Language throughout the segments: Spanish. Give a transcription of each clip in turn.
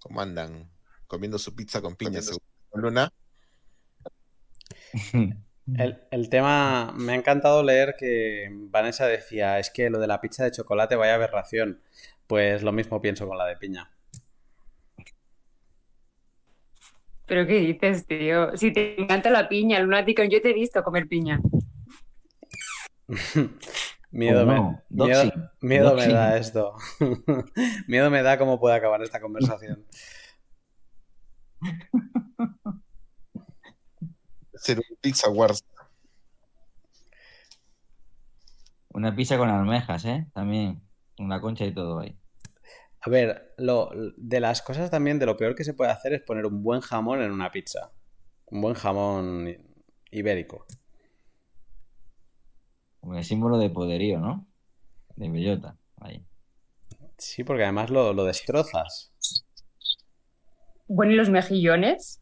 ¿Cómo andan? Comiendo su pizza con piña, según Luna. El, el tema, me ha encantado leer que Vanessa decía, es que lo de la pizza de chocolate vaya aberración. Pues lo mismo pienso con la de piña. ¿Pero qué dices, tío? Si te encanta la piña, lunático, yo te he visto comer piña. Miedo, ¿O me, no? miedo, me da esto. miedo me da cómo puede acabar esta conversación. Ser un pizza wars. Una pizza con almejas, ¿eh? También. La concha y todo ahí. A ver, lo, de las cosas también, de lo peor que se puede hacer es poner un buen jamón en una pizza. Un buen jamón ibérico. Como el símbolo de poderío, ¿no? De bellota. Ahí. Sí, porque además lo, lo destrozas. Bueno, ¿y los mejillones?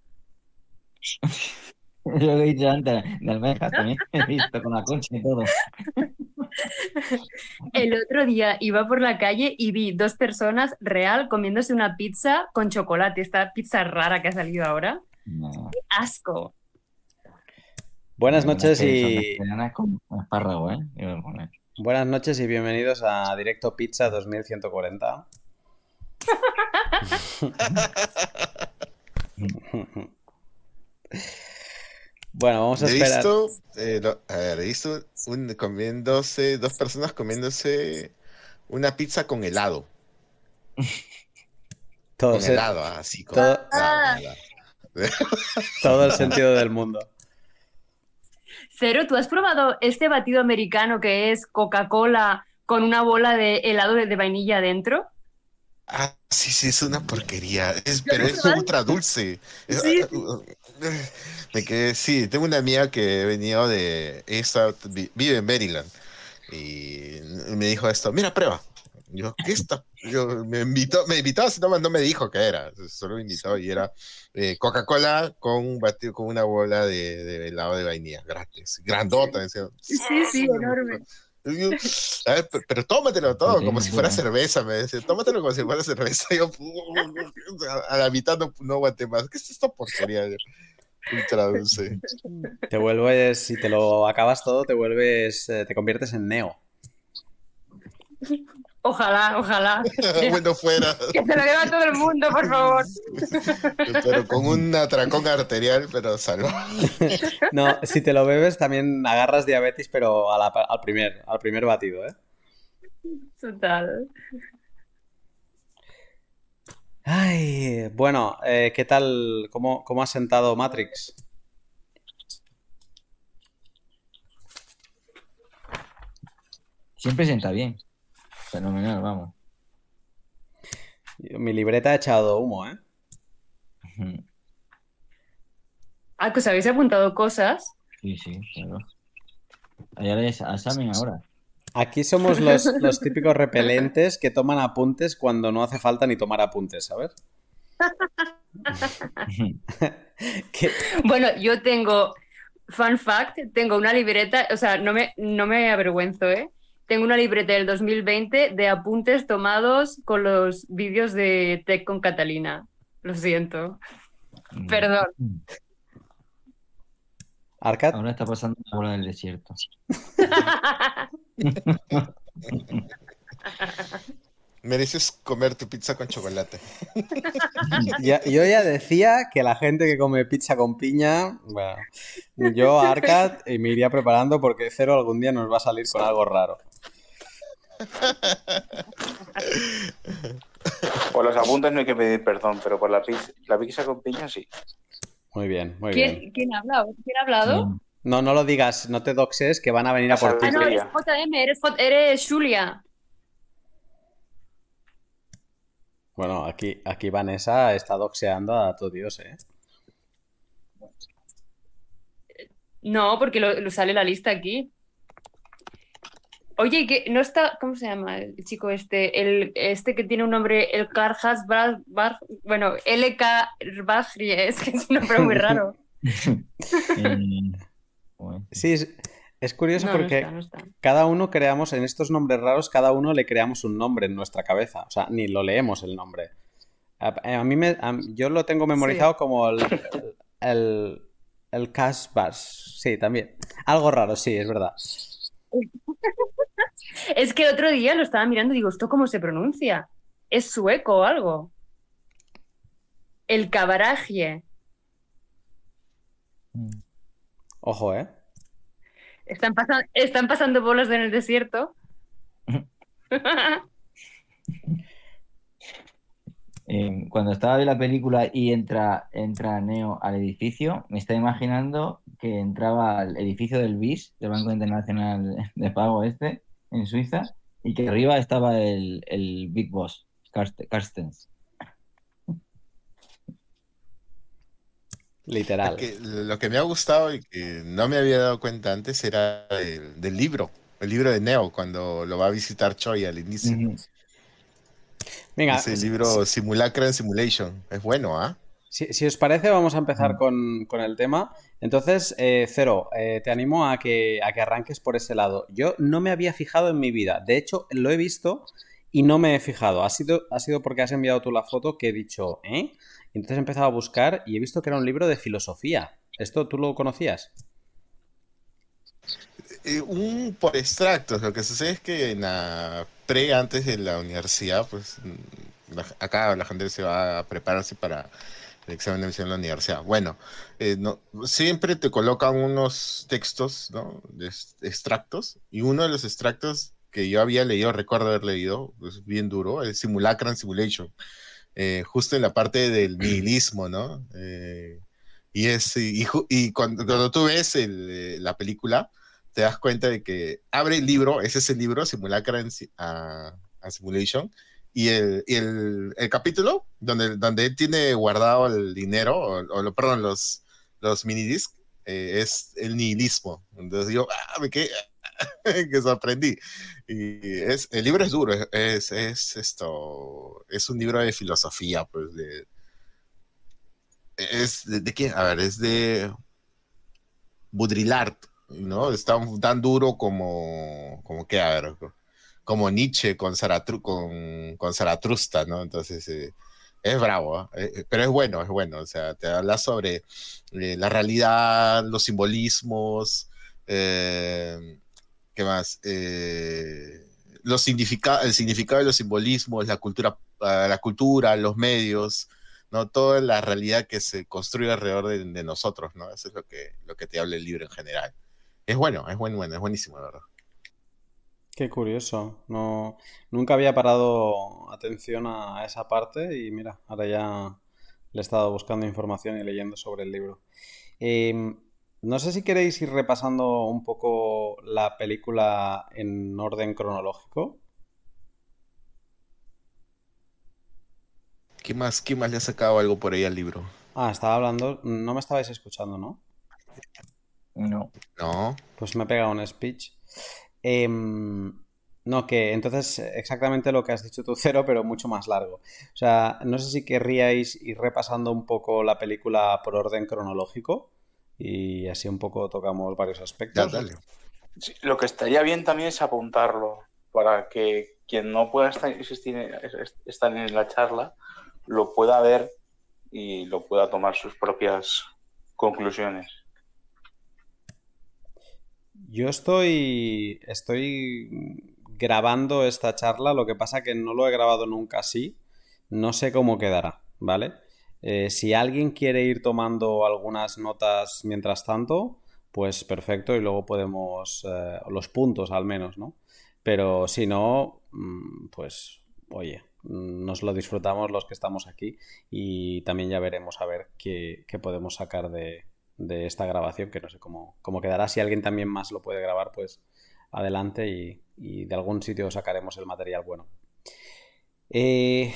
Lo que he dicho antes, de almejas también. He visto con la concha y todo. El otro día iba por la calle y vi dos personas real comiéndose una pizza con chocolate. Esta pizza rara que ha salido ahora. No. ¡Asco! Buenas noches y con espárrago, ¿eh? Buenas noches y bienvenidos a Directo Pizza 2140. Bueno, vamos a He esperar. visto, eh, lo- a ver, he visto un, comiéndose, dos personas comiéndose una pizza con helado. Todo, Con se- helado, así. Con todo- helado, helado. todo el sentido del mundo. Cero, ¿tú has probado este batido americano que es Coca-Cola con una bola de helado de, de vainilla dentro? Ah, sí, sí, es una porquería. Es, pero es ultra dulce. Sí. Me quedé, sí, tengo una amiga que venía de. Esta, vi- vive en Maryland. Y me dijo esto: Mira, prueba. Yo, ¿qué está? Yo, me invitó, me invitó, si no, no me dijo qué era. Solo me invitó y era eh, Coca-Cola con un batido, con una bola de, de helado de vainilla, gratis. Grandota. decía. Sí, sí, enorme. Y yo, A ver, pero, pero tómatelo todo, como si fuera cerveza, me decía, tómatelo como si fuera cerveza. Yo, a la mitad no, no aguanté más. ¿Qué es esta porquería? Ultra dulce. Te vuelves, si te lo acabas todo, te vuelves, eh, te conviertes en Neo. Ojalá, ojalá. bueno, fuera. Que se lo beba todo el mundo, por favor. Pero con un atracón arterial, pero salvo. No, si te lo bebes también agarras diabetes, pero a la- al primer, al primer batido, ¿eh? Total. Ay, bueno, eh, ¿qué tal? ¿Cómo, cómo ha sentado Matrix? Siempre sienta bien. Fenomenal, vamos. Mi libreta ha echado humo, ¿eh? Ah, que os habéis apuntado cosas. Sí, sí, claro. Allá es examen ahora. Aquí somos los, los típicos repelentes que toman apuntes cuando no hace falta ni tomar apuntes, ¿sabes? Bueno, yo tengo, fun fact, tengo una libreta, o sea, no me, no me avergüenzo, ¿eh? Tengo una libreta del 2020 de apuntes tomados con los vídeos de Tech con Catalina. Lo siento. Perdón. Arcad, Ahora está pasando la bola del desierto. Mereces comer tu pizza con chocolate. ya- yo ya decía que la gente que come pizza con piña, bueno, yo Arcad y me iría preparando porque Cero algún día nos va a salir con algo raro. Por los apuntes no hay que pedir perdón, pero por la pizza, la pizza con piña sí. Muy bien, muy bien. ¿Quién, ha hablado? ¿Quién ha hablado? Bien. No, no lo digas, no te doxes, que van a venir a por ti. Ah, no, eres JM, eres, eres Julia. Bueno, aquí, aquí Vanessa está doxeando a todo Dios, ¿eh? No, porque lo, lo sale la lista aquí. Oye, que no está, ¿cómo se llama el chico este? El, este que tiene un nombre, el Karjas Bar, Bar- bueno, LK Bajri, es que es un nombre muy raro. Sí, es, es curioso No, no porque está, no está. cada uno creamos, en estos nombres raros, cada uno le creamos un nombre en nuestra cabeza. O sea, ni lo leemos el nombre. A, a mí me, a- yo lo tengo memorizado como el, el, el. Sí, también. Algo raro, sí, es verdad. Es que el otro día lo estaba mirando y digo, ¿esto cómo se pronuncia? ¿Es sueco o algo? El cabaraje. Ojo, ¿eh? Están, están pasando bolas en el desierto. Eh, cuando estaba viendo la película y entra, entra Neo al edificio, me estaba imaginando que entraba al edificio del BIS, del Banco Internacional de Pago este, en Suiza, y que arriba estaba el, el Big Boss, Carstens. Literal. Que lo que me ha gustado y que no me había dado cuenta antes era el, del libro, el libro de Neo, cuando lo va a visitar Choi al inicio. Ujú. Venga, Ese libro Simulacra and Simulation. Es bueno, ¿ah? Si, si os parece, vamos a empezar Mm. con, con el tema. Entonces, eh, Cero, eh, te animo a que, a que arranques por ese lado. Yo no me había fijado en mi vida. De hecho, lo he visto y no me he fijado. Ha sido, ha sido porque has enviado tú la foto que he dicho, ¿eh? Y entonces he empezado a buscar y he visto que era un libro de filosofía. ¿Esto tú lo conocías? Eh, un por extractos. Lo que sucede es que en la pre, antes de la universidad, pues mm, la- acá la gente se va a prepararse para el examen de admisión en la universidad. Bueno, eh, no, siempre te colocan unos textos, ¿no? Extractos. Y uno de los extractos que yo había leído, recuerdo haber leído, es bien duro, el Simulacra and Simulation. eh, justo en la parte del nihilismo, ¿no? Eh, y es, y, y cuando, cuando tú ves el, eh, la película, te das cuenta de que abre el libro, ese es el libro, Simulacra and, Si- a- a Simulation, y el, el, capítulo donde, donde él tiene guardado el dinero, o, lo- perdón, los, los minidiscs, eh, es el nihilismo. Entonces yo, ah, me quedé, que sorprendí. Y es, el libro es duro, es, es, es esto, es un libro de filosofía, pues de... Es de, de quién? A ver, es de Baudrillard, ¿no? Es tan, tan duro como, como que, a ver, como Nietzsche con, Zaratru, con, con Zaratrusta, ¿no? Entonces, eh, es bravo, ¿eh? Eh, pero es bueno, es bueno, o sea, te habla sobre la realidad, los simbolismos, ¿qué más? Los significa el significado de los simbolismos, la cultura, ah, la cultura, los medios, ¿no? Toda la realidad que se construye alrededor de, de nosotros, ¿no? Eso es lo que, lo que te habla el libro en general. Es bueno, es bueno, bueno, es buenísimo, la verdad. Qué curioso. No, nunca había parado atención a esa parte y mira, ahora ya le he estado buscando información y leyendo sobre el libro. Eh, no sé si queréis ir repasando un poco la película en orden cronológico. ¿Qué más, qué más le ha sacado algo por ahí al libro? Ah, estaba hablando, no me estabais escuchando, ¿no? No. No. Pues me he pegado un speech. Em, no, que entonces exactamente lo que has dicho tú, Cero, pero mucho más largo. O sea, no sé si querríais ir repasando un poco la película por orden cronológico y así un poco tocamos varios Ya, aspectos. dale. Sí, lo que estaría bien también es apuntarlo para que quien no pueda estar, estar en la charla lo pueda ver y lo pueda tomar sus propias conclusiones. Yo estoy, estoy grabando esta charla, lo que pasa que no lo he grabado nunca así, no sé cómo quedará, ¿vale? Eh, si alguien quiere ir tomando algunas notas mientras tanto, pues perfecto y luego podemos, eh, los puntos al menos, ¿no? Pero si no, mm, pues oye, nos lo disfrutamos los que estamos aquí y también ya veremos a ver qué podemos sacar de, de esta grabación, que no sé cómo, cómo quedará. Si alguien también más lo puede grabar, pues adelante y, y de algún sitio sacaremos el material bueno. Eh,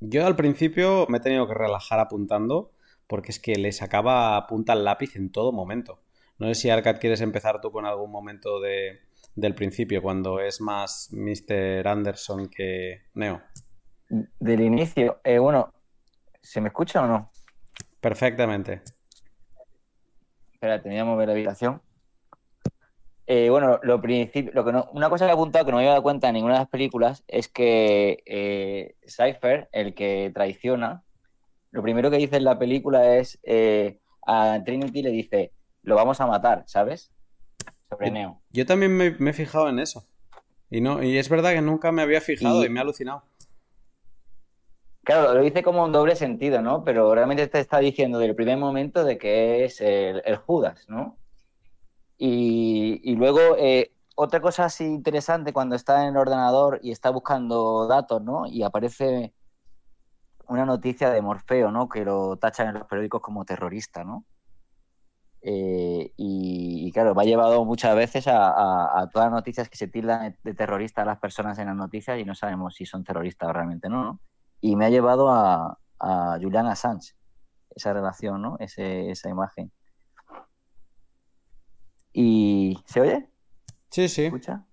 yo al principio me he tenido que relajar apuntando porque es que le sacaba punta al lápiz en todo momento. No sé si Arcad quieres empezar tú con algún momento de, del principio, cuando es más Mr. Anderson que Neo. Del inicio, eh, bueno, ¿se me escucha o no? Perfectamente. Espera, tenía que mover la habitación. Eh, bueno, lo principio, lo que no- una cosa que he apuntado que no me había dado cuenta en ninguna de las películas es que eh, Cypher, el que traiciona, lo primero que dice en la película es eh, a Trinity le dice, lo vamos a matar, ¿sabes? Sobre. Neo. Yo también me, me he fijado en eso. Y no, y es verdad que nunca me había fijado Y- y me ha alucinado. Claro, lo dice como un doble sentido, ¿no? Pero realmente te está diciendo del primer momento de que es el, Judas, ¿no? Y, luego, eh, otra cosa así interesante cuando está en el ordenador y está buscando datos, ¿no? Y aparece una noticia de Morfeo, ¿no? Que lo tachan en los periódicos como terrorista, ¿no? Eh, y, claro, va llevado muchas veces a todas las noticias que se tildan de terrorista a las personas en las noticias y no sabemos si son terroristas realmente no, ¿no? Y me ha llevado a, a Julian Assange, esa relación, ¿no? Ese- esa imagen. ¿Y se oye? Sí, sí. ¿Escucha?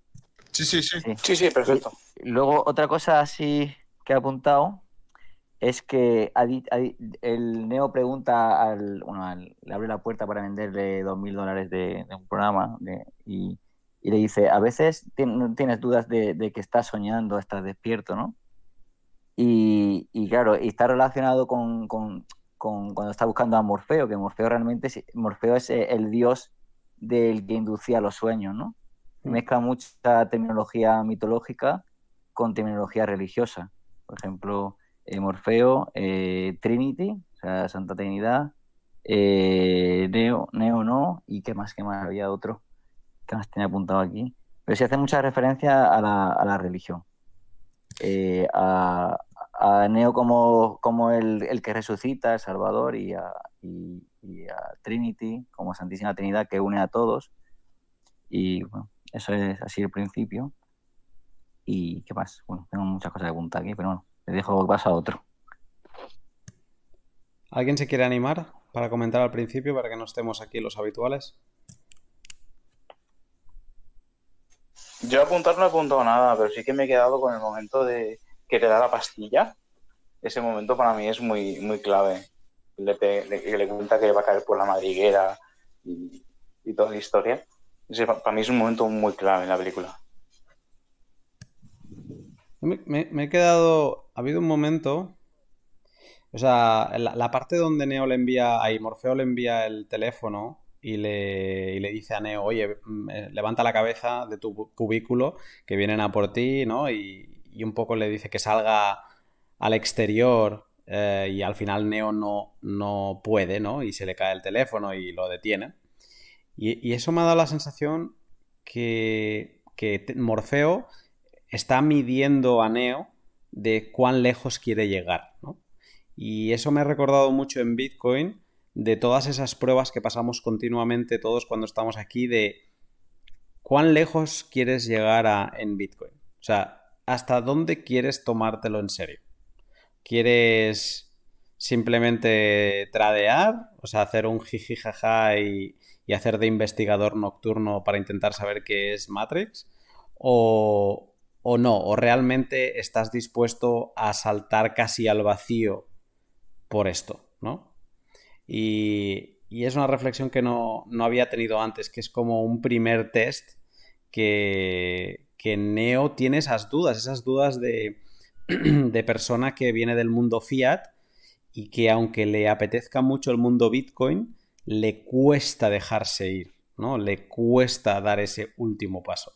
Sí, sí, sí. Sí, sí, perfecto. Luego, otra cosa así que he apuntado es que ha ha el Neo pregunta al, bueno, al- le abre la puerta para venderle dos mil dólares de, de un programa de- y, y le dice, a veces tien- tienes dudas de, de que estás soñando, estás despierto, ¿no? Y, y claro, y está relacionado con, con- con cuando está buscando a Morfeo, que Morfeo realmente es, Morfeo es eh, el dios del que inducía los sueños, ¿no? Mm. Mezcla mucha terminología mitológica con terminología religiosa. Por ejemplo, eh, Morfeo, eh, Trinity, o sea, Santa Trinidad, eh, Neo, Neo no, y qué más, qué más, había otro que más tenía apuntado aquí. Pero sí hace mucha referencia a la, a la religión. Eh, a, a Neo como, como el, el que resucita, el Salvador, y a, y, y a Trinity como Santísima Trinidad que une a todos. Y bueno, eso es así el principio. ¿Y qué más? Bueno, tengo muchas cosas que apuntar aquí, pero bueno, le dejo que pasa a otro. ¿Alguien se quiere animar para comentar al principio para que no estemos aquí los habituales? Yo apuntar no he apuntado nada, pero sí que me he quedado con el momento de que te da la pastilla. Ese momento para mí es muy, muy clave. Le, le- le cuenta que va a caer por la madriguera y, toda la historia. Ese pa- para mí es un momento muy clave en la película. Me, he quedado. Ha habido un momento. O sea, la, parte donde Neo le envía. Ahí Morfeo le envía el teléfono y le, y le dice a Neo: Oye, mm, eh, levanta la cabeza de tu cu- cubículo que vienen a por ti, ¿no? Y, y un poco le dice que salga al exterior eh, y al final Neo no, no puede, ¿no? Y se le cae el teléfono y lo detiene. Y, y eso me ha dado la sensación que, que Morfeo está midiendo a Neo de cuán lejos quiere llegar, ¿no? Y eso me ha recordado mucho en Bitcoin de todas esas pruebas que pasamos continuamente todos cuando estamos aquí de cuán lejos quieres llegar a, en Bitcoin. O sea, hasta dónde quieres tomártelo en serio. ¿Quieres simplemente tradear? O sea, hacer un jiji jaja y, hacer de investigador nocturno para intentar saber qué es Matrix? ¿O, o no? ¿O realmente estás dispuesto a saltar casi al vacío por esto? ¿No? Y, y es una reflexión que no, no había tenido antes, que es como un primer test que, que Neo tiene esas dudas, esas dudas de, de persona que viene del mundo fiat y que aunque le apetezca mucho el mundo Bitcoin, le cuesta dejarse ir, ¿no? Le cuesta dar ese último paso.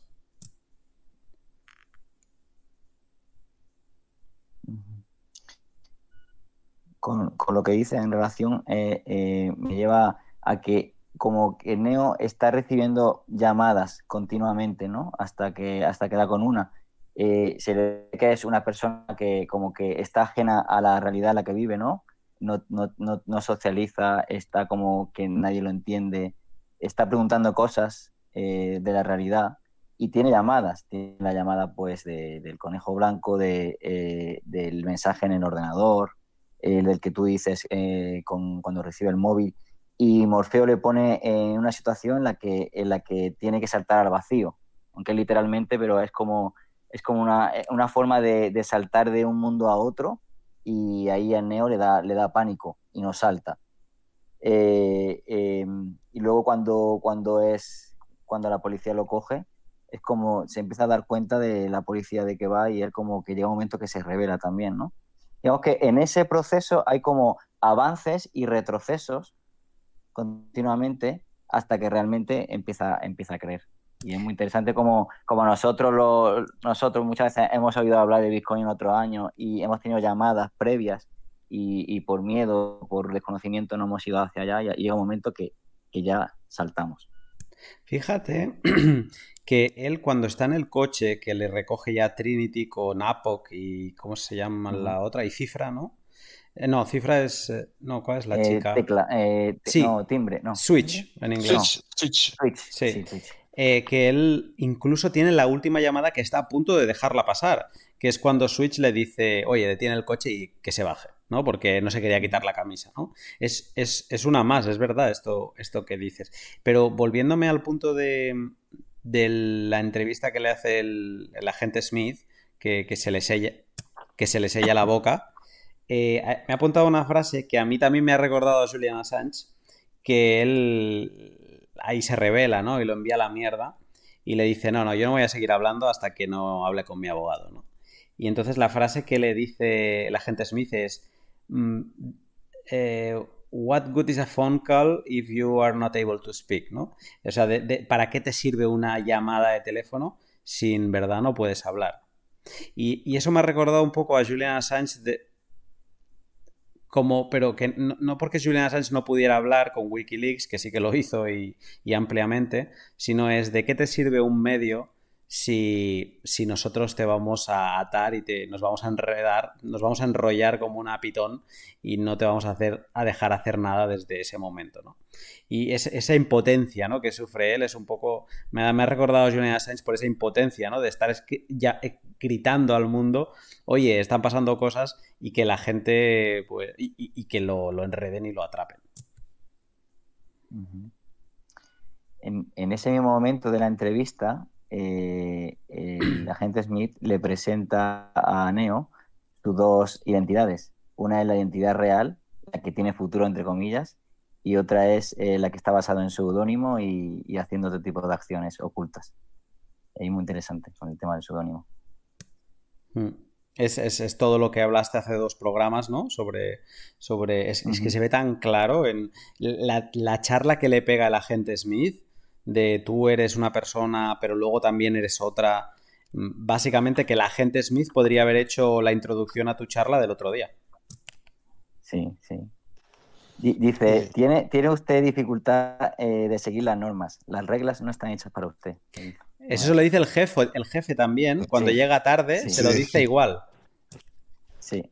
Con, con lo que dice en relación, eh, eh, me lleva a que como que Neo está recibiendo llamadas continuamente, ¿no? Hasta que, hasta que da con una. Eh, se ve que es una persona que como que está ajena a la realidad en la que vive, ¿no? No, no, no, no socializa, está como que nadie lo entiende, está preguntando cosas eh, de la realidad y tiene llamadas. Tiene la llamada pues de- del conejo blanco, eh, del mensaje en el ordenador, el del que tú dices eh, con- cuando recibe el móvil. Y Morfeo le pone en una situación en la que, en la que tiene que saltar al vacío, aunque literalmente, pero es como, es como una, una forma de, saltar de un mundo a otro y ahí a Neo le da, le da pánico y no salta. Eh, eh, y luego cuando, cuando es cuando la policía lo coge, es como se empieza a dar cuenta de la policía de que va y él como que llega un momento que se revela también, ¿no? Digamos que en ese proceso hay como avances y retrocesos continuamente hasta que realmente empieza, empieza a creer. Y es muy interesante como, como nosotros, lo, nosotros muchas veces hemos oído hablar de Bitcoin en otro año y hemos tenido llamadas previas y, por miedo, por desconocimiento no hemos ido hacia allá y llega un momento que, que ya saltamos. Fíjate que él cuando está en el coche, que le recoge ya Trinity con Apoc y ¿cómo se llama la otra? Y Cifra, ¿no? Eh, no, Cifra es... Eh, no, ¿cuál es la Eh, chica? tecla, eh, te- Sí. no, timbre, no. Switch, en inglés. Switch, Switch. Switch, Sí. sí, Switch. eh, que él incluso tiene la última llamada que está a punto de dejarla pasar, que es cuando Switch le dice, oye, detiene el coche y que se baje, ¿no? Porque no se quería quitar la camisa, ¿no? Es, es- es una más, es verdad esto, esto que dices. Pero volviéndome al punto de, de la entrevista que le hace el, el agente Smith, que, que se le sella, que se le sella la boca, eh, me ha apuntado una frase que a mí también me ha recordado a Julian Assange, que él ahí se revela, ¿no? Y lo envía a la mierda y le dice, no, no, yo no voy a seguir hablando hasta que no hable con mi abogado, ¿no? Y entonces la frase que le dice el agente Smith es, mm, eh, what good is a phone call if you are not able to speak, ¿no? O sea, ¿para qué te sirve una llamada de teléfono si en verdad no puedes hablar? Y, eso me ha recordado un poco a Julian Assange como, pero que no, no porque Julian Assange no pudiera hablar con Wikileaks, que sí que lo hizo y, y ampliamente, sino es de qué te sirve un medio si, si nosotros te vamos a atar y te, nos vamos a enredar, nos vamos a enrollar como una pitón y no te vamos a, hacer, a dejar hacer nada desde ese momento, ¿no? Y es- esa impotencia, ¿no? Que sufre él es un poco... Me ha, me ha recordado Julian Assange por esa impotencia, ¿no? De estar esqui- ya eh, gritando al mundo, oye, están pasando cosas y que la gente, pues, y, y- que lo, lo enreden y lo atrapen. En, en ese mismo momento de la entrevista, eh, el agente Smith le presenta a Neo sus dos identidades. Una es la identidad real, la que tiene futuro, entre comillas, y otra es eh, la que está basada en seudónimo y, y haciendo otro tipo de acciones ocultas. Es muy interesante con el tema del seudónimo. Mm. Es, es- es todo lo que hablaste hace dos programas, ¿no? Sobre, sobre es, es que se ve tan claro en la, la charla que le pega el agente Smith de tú eres una persona, pero luego también eres otra. Mm, Básicamente que el agente Smith podría haber hecho la introducción a tu charla del otro día. Sí, sí. Di- Dice. ¿tiene, tiene usted dificultad eh, de seguir las normas. Las reglas no están hechas para usted. Eso se lo dice el jefe, el jefe también, cuando Sí. llega tarde, Sí. se lo dice igual. Sí.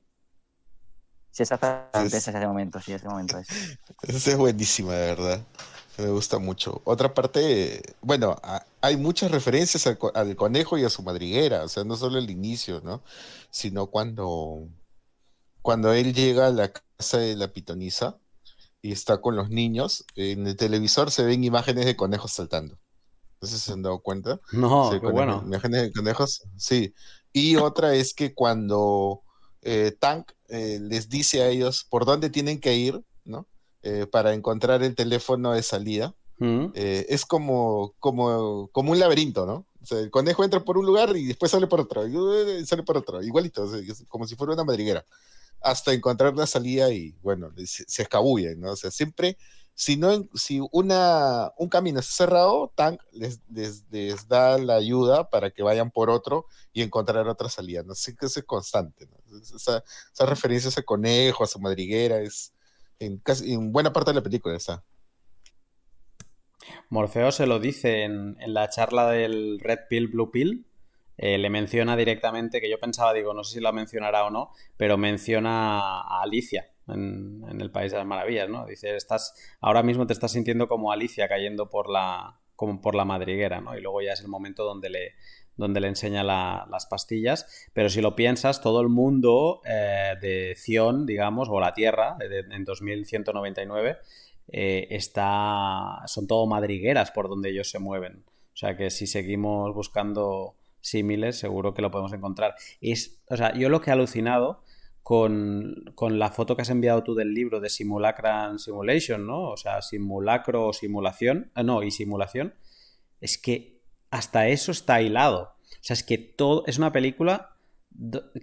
Sí, exactamente Es- ese es ese momento, sí, ese momento es. Esa es buenísima, de verdad. Me gusta mucho. Otra parte, bueno, a- hay muchas referencias al, co- al conejo y a su madriguera, o sea, no solo el inicio, ¿no? Sino cuando, cuando él llega a la casa de la pitonisa y está con los niños, en el televisor se ven imágenes de conejos saltando. No sé si se han dado cuenta. No, Sí, qué bueno. Imágenes de conejos, sí. Y otra es que cuando eh, Tank eh, les dice a ellos por dónde tienen que ir. Eh, para encontrar el teléfono de salida, Mm. eh, es como, como, como un laberinto, ¿no? O sea, el conejo entra por un lugar y después sale por otro, y uh, sale por otro, igualito, o sea, como si fuera una madriguera, hasta encontrar la salida y, bueno, se, se escabullen, ¿no? O sea, siempre, si, no, si una, un camino está cerrado, Tank les, les, les da la ayuda para que vayan por otro y encontrar otra salida, ¿no? Así que eso es constante, ¿no? Esa, esa referencia a ese conejo, a su madriguera, es en, casi, en buena parte de la película está. Morfeo se lo dice en, la charla del Red Pill, Blue Pill. eh, le menciona directamente, que yo pensaba, digo, no sé si la mencionará o no, pero menciona a Alicia en, en el País de las Maravillas, ¿no? Dice, estás, ahora mismo te estás sintiendo como Alicia cayendo por la, como por la madriguera, ¿no? Y luego ya es el momento donde le, donde le enseña la- las pastillas. Pero si lo piensas, todo el mundo eh, de Zion, digamos, o la Tierra, de- en 2199, eh, está, son todo madrigueras por donde ellos se mueven. O sea que si seguimos buscando símiles, seguro que lo podemos encontrar. Es, o sea, yo lo que he alucinado con, con la foto que has enviado tú del libro de Simulacra and Simulation, ¿no? O sea, simulacro o simulación, eh, no, y simulación, Es que hasta eso está hilado. O sea, es que todo. Es una película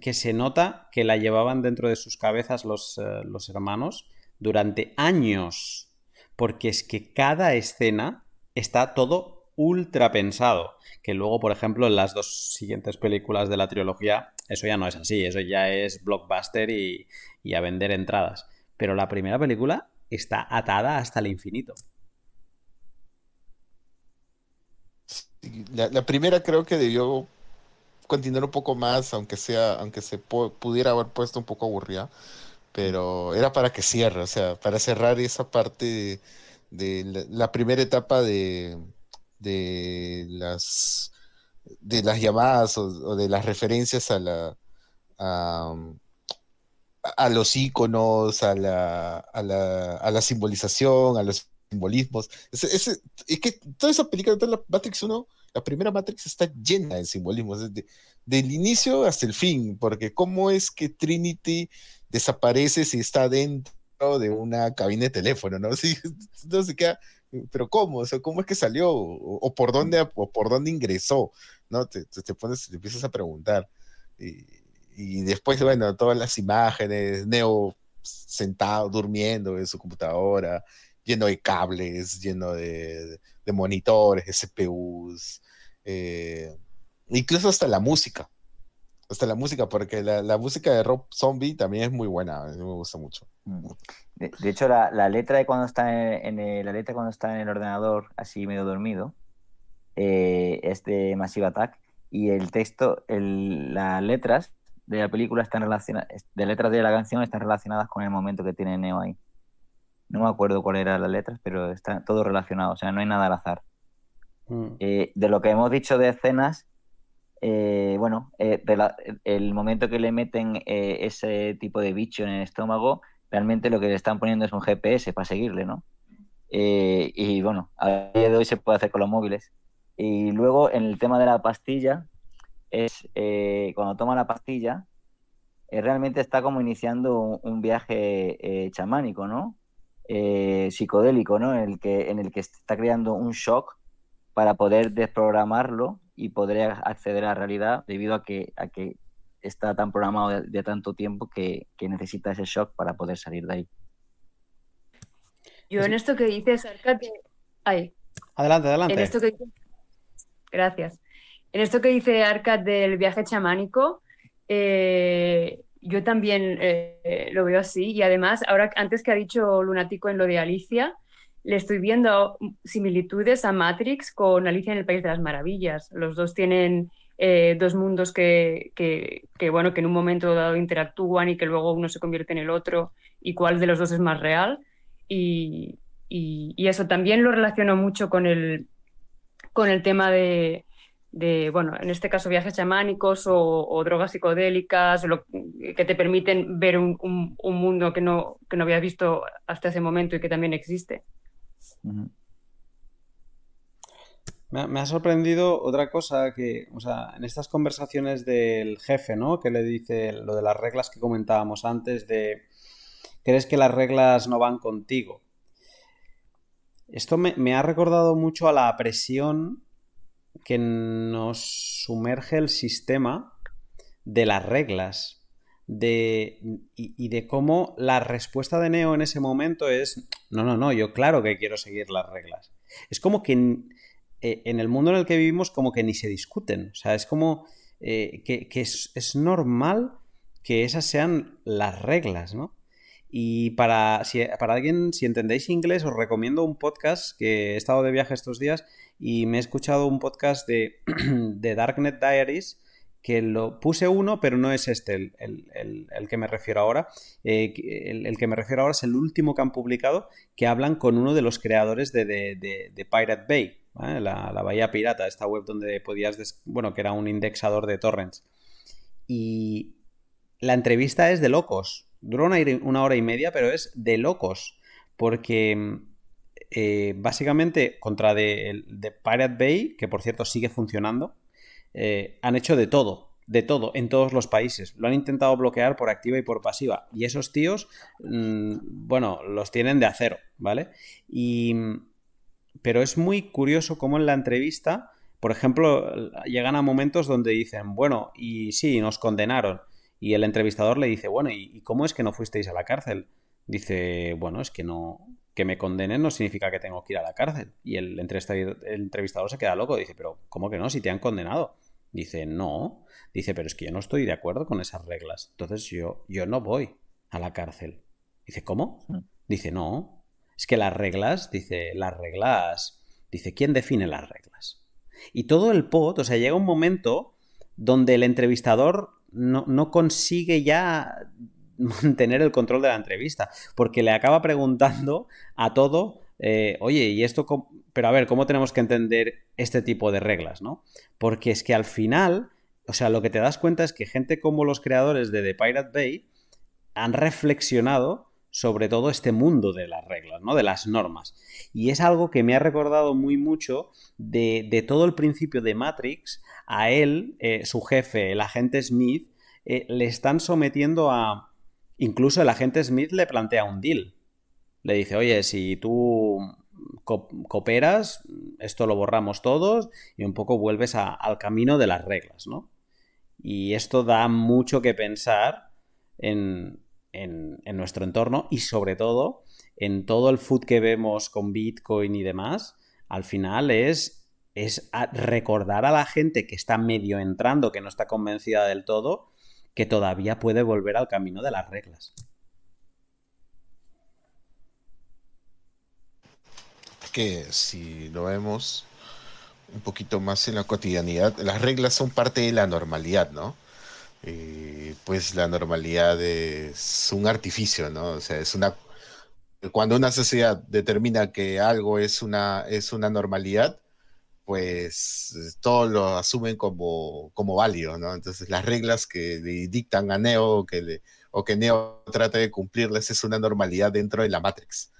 que se nota que la llevaban dentro de sus cabezas los, eh, los hermanos durante años. Porque es que cada escena está todo ultra pensado. Que luego, por ejemplo, en las dos siguientes películas de la trilogía, eso ya no es así. Eso ya es blockbuster y, y a vender entradas. Pero la primera película está atada hasta el infinito. La, primera creo que debió continuar un poco más, aunque sea, aunque se pudiera haber puesto un poco aburrida, pero era para que cierre, o sea, para cerrar esa parte de, la, primera etapa de, las de las llamadas o, de las referencias a la a, los iconos, a la, a la simbolización, a los simbolismos. Es, que toda esa película, toda la Matrix 1, la primera Matrix está llena de simbolismos, desde del inicio hasta el fin, porque cómo es que Trinity desaparece si está dentro de una cabina de teléfono, ¿no? Sí, no se queda, pero ¿cómo? O sea, ¿cómo es que salió? O, por dónde, o por dónde ingresó, ¿no? Te, te, pones, te empiezas a preguntar. Y, y después, bueno, todas las imágenes, Neo sentado, durmiendo en su computadora, lleno de cables, lleno de, monitores, CPUs, eh, incluso hasta la música. Hasta la música, porque la, música de Rob Zombie también es muy buena, a mí me gusta mucho. Mm. De, hecho, la, letra de cuando está en, el, la letra cuando está en el ordenador, así medio dormido, eh, es de Massive Attack, y el texto, las letras de la película están relacionadas, de letras de la canción están relacionadas con el momento que tiene Neo ahí. No me acuerdo cuál eran las letras, pero está todo relacionado, o sea, no hay nada al azar. Mm. Eh, de lo que hemos dicho de escenas, eh, bueno, eh, el momento que le meten ese tipo de bicho en el estómago, realmente lo que le están poniendo es un GPS para seguirle, ¿no? y bueno, a día de hoy se puede hacer con los móviles. Y luego en el tema de la pastilla, es cuando toma la pastilla, realmente está como iniciando un, viaje chamánico, ¿no? Psicodélico, ¿no? En el, que, en el que está creando un shock para poder desprogramarlo y poder acceder a la realidad debido a que, a que está tan programado de, tanto tiempo que, necesita ese shock para poder salir de ahí. Yo en esto que dices, Arcate... Ay. Adelante, adelante. En esto que... Gracias. En esto que dice Arcad del viaje chamánico, eh, yo también eh, lo veo así. Y además, ahora antes que ha dicho Lunático en lo de Alicia, le estoy viendo similitudes a Matrix con Alicia en el País de las Maravillas. Los dos tienen eh, dos mundos que, bueno, que en un momento dado interactúan y que luego uno se convierte en el otro y cuál de los dos es más real. Y, eso también lo relaciono mucho con el, con el tema de, de, bueno, en este caso viajes chamánicos o, drogas psicodélicas que te permiten ver un, mundo que no, que no habías visto hasta ese momento y que también existe. me, ha, sorprendido otra cosa que, o sea, en estas conversaciones del jefe, ¿no? Que le dice lo de las reglas que comentábamos antes de, ¿crees que las reglas no van contigo? Esto me, me ha recordado mucho a la presión que nos sumerge el sistema de las reglas de, y, de cómo la respuesta de Neo en ese momento es, no, no, no, yo claro que quiero seguir las reglas. Es como que en, eh, el mundo en el que vivimos como que ni se discuten, o sea, es como eh, que, es, es, normal que esas sean las reglas, ¿no? Y para, para alguien, si entendéis inglés, os recomiendo un podcast que he estado de viaje estos días y me he escuchado un podcast de, de Darknet Diaries que lo puse uno, pero no es este el, que me refiero ahora. Eh, el, que me refiero ahora es el último que han publicado, que hablan con uno de los creadores de, de, Pirate Bay, la, la, Bahía Pirata, esta web donde podías, bueno, que era un indexador de torrents. Y la entrevista es de locos. Dura una, una hora y media, pero es de locos. Porque eh, básicamente contra de, Pirate Bay, que por cierto sigue funcionando, eh, han hecho de todo, de todo, en todos los países. Lo han intentado bloquear por activa y por pasiva. Y esos tíos, mm, bueno, los tienen de acero, ¿vale? Y pero es muy curioso cómo en la entrevista, por ejemplo, llegan a momentos donde dicen, bueno, y sí, nos condenaron. Y el entrevistador le dice, bueno, ¿y cómo es que no fuisteis a la cárcel? Dice, bueno, es que no, que me condenen no significa que tengo que ir a la cárcel. Y el entrevistador, se queda loco, dice, pero ¿cómo que no? Si te han condenado. Dice, no. Dice, pero es que yo no estoy de acuerdo con esas reglas. Entonces yo, yo no voy a la cárcel. Dice, ¿cómo? Mm. Dice, no. Es que las reglas, dice, las reglas. Dice, ¿quién define las reglas? Y todo el pod, o sea, llega un momento donde el entrevistador no, no consigue ya mantener el control de la entrevista, porque le acaba preguntando a todo, eh, oye, ¿y esto? Pero a ver, ¿cómo tenemos que entender este tipo de reglas, no? Porque es que al final, o sea, lo que te das cuenta es que gente como los creadores de The Pirate Bay han reflexionado sobre todo este mundo de las reglas, ¿no? De las normas. Y es algo que me ha recordado muy mucho de, todo el principio de Matrix. A él, eh, su jefe, el agente Smith, eh, le están sometiendo a, Incluso el agente Smith le plantea un deal. Le dice, oye, si tú cooperas, esto lo borramos todos y un poco vuelves al camino de las reglas, ¿no? Y esto da mucho que pensar en, en, nuestro entorno y sobre todo en todo el food que vemos con Bitcoin y demás, al final es, es recordar a la gente que está medio entrando, que no está convencida del todo, que todavía puede volver al camino de las reglas. Que si lo vemos un poquito más en la cotidianidad, las reglas son parte de la normalidad, ¿no? pues la normalidad es un artificio, ¿no? O sea, es una cuando una sociedad determina que algo es una, es una normalidad, pues todos lo asumen como, como válido, ¿no? Entonces las reglas que le dictan a Neo que, le, o que Neo trata de cumplirles es una normalidad dentro de la Matrix.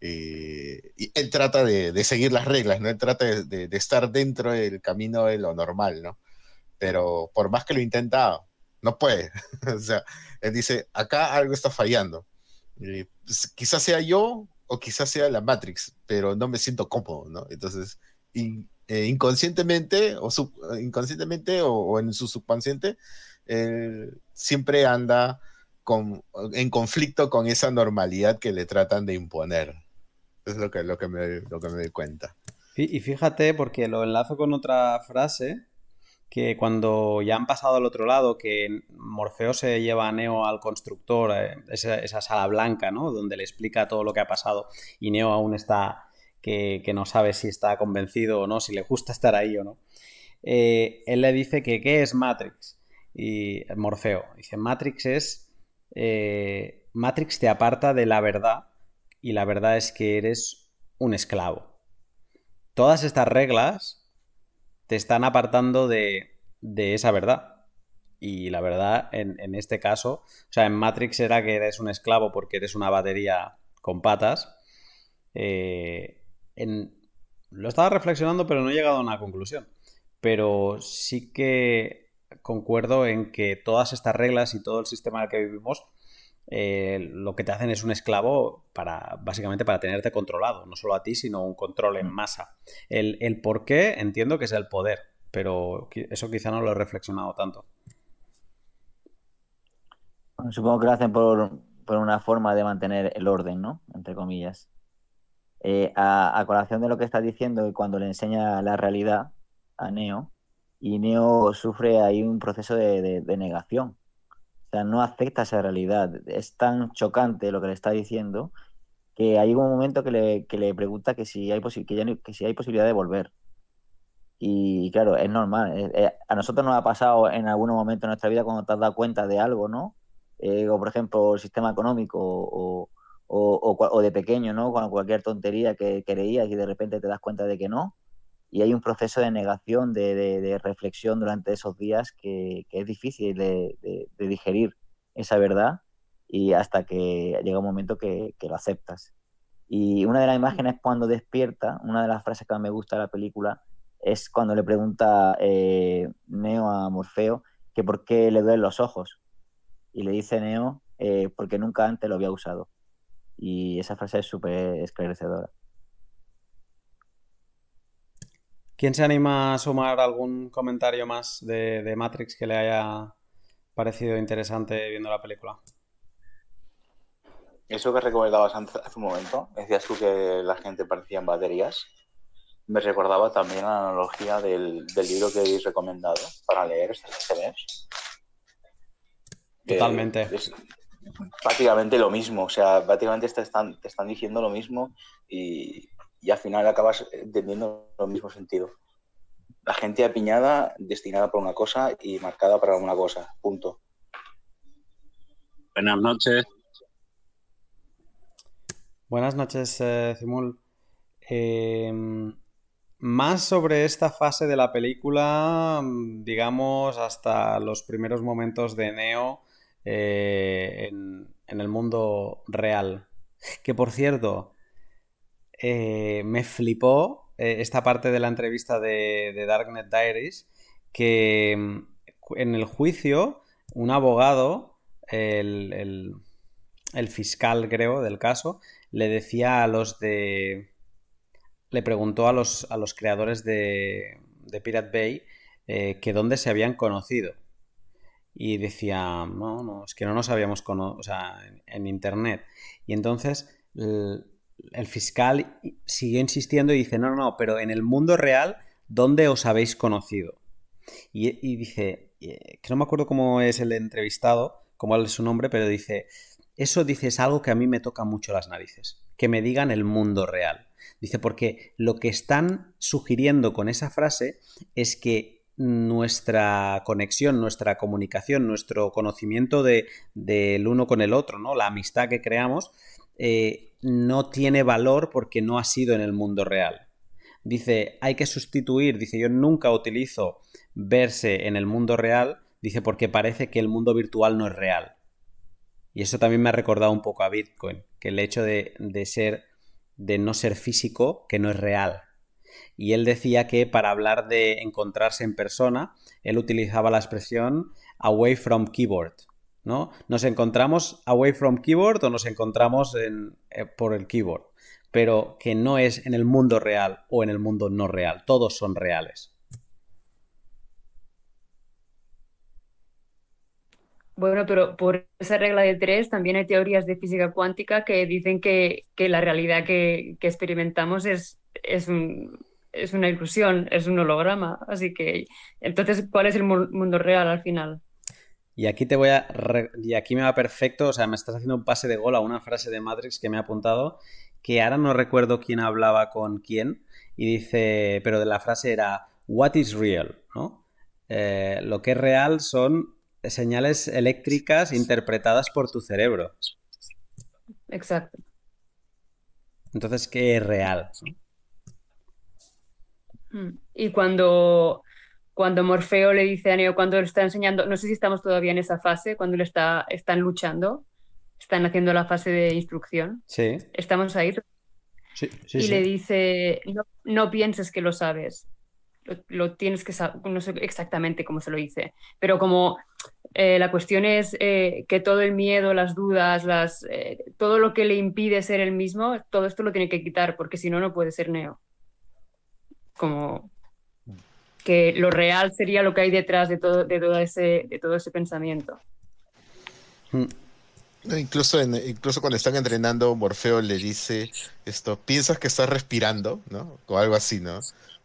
Eh, y él trata de, seguir las reglas, ¿no? Él trata de, estar dentro del camino de lo normal, ¿no? Pero por más que lo intenta, no puede. o sea, él dice, acá algo está fallando. Pues, quizás sea yo o quizás sea la Matrix, pero no me siento cómodo, ¿no? Entonces, y, eh, inconscientemente o inconscientemente o, en su subconsciente siempre anda en conflicto con esa normalidad que le tratan de imponer. Es lo que, lo que, me, lo que me doy cuenta. Y fíjate, porque lo enlazo con otra frase, que cuando ya han pasado al otro lado, que Morfeo se lleva a Neo al constructor, eh, esa, esa, sala blanca, ¿no? Donde le explica todo lo que ha pasado y Neo aún está que, no sabe si está convencido o no, si le gusta estar ahí o no. Eh, él le dice que ¿qué es Matrix? Y Morfeo dice, Matrix es... Eh, Matrix te aparta de la verdad y la verdad es que eres un esclavo. Todas estas reglas te están apartando de, esa verdad. Y la verdad, en, este caso, o sea, en Matrix era que eres un esclavo porque eres una batería con patas. Eh, lo estaba reflexionando, pero no he llegado a una conclusión. Pero sí que concuerdo en que todas estas reglas y todo el sistema en el que vivimos eh, lo que te hacen es un esclavo para básicamente para tenerte controlado, no solo a ti, sino un control en masa. El, el por qué entiendo que es el poder, pero eso quizá no lo he reflexionado tanto. supongo que lo hacen por, por, una forma de mantener el orden, ¿no? Entre comillas. Eh, a, colación de lo que estás diciendo, cuando le enseña la realidad a Neo, y Neo sufre ahí un proceso de, negación. O sea, no acepta esa realidad. Es tan chocante lo que le está diciendo que hay un momento que le, pregunta que si, hay que, si hay posibilidad de volver. Y claro, es normal. Eh, eh, a nosotros nos ha pasado en algún momento de nuestra vida cuando te has dado cuenta de algo, ¿no? por ejemplo, el sistema económico o, o, de pequeño, ¿no? Con cualquier tontería que creías y de repente te das cuenta de que no. Y hay un proceso de negación, de, reflexión durante esos días que, es difícil de, digerir esa verdad y hasta que llega un momento que, lo aceptas. Y una de las imágenes cuando despierta, una de las frases que me gusta de la película, es cuando le pregunta eh, Neo a Morfeo que por qué le duelen los ojos. Y le dice Neo, eh, porque nunca antes lo había usado. Y esa frase es súper esclarecedora. ¿Quién se anima a sumar algún comentario más de, de Matrix que le haya parecido interesante viendo la película? Eso que recomendabas antes, hace un momento, decías tú que la gente parecía en baterías. Me recordaba también la analogía del, del libro que habéis recomendado para leer este mes. Totalmente. Es prácticamente lo mismo, o sea, prácticamente te están, te están diciendo lo mismo y, y al final acabas entendiendo lo mismo sentido. La gente apiñada, destinada para una cosa y marcada para una cosa, punto. Buenas noches. Buenas noches, eh, Cimul. Eh, más sobre esta fase de la película, digamos, hasta los primeros momentos de Neo eh, en, el mundo real. Que por cierto, eh, me flipó eh, esta parte de la entrevista de, Darknet Diaries, que mm, en el juicio un abogado, el, el- fiscal creo del caso, le decía a los de... le preguntó a los, a los creadores de, de Pirate Bay que dónde se habían conocido. Y decía, no, no, es que no nos habíamos conocido, o sea, en, internet. Y entonces el, el fiscal siguió insistiendo y dice, no, no, no, pero en el mundo real, ¿dónde os habéis conocido? Y, y dice, eh, que no me acuerdo cómo es el entrevistado, cómo es su nombre, pero dice, eso dice es algo que a mí me toca mucho las narices, que me digan el mundo real. Dice, porque lo que están sugiriendo con esa frase es que nuestra conexión, nuestra comunicación, nuestro conocimiento de, del uno con el otro, ¿no? La amistad que creamos, eh, no tiene valor porque no ha sido en el mundo real. Dice, hay que sustituir, dice, yo nunca utilizo verse en el mundo real, dice, porque parece que el mundo virtual no es real. Y eso también me ha recordado un poco a Bitcoin, que el hecho de, de ser, de no ser físico, que no es real. Y él decía que para hablar de encontrarse en persona, él utilizaba la expresión away from keyboard, ¿no? Nos encontramos away from keyboard o nos encontramos en, eh, por el keyboard, pero que no es en el mundo real o en el mundo no real, todos son reales. Bueno, pero por esa regla de tres también hay teorías de física cuántica que dicen que, la realidad que experimentamos es, es, un- es una ilusión, es un holograma. Así que, entonces, ¿cuál es el mu- mundo real al final? Y aquí te voy a. re- Y aquí me va perfecto. O sea, me estás haciendo un pase de gol a una frase de Matrix que me ha apuntado. Que ahora no recuerdo quién hablaba con quién. Y dice. Pero de la frase era. What is real? ¿No? Eh, lo que es real son señales eléctricas interpretadas por tu cerebro. Exacto. Entonces, ¿qué es real? Y cuando, cuando Morfeo le dice a Neo, cuando le está enseñando, no sé si estamos todavía en esa fase, cuando le está, están luchando, están haciendo la fase de instrucción. Sí, Estamos ahí. sí, sí. y sí. le dice, no, no pienses que lo sabes, lo, lo tienes que saber, no sé exactamente cómo se lo dice, pero como eh, la cuestión es eh, que todo el miedo, las dudas, las, eh, todo lo que le impide ser el mismo, todo esto lo tiene que quitar, porque si no, no puede ser Neo. Como que lo real sería lo que hay detrás de todo, de todo ese, de todo ese pensamiento. Mm. Incluso, en- incluso cuando están entrenando, Morfeo le dice esto, piensas que estás respirando, ¿no? O algo así, ¿no?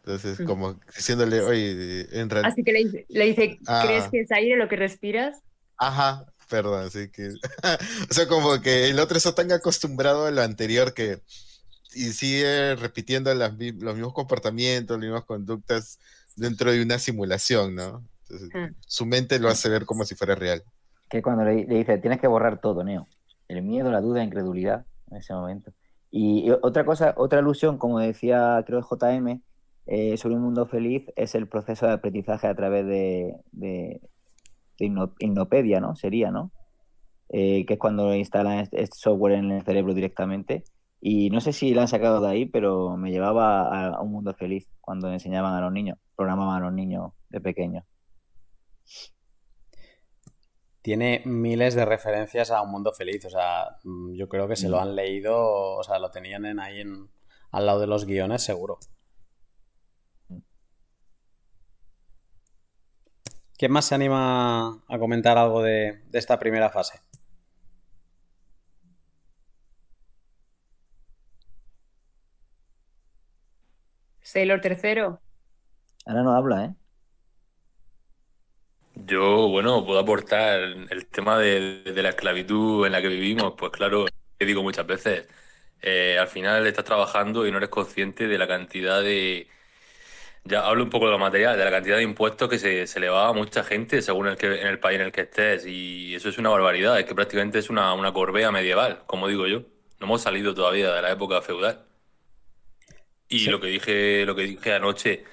Entonces, Mm. como diciéndole, oye, en realidad... Así que le, dice- le dice, Ah. ¿crees que es aire lo que respiras? Ajá, perdón, así que... o sea, como que el otro está tan acostumbrado a lo anterior que... Y sigue repitiendo las los mismos comportamientos, las mismas conductas dentro de una simulación, ¿no? Entonces, Mm. su mente lo hace ver como si fuera real. Que cuando le, le dice, tienes que borrar todo, Neo. El miedo, la duda, la incredulidad en ese momento. Y, y otra cosa, otra alusión, como decía, creo, JM, eh, sobre un mundo feliz, es el proceso de aprendizaje a través de, de, de hipno- hipnopedia, ¿no? Sería, ¿no? Eh, que es cuando instalan este software en el cerebro directamente. Y no sé si la han sacado de ahí, pero me llevaba a un mundo feliz cuando enseñaban a los niños, programaban a los niños de pequeños. Tiene miles de referencias a Un Mundo Feliz, o sea, mm, yo creo que se lo mm. han leído, o sea, lo tenían en, ahí en, al lado de los guiones, seguro. Mm. ¿Quién más se anima a comentar algo de esta primera fase? Sailor tercero. Ahora no habla, ¿eh? Yo, bueno, puedo aportar el tema de, de la esclavitud en la que vivimos. Pues claro, te digo muchas veces, eh, al final estás trabajando y no eres consciente de la cantidad de... Ya hablo un poco de lo material, de la cantidad de impuestos que se, se le va a mucha gente según el que, en el país en el que estés. Y eso es una barbaridad, es que prácticamente es una, una corbea medieval, como digo yo. No hemos salido todavía de la época feudal. Y Sí. lo que dije, lo que dije anoche,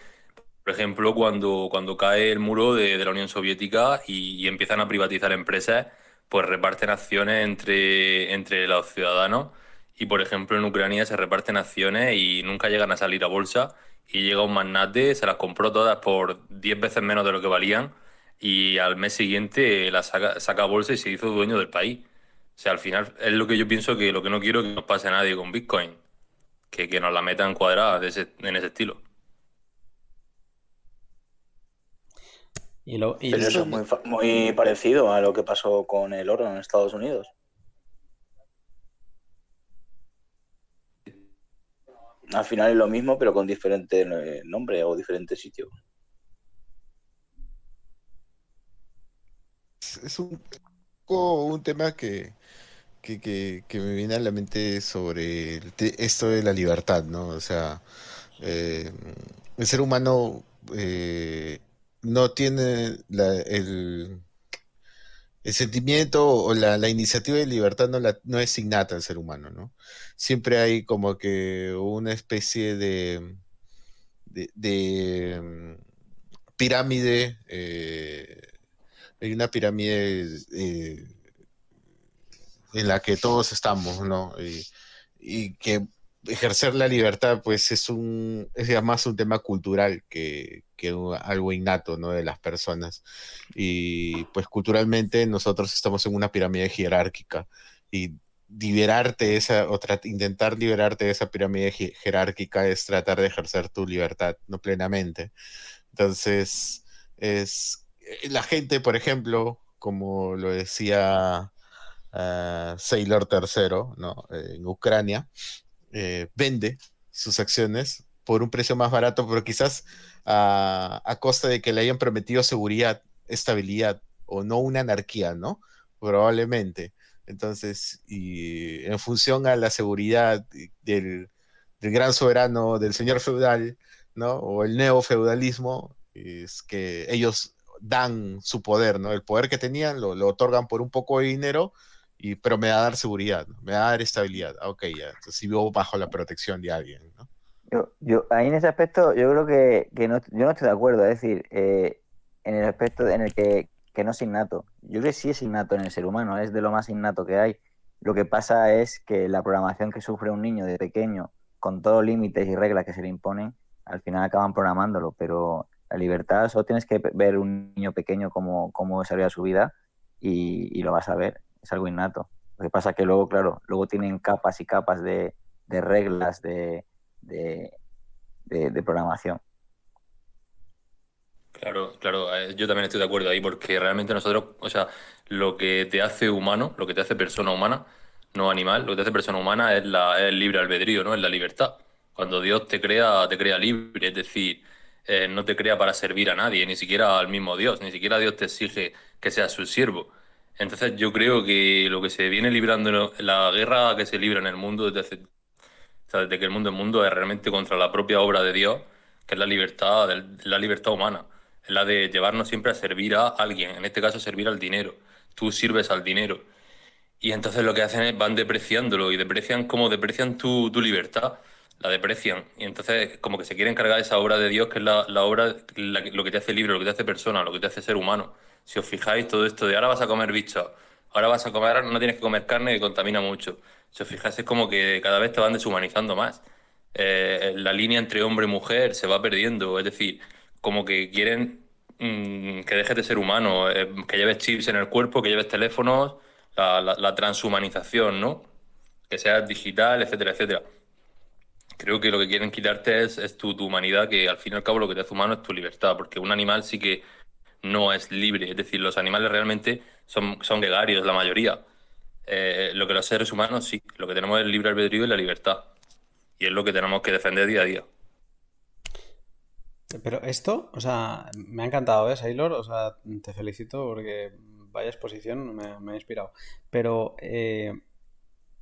por ejemplo, cuando, cuando cae el muro de, de la Unión Soviética y, y empiezan a privatizar empresas, pues reparten acciones entre, entre los ciudadanos. Y por ejemplo, en Ucrania se reparten acciones y nunca llegan a salir a bolsa. Y llega un magnate, se las compró todas por 10 veces menos de lo que valían. Y al mes siguiente las saca, saca a bolsa y se hizo dueño del país. O sea, al final es lo que yo pienso que lo que no quiero que nos pase a nadie con Bitcoin. Que, que nos la metan cuadrada de ese- en ese estilo. Y lo, y Pero eso es muy, fa- muy parecido a lo que pasó con el oro en Estados Unidos. Al final es lo mismo, pero con diferente eh, nombre o diferente sitio. Es, es un, poco un tema que, que, que- me viene a la mente sobre esto de la libertad, ¿no? O sea, eh, el ser humano eh, no tiene el, sentimiento o la, la iniciativa de libertad no, la, no es innata al ser humano, ¿no? Siempre hay como que una especie de, de, de, pirámide, eh, hay una pirámide en la que todos estamos, ¿no? Y, y que ejercer la libertad, pues es un, es más un tema cultural que, que algo innato, ¿no? De las personas. Y pues culturalmente nosotros estamos en una pirámide jerárquica y liberarte esa, o intentar liberarte de esa pirámide je- jerárquica es tratar de ejercer tu libertad, no plenamente. Entonces, es eh, la gente, por ejemplo, como lo decía ah, Sailor III, ¿no? Eh, en Ucrania, eh, vende sus acciones por un precio más barato, pero quizás a, costa de que le hayan prometido seguridad, estabilidad o no una anarquía, ¿no? Probablemente. Entonces, y en función a la seguridad del, del gran soberano, del señor feudal, ¿no? O el neofeudalismo, es que ellos dan su poder, ¿no? El poder que tenían lo, lo otorgan por un poco de dinero, y, pero me va a dar seguridad, ¿no? me va a dar estabilidad. Ah, Ok, ya, entonces vivo bajo la protección de alguien, ¿no? Yo, yo, ahí en ese aspecto, yo creo que, que no, yo no estoy de acuerdo. Es decir, eh, en el aspecto en el que, que no es innato. Yo creo que sí es innato en el ser humano, es de lo más innato que hay. Lo que pasa es que la programación que sufre un niño de pequeño, con todos los límites y reglas que se le imponen, al final acaban programándolo. Pero la libertad, solo tienes que ver un niño pequeño cómo, cómo desarrolla su vida y, y lo vas a ver. Es algo innato. Lo que pasa es que luego, claro, luego tienen capas y capas de, reglas, de programación. Claro, claro, eh, yo también estoy de acuerdo ahí porque realmente nosotros, o sea, lo que te hace humano, lo que te hace persona humana, no animal, lo que te hace persona humana es, la, es el libre albedrío, ¿no? Es la libertad. Cuando Dios te crea, te crea libre, es decir, eh, no te crea para servir a nadie, ni siquiera al mismo Dios, ni siquiera Dios te exige que seas su siervo. Entonces yo creo que lo que se viene librando, la guerra que se libra en el mundo desde hace desde que el mundo es mundo es realmente contra la propia obra de Dios, que es la libertad, la libertad humana. Es la de llevarnos siempre a servir a alguien, en este caso servir al dinero. Tú sirves al dinero. Y entonces lo que hacen es van depreciándolo y deprecian como deprecian tu, tu libertad, la deprecian. Y entonces como que se quieren cargar esa obra de Dios, que es la, la obra, lo que te hace libre, lo que te hace persona, lo que te hace ser humano. Si os fijáis, todo esto de ahora vas a comer bichos, ahora vas a comer, no tienes que comer carne que contamina mucho. Si os fijáis, es como que cada vez te van deshumanizando más. Eh, la línea entre hombre y mujer se va perdiendo, es decir, como que quieren mm, que dejes de ser humano, eh, que lleves chips en el cuerpo, que lleves teléfonos, la, la- transhumanización, ¿no? Que seas digital, etcétera, etcétera. Creo que lo que quieren quitarte es, es tu, tu humanidad, que al fin y al cabo lo que te hace humano es tu libertad, porque un animal sí que no es libre. Es decir, los animales realmente son, son gregarios, la mayoría. Eh, lo que los seres humanos sí, lo que tenemos es el libre albedrío y la libertad. Y es lo que tenemos que defender día a día. Pero esto, o sea, me ha encantado, ¿eh, Sailor? O sea, te felicito porque vaya exposición, me, ha inspirado. Pero eh,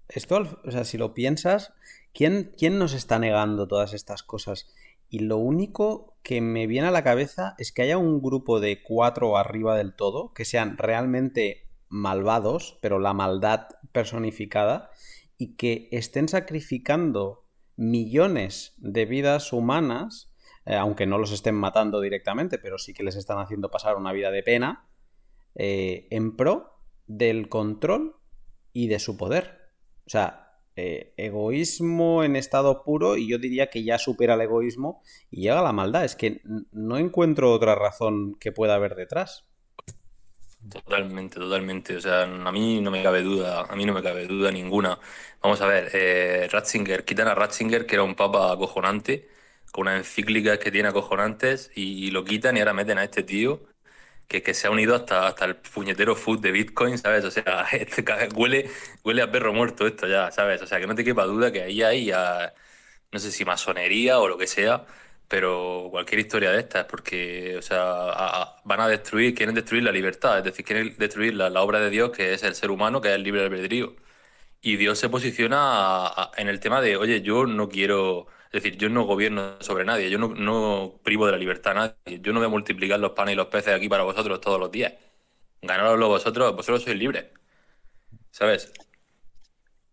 esto, o sea, si lo piensas, ¿quién, ¿quién nos está negando todas estas cosas? Y lo único que me viene a la cabeza es que haya un grupo de cuatro arriba del todo que sean realmente malvados, pero la maldad personificada, y que estén sacrificando millones de vidas humanas eh, aunque no los estén matando directamente, pero sí que les están haciendo pasar una vida de pena, eh, en pro del control y de su poder. O sea, eh, egoísmo en estado puro y yo diría que ya supera el egoísmo y llega la maldad. Es que no encuentro otra razón que pueda haber detrás. Totalmente, totalmente. O sea, a mí no me cabe duda, a mí no me cabe duda ninguna. Vamos a ver, Ratzinger, quitan a Ratzinger, que era un papa acojonante, con unas encíclicas que tiene acojonantes y, lo quitan y ahora meten a este tío que, que se ha unido hasta, hasta el puñetero food de Bitcoin, ¿sabes? O sea, este, huele, huele a perro muerto esto ya, ¿sabes? O sea, que no te quepa duda que ahí hay no sé si masonería o lo que sea, pero cualquier historia de estas, porque, o sea, van a destruir, quieren destruir la libertad, es decir, quieren destruir la, obra de Dios, que es el ser humano, que es el libre albedrío. Y Dios se posiciona en el tema de, oye, yo no quiero es decir, yo no gobierno sobre nadie, yo no, privo de la libertad a nadie, yo no voy a multiplicar los panes y los peces aquí para vosotros todos los días. Ganadoslo vosotros, vosotros sois libres. ¿Sabes?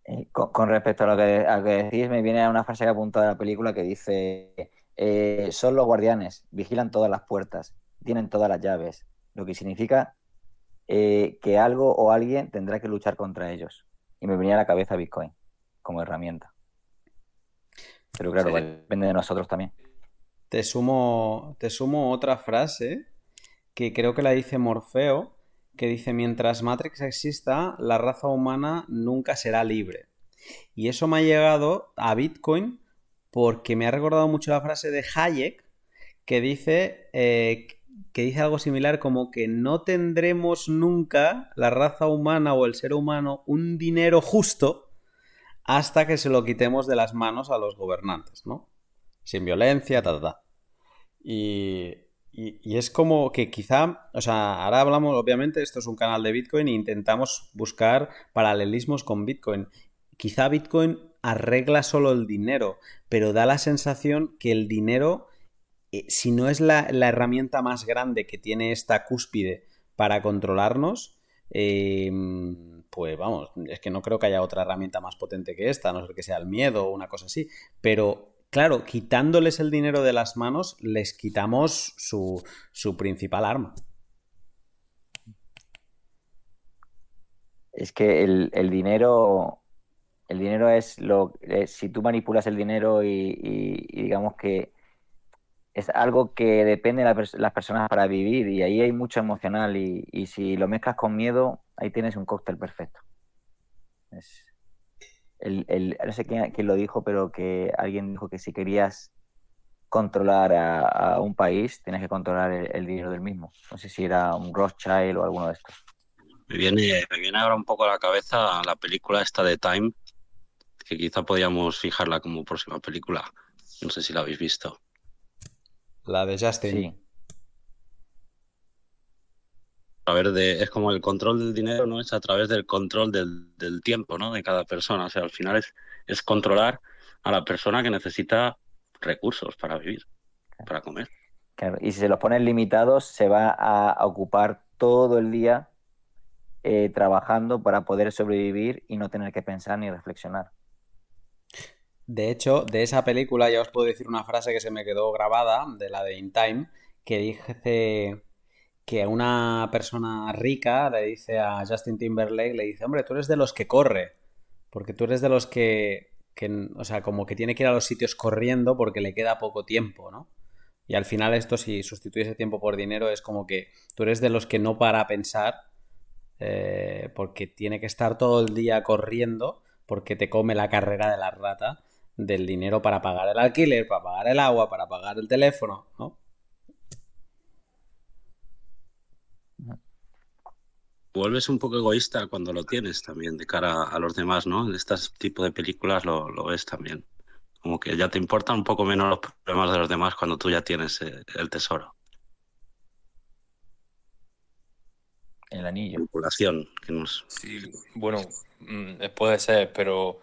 Eh, con, respecto a lo, que, decís, me viene una frase que apuntado de la película que dice: eh, Son los guardianes, vigilan todas las puertas, tienen todas las llaves, lo que significa eh, que algo o alguien tendrá que luchar contra ellos. Y me venía a la cabeza Bitcoin como herramienta. Pero claro, depende de nosotros también. Te sumo, te sumo otra frase que creo que la dice Morfeo, que dice, mientras Matrix exista, la raza humana nunca será libre. Y eso me ha llegado a Bitcoin porque me ha recordado mucho la frase de Hayek, que dice, eh, que dice algo similar como que no tendremos nunca, la raza humana o el ser humano, un dinero justo hasta que se lo quitemos de las manos a los gobernantes, ¿no? Sin violencia, ta, ta, ta. Y, y, es como que quizá, o sea, ahora hablamos, obviamente, esto es un canal de Bitcoin e intentamos buscar paralelismos con Bitcoin. Quizá Bitcoin arregla solo el dinero, pero da la sensación que el dinero, eh, si no es la, la, herramienta más grande que tiene esta cúspide para controlarnos, eh, pues vamos, es que no creo que haya otra herramienta más potente que esta, a no ser que sea el miedo o una cosa así. Pero claro, quitándoles el dinero de las manos, les quitamos su, principal arma. Es que el, dinero. El dinero es lo. Eh, si tú manipulas el dinero y digamos que es algo que depende de las personas para vivir y ahí hay mucho emocional y, si lo mezclas con miedo, ahí tienes un cóctel perfecto. el, no sé quién, lo dijo, pero que alguien dijo que si querías controlar a, un país, tienes que controlar el, dinero del mismo. No sé si era un Rothschild o alguno de estos. Me viene, me viene ahora un poco a la cabeza la película esta de Time, que quizá podíamos fijarla como próxima película. No sé si la habéis visto. La de Justin. Sí. A ver, de, es como el control del dinero, ¿no? Es a través del control del, tiempo, ¿no? De cada persona. O sea, al final es, es controlar a la persona que necesita recursos para vivir, para comer. Claro. Y si se los ponen limitados, se va a ocupar todo el día eh, trabajando para poder sobrevivir y no tener que pensar ni reflexionar. De hecho, de esa película ya os puedo decir una frase que se me quedó grabada, de la de In Time, que dice que una persona rica le dice a Justin Timberlake, le dice, hombre, tú eres de los que corre, porque tú eres de los que, o sea, como que tiene que ir a los sitios corriendo porque le queda poco tiempo, ¿no? Y al final esto, si sustituye ese tiempo por dinero, es como que tú eres de los que no para a pensar eh, porque tiene que estar todo el día corriendo porque te come la carrera de la rata del dinero para pagar el alquiler, para pagar el agua, para pagar el teléfono, ¿no? Vuelves un poco egoísta cuando lo tienes también de cara a los demás, ¿no? En este tipo de películas lo, lo ves también. Como que ya te importan un poco menos los problemas de los demás cuando tú ya tienes eh, el tesoro. El anillo. Manipulación. Que nos... Sí, bueno, mm, puede ser, pero,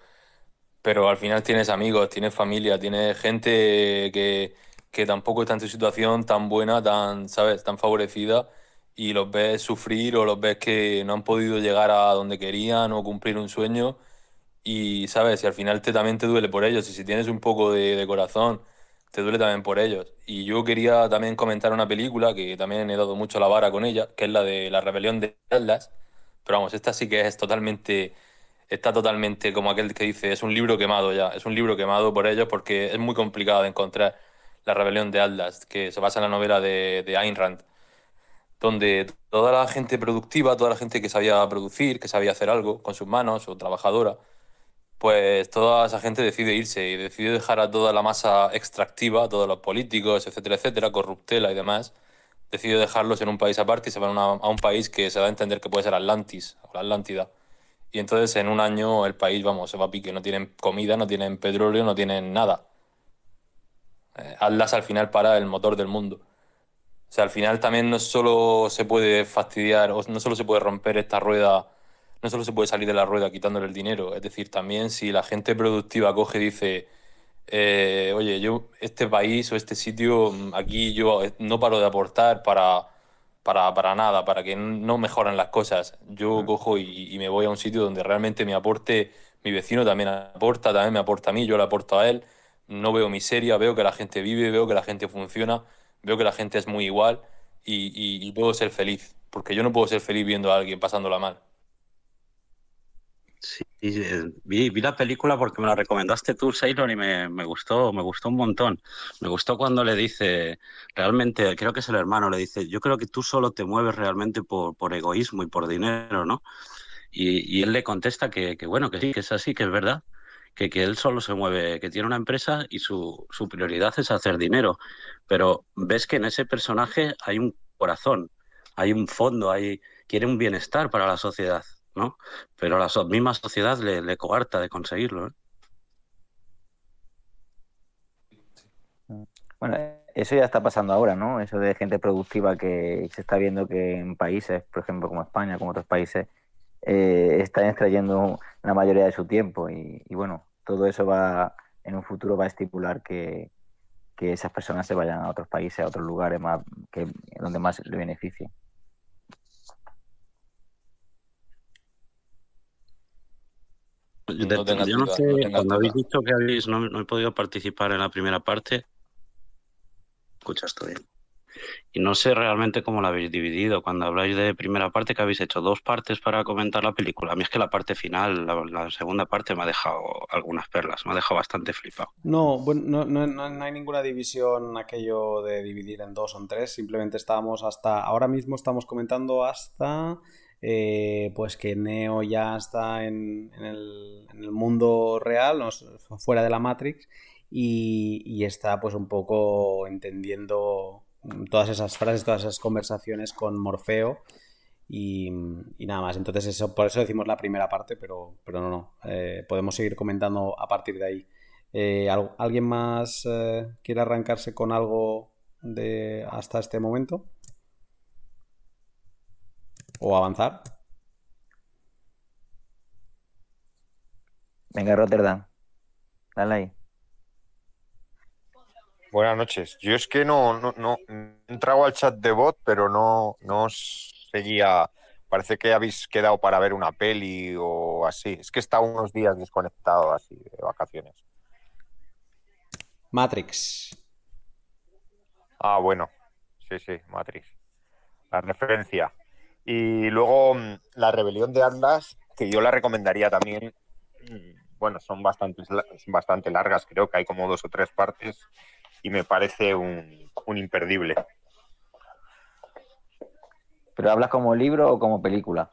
pero al final tienes amigos, tienes familia, tienes gente que, que tampoco está en tu situación tan buena, tan, ¿sabes?, tan favorecida y los ves sufrir o los ves que no han podido llegar a donde querían o cumplir un sueño y, ¿sabes?, y al final te, también te duele por ellos y si tienes un poco de, de corazón, te duele también por ellos. Y yo quería también comentar una película que también he dado mucho la vara con ella, que es la de La Rebelión de Atlas, pero vamos, esta sí que es totalmente está totalmente como aquel que dice, es un libro quemado ya, es un libro quemado por ellos porque es muy complicado de encontrar La rebelión de Atlas, que se basa en la novela de, de Ayn Rand, donde toda la gente productiva, toda la gente que sabía producir, que sabía hacer algo con sus manos o trabajadora, pues toda esa gente decide irse y decide dejar a toda la masa extractiva, todos los políticos, etcétera, etcétera, corruptela y demás, decide dejarlos en un país aparte y se van a, un país que se da a entender que puede ser Atlantis o la Atlántida. Y entonces en un año el país, vamos, se va a pique, no tienen comida, no tienen petróleo, no tienen nada. Eh, Atlas al final para el motor del mundo. O sea, al final también no solo se puede fastidiar, o no solo se puede romper esta rueda, no solo se puede salir de la rueda quitándole el dinero. Es decir, también si la gente productiva coge y dice, eh, oye, yo, este país o este sitio, mm, aquí yo eh, no paro de aportar para, para, para nada, para que no mejoren las cosas. Yo cojo y, y me voy a un sitio donde realmente me aporte, mi vecino también aporta, también me aporta a mí, yo le aporto a él. No veo miseria, veo que la gente vive, veo que la gente funciona, veo que la gente es muy igual y, puedo ser feliz, porque yo no puedo ser feliz viendo a alguien pasándola mal. Sí, vi, la película porque me la recomendaste tú, Sailor, y me, gustó, me gustó un montón. Me gustó cuando le dice, realmente, creo que es el hermano, le dice, yo creo que tú solo te mueves realmente por, por egoísmo y por dinero, ¿no? Y, él le contesta que bueno, que sí, que es así, que es verdad, que, que él solo se mueve, que tiene una empresa y su, su prioridad es hacer dinero. Pero ves que en ese personaje hay un corazón, hay un fondo, hay, quiere un bienestar para la sociedad, ¿no? Pero la misma sociedad le, le coarta de conseguirlo. ¿eh? Bueno, eso ya está pasando ahora, ¿no? Eso de gente productiva que se está viendo que en países, por ejemplo, como España, como otros países, eh, están extrayendo la mayoría de su tiempo y, y bueno, todo eso va, en un futuro va a estipular que, que esas personas se vayan a otros países, a otros lugares más que donde más le beneficie. Yo, No tengas yo no duda, sé, no cuando habéis dicho que habéis, no, no he podido participar en la primera parte, escuchas tú bien. Y no sé realmente cómo la habéis dividido. Cuando habláis de primera parte, que habéis hecho dos partes para comentar la película. A mí es que la parte final, la, segunda parte, me ha dejado algunas perlas, me ha dejado bastante flipado. No, bueno, no, no- no- hay ninguna división aquello de dividir en dos o en tres, simplemente estábamos hasta, ahora mismo estamos comentando hasta, eh, pues que Neo ya está en, en el, en el mundo real, no, fuera de la Matrix, y, y está pues un poco entendiendo todas esas frases, todas esas conversaciones con Morfeo. Y, y nada más, entonces eso, por eso decimos la primera parte, pero, pero no, no, eh, podemos seguir comentando a partir de ahí. Eh, ¿al- ¿Alguien más eh, quiere arrancarse con algo de hasta este momento? ¿O avanzar? Venga, Rotterdam, dale ahí. Buenas noches. Yo es que no, no, no he entrado al chat de bot, pero no, no os seguía. Parece que habéis quedado para ver una peli o así. Es que he estado unos días desconectado así de vacaciones. Matrix. Ah, bueno. Sí, sí, Matrix. La referencia. Y luego mm, la rebelión de Atlas, que yo la recomendaría también. mm, Bueno, son bastante, bastante largas, creo que hay como dos o tres partes. Y me parece un, un imperdible. ¿Pero hablas como libro o como película?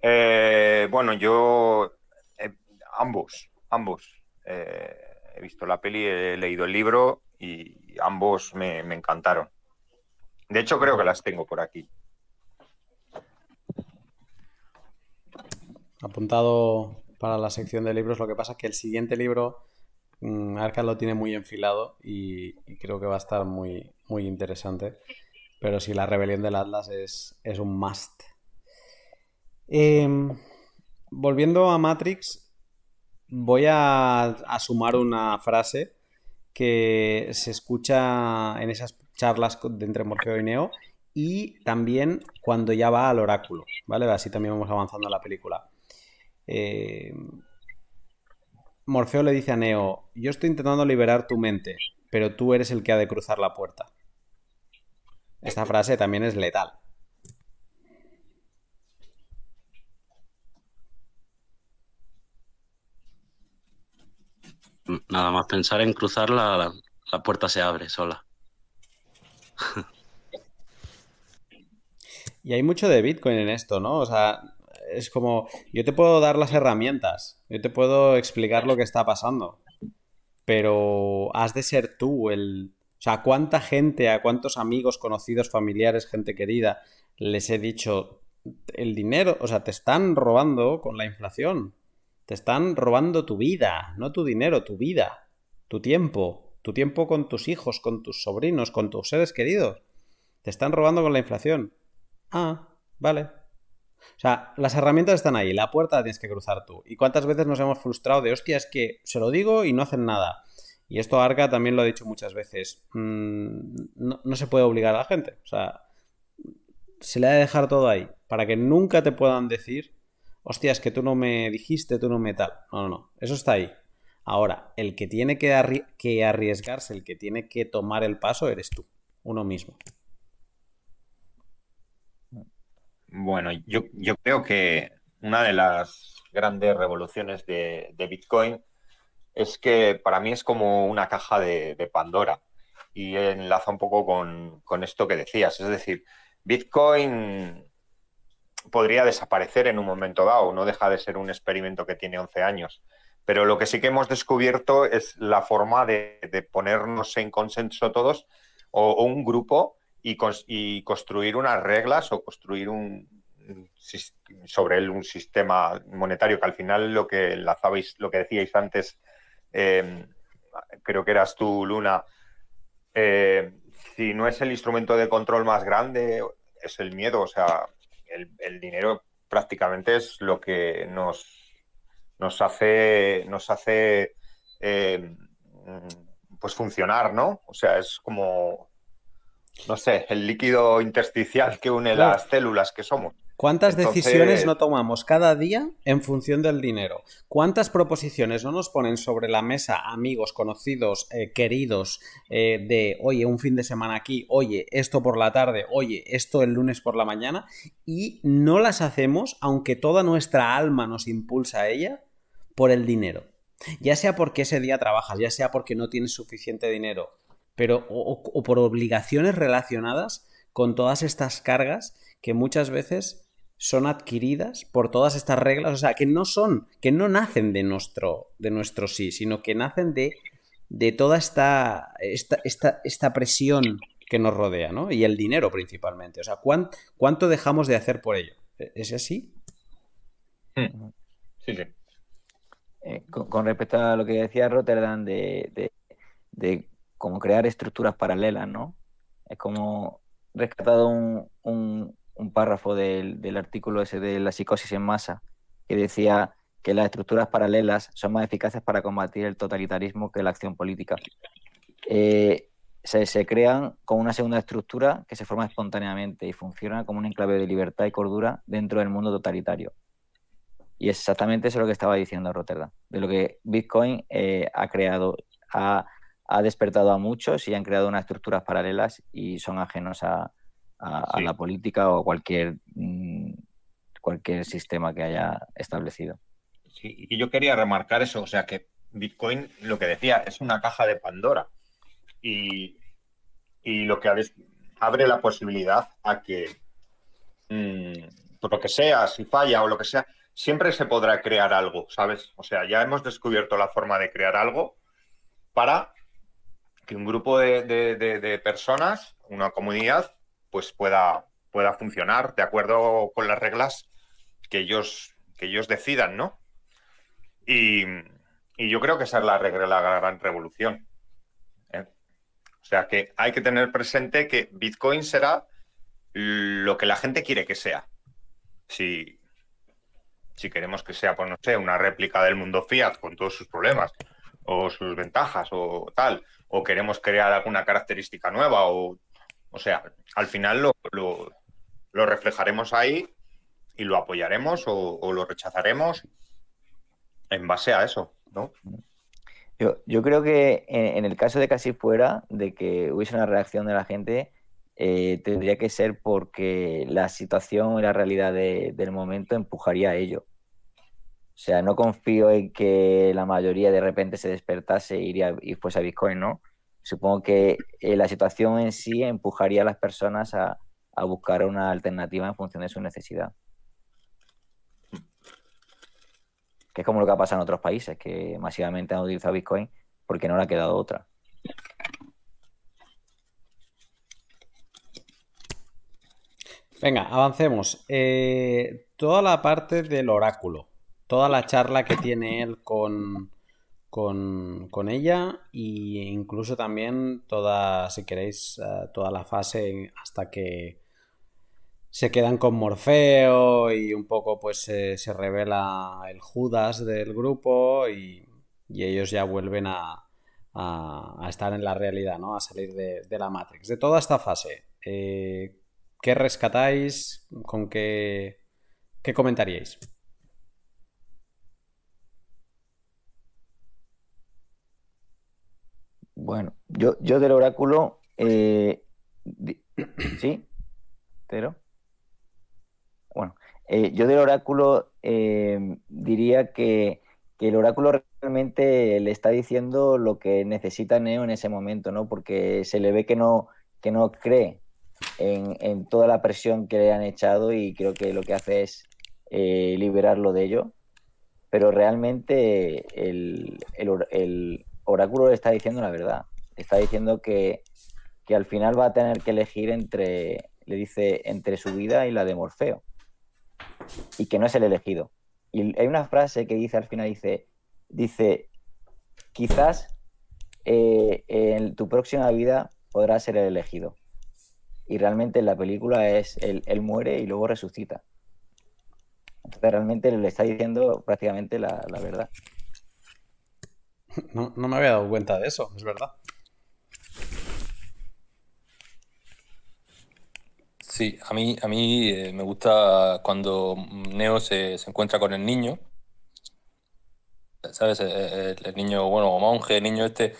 Eh, bueno, yo eh, ambos, ambos. Eh, he visto la peli, he leído el libro y ambos me, me encantaron. De hecho, creo que las tengo por aquí. Apuntado para la sección de libros, lo que pasa es que el siguiente libro Arca lo tiene muy enfilado y, creo que va a estar muy, muy interesante. Pero sí, la rebelión del Atlas es, es un must. Em, volviendo a Matrix, voy a, a sumar una frase que se escucha en esas charlas de entre Morfeo y Neo y también cuando ya va al oráculo, ¿vale? Así también vamos avanzando en la película. Eh, Morfeo le dice a Neo, yo estoy intentando liberar tu mente, pero tú eres el que ha de cruzar la puerta. Esta frase también es letal. Nada más pensar en cruzarla, la, la puerta se abre sola. Y hay mucho de Bitcoin en esto, ¿no? O sea, es como, yo te puedo dar las herramientas, yo te puedo explicar lo que está pasando, pero has de ser tú el... O sea, ¿a cuánta gente, a cuántos amigos, conocidos, familiares, gente querida, les he dicho el dinero? O sea, te están robando con la inflación. Te están robando tu vida, no tu dinero, tu vida, tu tiempo, tu tiempo con tus hijos, con tus sobrinos, con tus seres queridos. Te están robando con la inflación. Ah, vale. O sea, las herramientas están ahí, la puerta la tienes que cruzar tú. ¿Y cuántas veces nos hemos frustrado de, hostia, es que se lo digo y no hacen nada? Y esto Arca también lo ha dicho muchas veces. Mm, no, se puede obligar a la gente. O sea, se le ha de dejar todo ahí. Para que nunca te puedan decir, hostia, es que tú no me dijiste, tú no me tal. No, no, no. Eso está ahí. Ahora, el que tiene que arriesgarse, el que tiene que tomar el paso, eres tú, uno mismo. Bueno, yo, yo creo que una de las grandes revoluciones de, Bitcoin es que para mí es como una caja de, Pandora y enlaza un poco con, esto que decías. Es decir, Bitcoin podría desaparecer en un momento dado, no deja de ser un experimento que tiene 11 años. Pero lo que sí que hemos descubierto es la forma de, ponernos en consenso todos o un grupo y, cons- y construir unas reglas o construir un, sobre él un sistema monetario que al final lo que enlazabais, lo que decíais antes, eh, creo que eras tú, Luna, eh, si no es el instrumento de control más grande, es el miedo, o sea, el, el dinero prácticamente es lo que nos, nos hace, nos hace eh, pues funcionar, ¿no? O sea, es como, no sé, el líquido intersticial que une Claro. las células que somos. ¿Cuántas Entonces- decisiones no tomamos cada día en función del dinero? ¿Cuántas proposiciones no nos ponen sobre la mesa amigos, conocidos, eh, queridos, eh, de, oye, un fin de semana aquí, oye, esto por la tarde, oye, esto el lunes por la mañana? Y no las hacemos, aunque toda nuestra alma nos impulsa a ella, por el dinero. Ya sea porque ese día trabajas, ya sea porque no tienes suficiente dinero, pero o, por obligaciones relacionadas con todas estas cargas que muchas veces son adquiridas por todas estas reglas, o sea, que no son, que no nacen de nuestro, de nuestro sí, sino que nacen de, de toda esta, esta, esta, esta presión que nos rodea, ¿no? Y el dinero principalmente. O sea, ¿cuán- ¿cuánto dejamos de hacer por ello? ¿Es así? Sí, sí. Eh, con, con respecto a lo que decía Rotterdam de, de, de cómo crear estructuras paralelas, ¿no? Es como rescatado un, párrafo del, artículo ese de la psicosis en masa, que decía que las estructuras paralelas son más eficaces para combatir el totalitarismo que la acción política. Eh, se, se crean con una segunda estructura que se forma espontáneamente y funciona como un enclave de libertad y cordura dentro del mundo totalitario. Y es exactamente eso lo que estaba diciendo Rotterdam, de lo que Bitcoin eh, ha creado, ha, ha, despertado a muchos y han creado unas estructuras paralelas y son ajenos a, a, Sí. a la política o a cualquier, mm, cualquier sistema que haya establecido. Sí, y yo quería remarcar eso, o sea que Bitcoin, lo que decía, es una caja de Pandora. Y, y lo que abre la posibilidad a que, mm, por lo que sea, si falla o lo que sea, siempre se podrá crear algo, ¿sabes? O sea, ya hemos descubierto la forma de crear algo para que un grupo de, de- personas, una comunidad, pues pueda, pueda funcionar de acuerdo con las reglas que ellos que ellos decidan, ¿no? Y, y yo creo que esa es la, la gran revolución. ¿eh? O sea que hay que tener presente que Bitcoin será lo que la gente quiere que sea. Si, si queremos que sea, pues no sé, una réplica del mundo fiat con todos sus problemas o sus ventajas o tal, o queremos crear alguna característica nueva, o, o sea, al final lo, lo- reflejaremos ahí y lo apoyaremos o, lo rechazaremos en base a eso, ¿no? Yo, yo creo que en, en el caso de que así fuera, de que hubiese una reacción de la gente, eh, tendría que ser porque la situación y la realidad de- del momento empujaría a ello. O sea, no confío en que la mayoría de repente se despertase e iría y fuese a Bitcoin, ¿no? Supongo que eh, la situación en sí empujaría a las personas a, buscar una alternativa en función de su necesidad. Que es como lo que ha pasado en otros países, que masivamente han utilizado Bitcoin porque no le ha quedado otra. Venga, avancemos. Eh, toda la parte del oráculo, toda la charla que tiene él con, con, con ella e incluso también toda, si queréis, eh, toda la fase hasta que se quedan con Morfeo y un poco pues se revela el Judas del grupo y, y ellos ya vuelven a, a- a estar en la realidad, ¿no? A salir de, de la Matrix. De toda esta fase, eh, ¿qué rescatáis? ¿Con qué, qué comentaríais? Bueno, yo, yo del oráculo, eh, ¿sí? ¿Pero? Bueno, eh, yo del oráculo eh, diría que, que el oráculo realmente le está diciendo lo que necesita Neo en ese momento, ¿no? Porque se le ve que no, que no cree en, en toda la presión que le han echado y creo que lo que hace es eh, liberarlo de ello. Pero realmente el, el el oráculo le está diciendo la verdad. Está diciendo que, que al final va a tener que elegir entre, le dice, entre su vida y la de Morfeo. Y que no es el elegido. Y hay una frase que dice al final, dice, dice, quizás eh, en tu próxima vida podrás ser el elegido. Y realmente en la película es, él, él muere y luego resucita. Entonces realmente le está diciendo prácticamente la, la verdad. No, no me había dado cuenta de eso, es verdad. Sí, a mí, a mí eh, me gusta cuando Neo se, se encuentra con el niño, ¿sabes? El, el- el niño, bueno, monje, el niño este,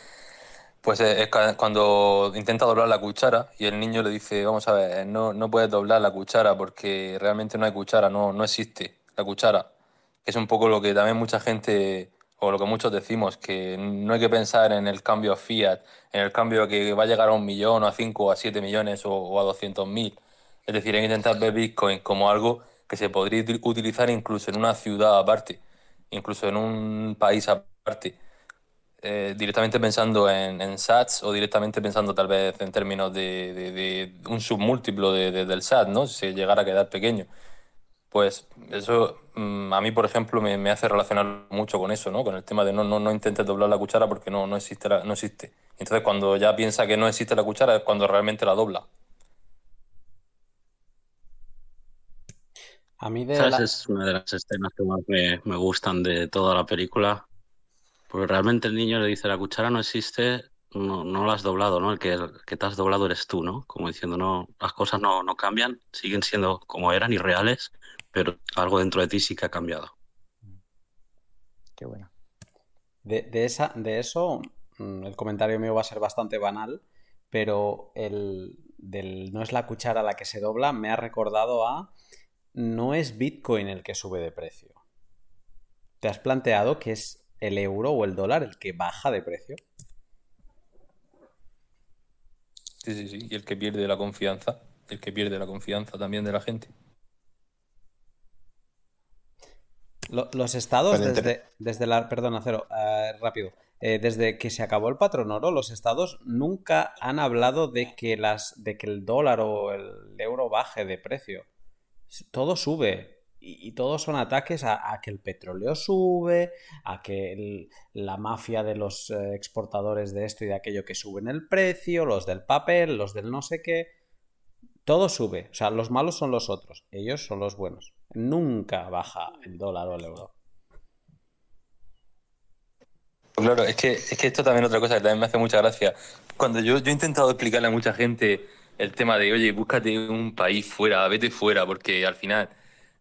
pues es, cuando intenta doblar la cuchara y el niño le dice, vamos a ver, no, no puedes doblar la cuchara porque realmente no hay cuchara, no, no existe la cuchara, que es un poco lo que también mucha gente, o lo que muchos decimos, que no hay que pensar en el cambio a fiat, en el cambio que va a llegar a un millón, o a cinco, a siete millones, o, a doscientos mil. Es decir, hay que intentar ver Bitcoin como algo que se podría util- utilizar incluso en una ciudad aparte, incluso en un país aparte, eh, directamente pensando en, en sats o directamente pensando tal vez en términos de, un submúltiplo de- de- del SAT, ¿no? Si llegara a quedar pequeño. Pues eso mm, a mí, por ejemplo, me, me hace relacionar mucho con eso, ¿no? Con el tema de no, no, no intentes doblar la cuchara porque no, no existe, la- no existe. Entonces, cuando ya piensa que no existe la cuchara es cuando realmente la dobla. A mí de ¿Sabes? la- Es una de las escenas que más me, me gustan de toda la película. Porque realmente el niño le dice, la cuchara no existe, no, no la has doblado, ¿no? El que, el que te has doblado eres tú, ¿no? Como diciendo, no, las cosas no, no cambian, siguen siendo como eran y reales, pero algo dentro de ti sí que ha cambiado. Qué bueno. De, de esa, de eso, mm, el comentario mío va a ser bastante banal, pero el del no es la cuchara la que se dobla me ha recordado a no es Bitcoin el que sube de precio. ¿Te has planteado que es el euro o el dólar el que baja de precio? Sí, sí, sí. Y el que pierde la confianza, el que pierde la confianza también de la gente. Lo- Los estados desde, desde la... Perdona, Cero, eh, rápido. Eh, desde que se acabó el patrón oro, los estados nunca han hablado de que, las, de que el dólar o el euro baje de precio. Todo sube. Y, todos son ataques a, que el petróleo sube, a que la mafia de los eh, exportadores de esto y de aquello que suben el precio, los del papel, los del no sé qué. Todo sube. O sea, los malos son los otros. Ellos son los buenos. Nunca baja el dólar o el euro. Claro, es que, es que esto también es otra cosa que también me hace mucha gracia. Cuando yo, yo he intentado explicarle a mucha gente el tema de, oye, búscate un país fuera, vete fuera, porque al final,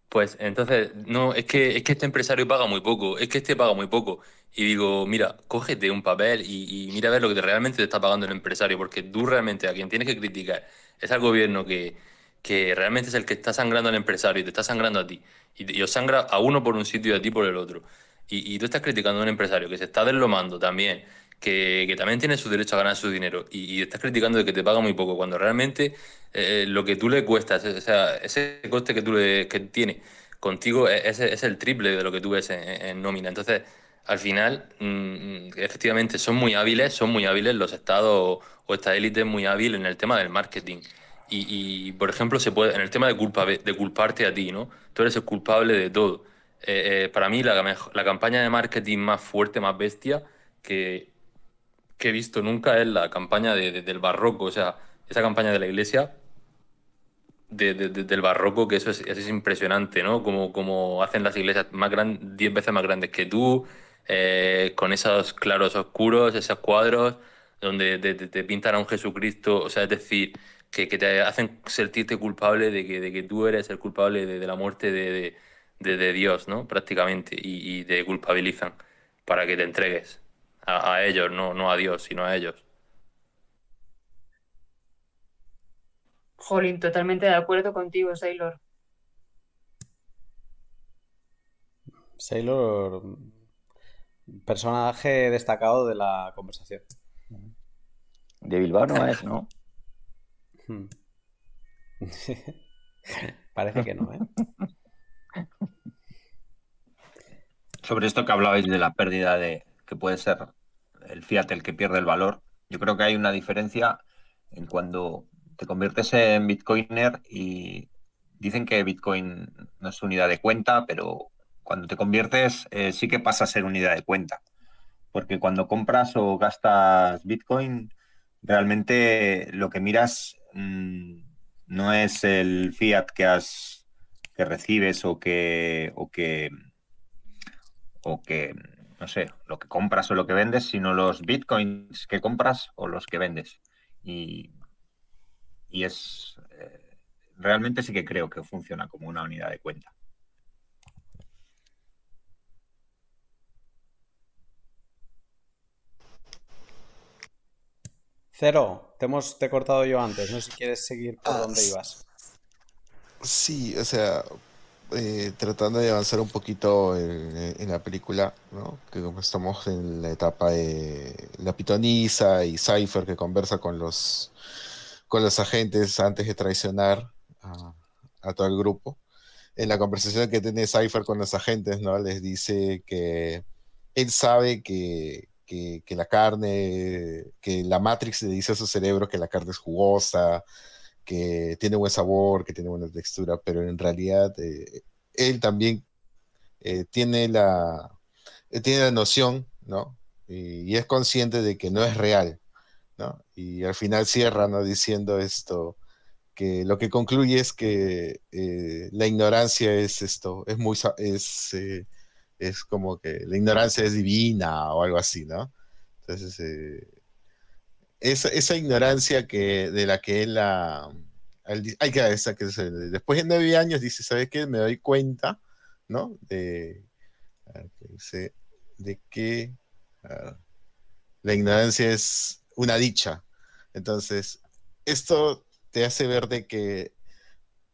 pues entonces, no, es que, es que este empresario paga muy poco, es que este paga muy poco. Y digo, mira, cógete un papel y, mira a ver lo que te- realmente te está pagando el empresario, porque tú realmente a quien tienes que criticar es al gobierno que, que realmente es el que está sangrando al empresario y te está sangrando a ti. Y, y os sangra a uno por un sitio y a ti por el otro. Y, y tú estás criticando a un empresario que se está deslomando también, que, también tiene su derecho a ganar su dinero, y, estás criticando de que te paga muy poco, cuando realmente eh, lo que tú le cuestas, o sea, ese coste que tú le, que tiene contigo es, es el triple de lo que tú ves en, nómina. Entonces, al final, mm, efectivamente, son muy hábiles, son muy hábiles los estados o esta élite muy hábil en el tema del marketing. Y, por ejemplo, se puede, en el tema de, culpa, de culparte a ti, ¿no? Tú eres el culpable de todo. Eh, eh, para mí, la, la campaña de marketing más fuerte, más bestia que, que he visto nunca es la campaña de- de- del barroco. O sea, esa campaña de la iglesia de- de- de- del barroco, que eso es, impresionante, ¿no? Como, como hacen las iglesias más grandes, 10 veces más grandes que tú, eh, con esos claros oscuros, esos cuadros, donde te, te- te pintan a un Jesucristo, o sea, es decir, que, te hacen sentirte culpable de que, de que tú eres el culpable de, la muerte de Dios, ¿no? Prácticamente, y, y te culpabilizan para que te entregues a, a ellos, no, no a Dios, sino a ellos. Jolín, totalmente de acuerdo contigo, Sailor. Sailor, personaje destacado de la conversación. De Bilbao no es, ¿no? Hmm. Parece que no, ¿eh? Sobre esto que hablabais de la pérdida de que puede ser el fiat el que pierde el valor, yo creo que hay una diferencia en cuando te conviertes en bitcoiner y dicen que bitcoin no es unidad de cuenta, pero cuando te conviertes eh, sí que pasa a ser unidad de cuenta. Porque cuando compras o gastas bitcoin, realmente lo que miras mm, no es el fiat que has que recibes o que o que o que, no sé, lo que compras o lo que vendes, sino los bitcoins que compras o los que vendes. Y, y es, eh, realmente sí que creo que funciona como una unidad de cuenta. Cero, te, hemos, te he cortado yo antes. No sé si quieres seguir por Ah, donde ibas. Sí, o sea, eh, tratando de avanzar un poquito en, la película, ¿no? Que como estamos en la etapa de la pitonisa y Cypher que conversa con los, con los agentes antes de traicionar a, a todo el grupo. En la conversación que tiene Cypher con los agentes, ¿no? Les dice que él sabe que, que, que la carne, que la Matrix le dice a su cerebro que la carne es jugosa, que tiene buen sabor, que tiene buena textura, pero en realidad eh, él también eh, tiene la, eh, tiene la noción, ¿no? Y, es consciente de que no es real, ¿no? Y al final cierra, ¿no? Diciendo esto, que lo que concluye es que la ignorancia es esto, es muy, es, es como que la ignorancia es divina o algo así, ¿no? Entonces, esa, esa ignorancia que, de la que él di- Hay que esa que después de nueve años dice, ¿sabes qué? Me doy cuenta, ¿no? De, de que la ignorancia es una dicha. Entonces, esto te hace ver de que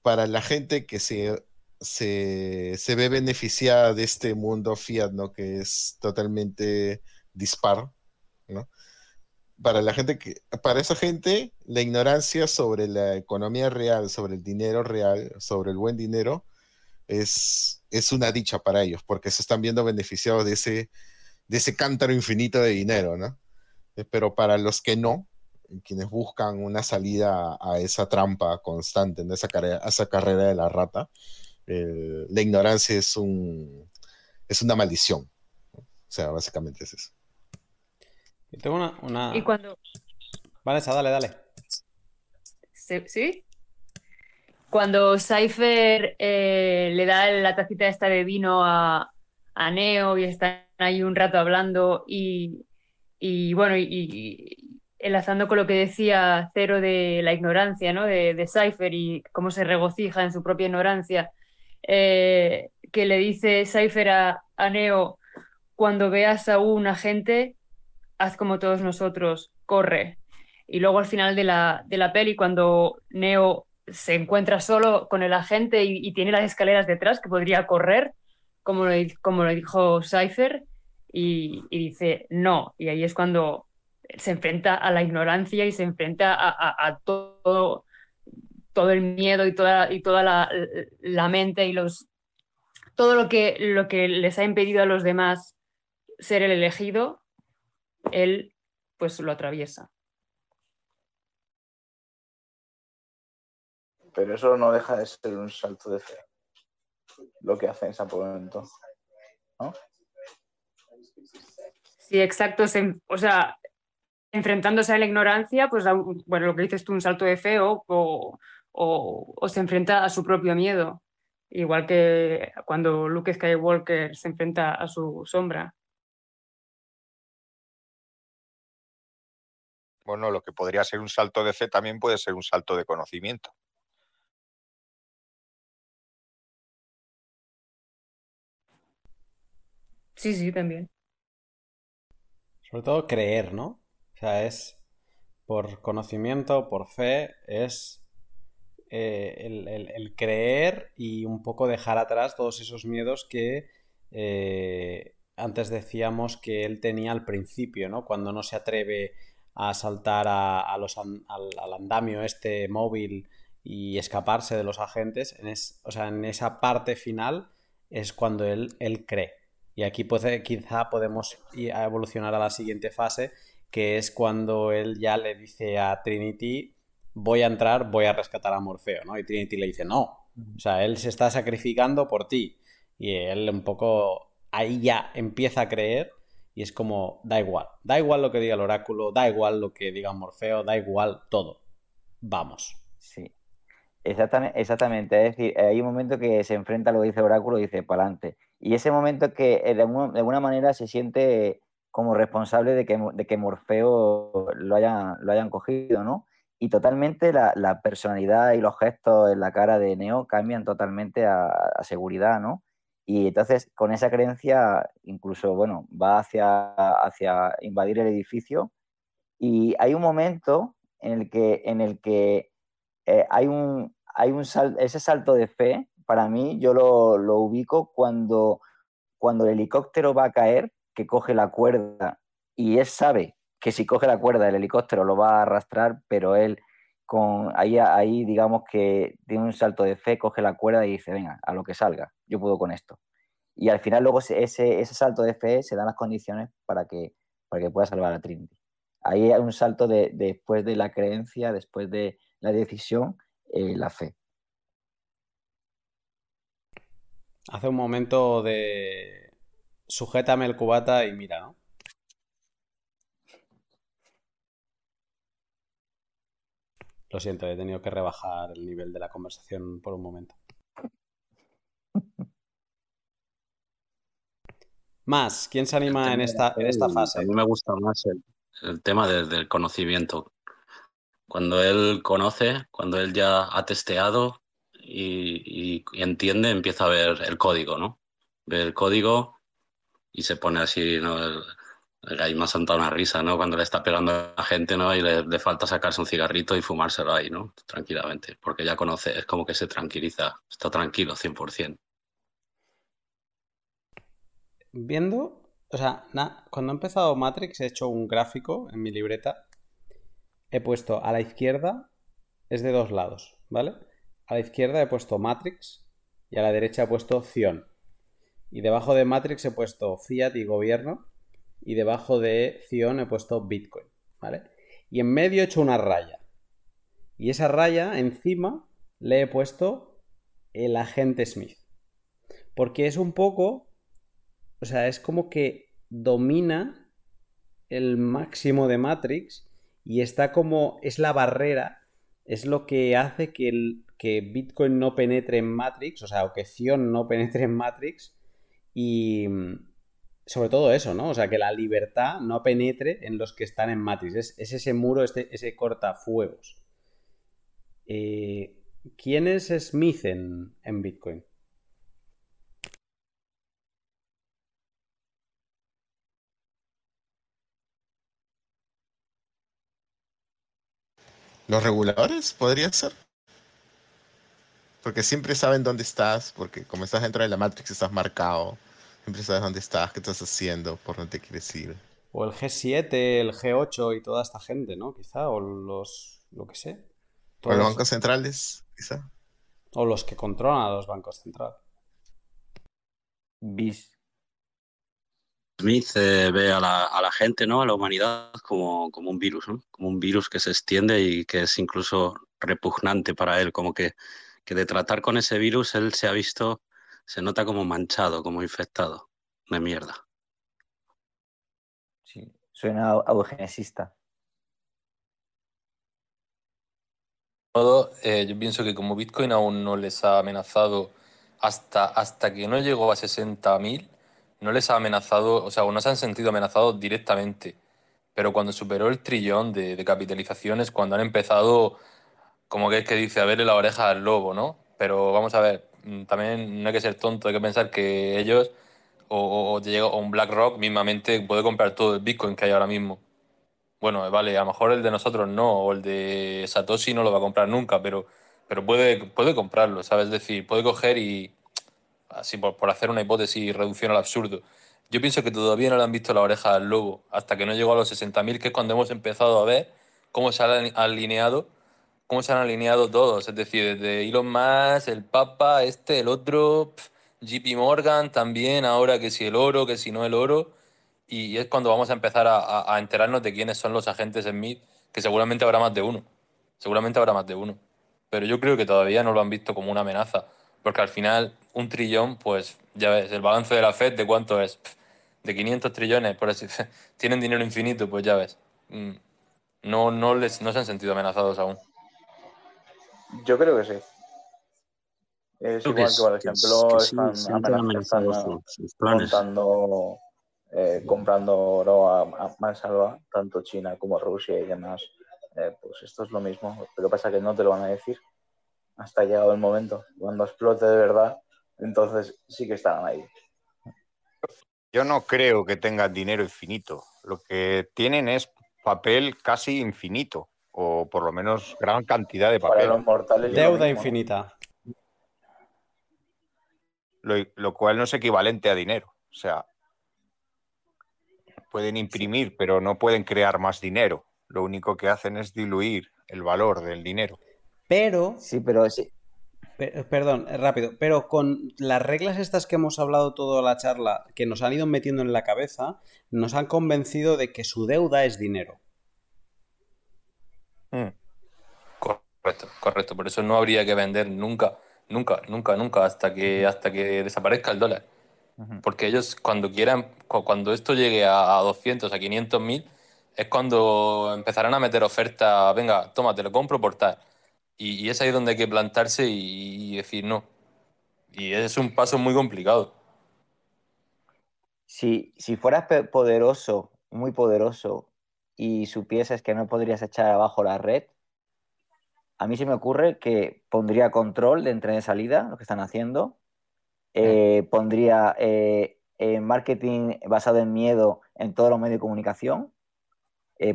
para la gente que se, se, se ve beneficiada de este mundo fiat, ¿no? Que es totalmente dispar. Para la gente que, para esa gente, la ignorancia sobre la economía real, sobre el dinero real, sobre el buen dinero, es, es una dicha para ellos, porque se están viendo beneficiados de ese, de ese cántaro infinito de dinero, ¿no? Eh, Pero para los que no, quienes buscan una salida a esa trampa constante, ¿no? esa, carrera, a esa carrera de la rata, la ignorancia es un es una maldición. O sea, básicamente es eso. Yo tengo una, una... Y cuando, Vanessa, dale, dale. ¿Sí? ¿Sí? Cuando Cypher eh, le da la tacita esta de vino a, a Neo y están ahí un rato hablando y, y bueno, y, y enlazando con lo que decía Cero de la ignorancia, ¿no? De, de Cypher y cómo se regocija en su propia ignorancia, eh, que le dice Cypher a, a Neo, cuando veas a un agente, como todos nosotros, corre. Y luego al final de la, de la peli, cuando Neo se encuentra solo con el agente y, tiene las escaleras detrás, que podría correr, como lo, como lo dijo Cypher, y, dice no. Y ahí es cuando se enfrenta a la ignorancia y se enfrenta a, a- a todo, todo el miedo y toda, y toda la, la mente y los todo lo que, lo que les ha impedido a los demás ser el elegido, él pues lo atraviesa. Pero eso no deja de ser un salto de fe. Lo que hace en ese momento. ¿No? Sí, exacto. o sea, enfrentándose a la ignorancia, pues da un- bueno, lo que dices tú, un salto de fe o, o- o- o se enfrenta a su propio miedo. Igual que cuando Luke Skywalker se enfrenta a su sombra. Bueno, lo que podría ser un salto de fe también puede ser un salto de conocimiento. Sí, sí, también. Sobre todo creer, ¿no? O sea, es por conocimiento, por fe, es eh, el, el- el creer y un poco dejar atrás todos esos miedos que eh, antes decíamos que él tenía al principio, ¿no? Cuando no se atreve a saltar a, a los al, al andamio este móvil y escaparse de los agentes, en es- o sea, en esa parte final es cuando él, él cree. Y aquí puede- quizá podemos ir a evolucionar a la siguiente fase, que es cuando él ya le dice a Trinity, voy a entrar, voy a rescatar a Morfeo, ¿no? Y Trinity le dice, no. O sea, él se está sacrificando por ti. Y él un poco ahí ya empieza a creer y es como, da igual. Da igual lo que diga el oráculo, da igual lo que diga Morfeo, da igual todo. Vamos. Sí, exactamente, exactamente. Es decir, hay un momento que se enfrenta a lo que dice el oráculo y dice para adelante. Y ese momento que eh, de alguna, manera se siente como responsable de que, de que Morfeo lo hayan, lo hayan cogido, ¿no? Y totalmente la, la personalidad y los gestos en la cara de Neo cambian totalmente a, a seguridad, ¿no? Y entonces con esa creencia incluso, bueno, va hacia, hacia invadir el edificio y hay un momento en el que, en el que eh, hay un, hay un ese salto de fe, para mí, yo lo, lo ubico cuando, cuando el helicóptero va a caer, que coge la cuerda y él sabe que si coge la cuerda el helicóptero lo va a arrastrar, pero él ahí, digamos que tiene un salto de fe, coge la cuerda y dice, venga, a lo que salga, yo puedo con esto. Y al final luego ese, ese ese salto de fe se dan las condiciones para que, para que pueda salvar a Trinity. Ahí hay un salto de, después de la creencia, después de la decisión, eh, la fe. Hace un momento de sujétame el cubata y mira, ¿no? Lo siento, he tenido que rebajar el nivel de la conversación por un momento. Más, ¿quién se anima en esta, en esta A fase? mí me gusta más el, el tema de- del conocimiento. Cuando él conoce, cuando él ya ha testeado y, y- y entiende, empieza a ver el código, ¿no? Ve el código y se pone así, ¿no? El- ahí me ha saltado una risa, ¿no? Cuando le está pegando a la gente, ¿no? Y le, falta sacarse un cigarrito y fumárselo ahí, ¿no? Tranquilamente, porque ya conoce, es como que se tranquiliza, está tranquilo 100%. Viendo, o sea, cuando he empezado Matrix he hecho un gráfico en mi libreta. He puesto a la izquierda, es de dos lados, ¿vale? A la izquierda he puesto Matrix y a la derecha he puesto Zion. Y debajo de Matrix he puesto Fiat y gobierno y debajo de Zion he puesto Bitcoin, ¿vale? Y en medio he hecho una raya. Y esa raya encima le he puesto el agente Smith. Porque es un poco, o sea, es como que domina el máximo de Matrix y está como, es la barrera, es lo que hace que, que Bitcoin no penetre en Matrix, o sea, o que Zion no penetre en Matrix y sobre todo eso, ¿no? O sea, que la libertad no penetre en los que están en Matrix. Es, es ese muro, este, ese cortafuegos. Eh, ¿Quién es Smith en, en Bitcoin? ¿Los reguladores? ¿Podría ser? Porque siempre saben dónde estás, porque como estás dentro de la Matrix estás marcado. Siempre sabes dónde estás, qué estás haciendo, por dónde quieres ir. O el G7, el G8 y toda esta gente, ¿no? Quizá, o los, lo que sé. O Todos los- bancos centrales, quizá. o los que controlan a los bancos centrales. Bis. Smith eh, ve a la, a la gente, ¿no? A la humanidad como, como un virus, ¿no? Como un virus que se extiende y que es incluso repugnante para él, como que, que de tratar con ese virus él se ha visto, se nota como manchado, como infectado de mierda. Sí, suena a eugenesista. modo, eh, yo pienso que como Bitcoin aún no les ha amenazado hasta, hasta que no llegó a 60.000, no les ha amenazado, o sea, no se han sentido amenazados directamente. Pero cuando superó el trillón de, de capitalizaciones, cuando han empezado, como que es que dice, a verle la oreja al lobo, ¿no? Pero vamos a ver, también no hay que ser tonto, hay que pensar que ellos, o, o, te llega- o un BlackRock mismamente puede comprar todo el Bitcoin que hay ahora mismo. Bueno, vale, a lo mejor el de nosotros no, o el de Satoshi no lo va a comprar nunca, pero, pero puede, puede comprarlo, ¿sabes? Es decir, puede coger y, así por, por hacer una hipótesis reducción al absurdo. Yo pienso que todavía no le han visto la oreja al lobo, hasta que no llegó a los 60.000, que es cuando hemos empezado a ver cómo se han alineado, cómo se han alineado todos, es decir, desde Elon Musk, el Papa, este, el otro, JP Morgan también, ahora que si el oro, que si no el oro y es cuando vamos a empezar a, enterarnos de quiénes son los agentes Smith, que seguramente habrá más de uno. Seguramente habrá más de uno. Pero yo creo que todavía no lo han visto como una amenaza. Porque al final, un trillón, pues ya ves, el balance de la Fed, ¿de cuánto es? De 500 trillones, por así Tienen dinero infinito, pues ya ves. Mm, No, no, les, no se han sentido amenazados aún. Yo creo que sí. Es Creo que igual es- que, por es- ejemplo, que sí, están, sienten amenaz- están, amenazados sus, sus planes. montando, eh, comprando oro a, a mansalva, tanto China como Rusia y demás. Eh, pues esto es lo mismo. Lo que pasa es que no te lo van a decir hasta llegado el momento. Cuando explote de verdad, entonces sí que estarán ahí. Yo no creo que tengan dinero infinito. Lo que tienen es papel casi infinito, o por lo menos gran cantidad de Para papel, los mortales. Deuda infinita. lo, lo cual no es equivalente a dinero. O sea, pueden imprimir, pero no pueden crear más dinero. Lo único que hacen es diluir el valor del dinero. Pero, Sí, pero sí. pe- perdón, eh, rápido, pero con las reglas estas que hemos hablado toda la charla, que nos han ido metiendo en la cabeza, nos han convencido de que su deuda es dinero. Mm. Correcto, correcto. Por eso no habría que vender nunca, nunca, nunca, nunca, hasta que, hasta que desaparezca el dólar. Porque ellos cuando quieran, cu- cuando esto llegue a, a 200, a 500 mil, es cuando empezarán a meter oferta, venga, toma, te lo compro por tal. Y, y es ahí donde hay que plantarse y, y decir no. Y es un paso muy complicado. Si, si fueras poderoso, muy poderoso, y supieses que no podrías echar abajo la red, a mí se me ocurre que pondría control de entrada y salida, lo que están haciendo. Eh, pondría eh, eh, marketing basado en miedo en todos los medios de comunicación.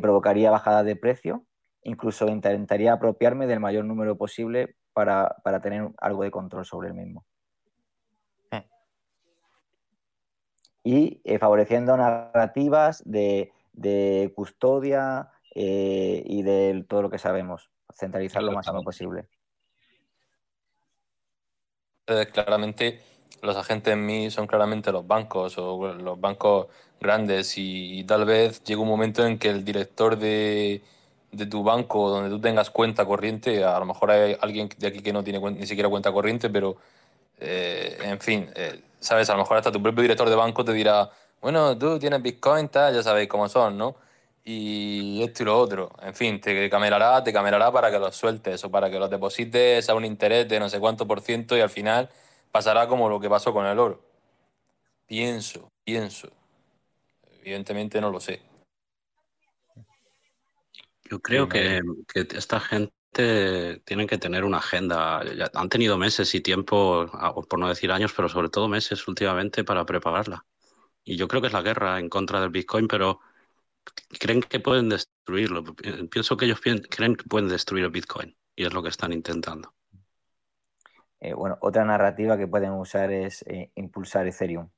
provocaría bajadas de precio. Incluso intentaría apropiarme del mayor número posible para, para tener algo de control sobre el mismo. Y favoreciendo narrativas de, de custodia eh, y de todo lo que sabemos, centralizar lo máximo posible. Entonces, claramente, los agentes en mí son claramente los bancos o los bancos grandes y, y tal vez llegue un momento en que el director de, de tu banco donde tú tengas cuenta corriente, a lo mejor hay alguien de aquí que no tiene ni siquiera cuenta corriente, pero eh, en fin, eh, ¿sabes? A lo mejor hasta tu propio director de banco te dirá, bueno, tú tienes Bitcoin, tal, ya sabéis cómo son, ¿no? Y esto y lo otro. En fin, te camelará, te camelará para que los sueltes o para que los deposites a un interés de no sé cuánto por ciento y al final pasará como lo que pasó con el oro. Pienso, pienso. Evidentemente no lo sé. Yo creo que, que esta gente tiene que tener una agenda. Ya han tenido meses y tiempo, ah, por no decir años, pero sobre todo meses últimamente para prepararla. Y yo creo que es la guerra en contra del Bitcoin, pero creen que pueden destruirlo. Pienso que ellos creen que pueden destruir el Bitcoin y es lo que están intentando. Eh, bueno, otra narrativa que pueden usar es eh, impulsar Ethereum,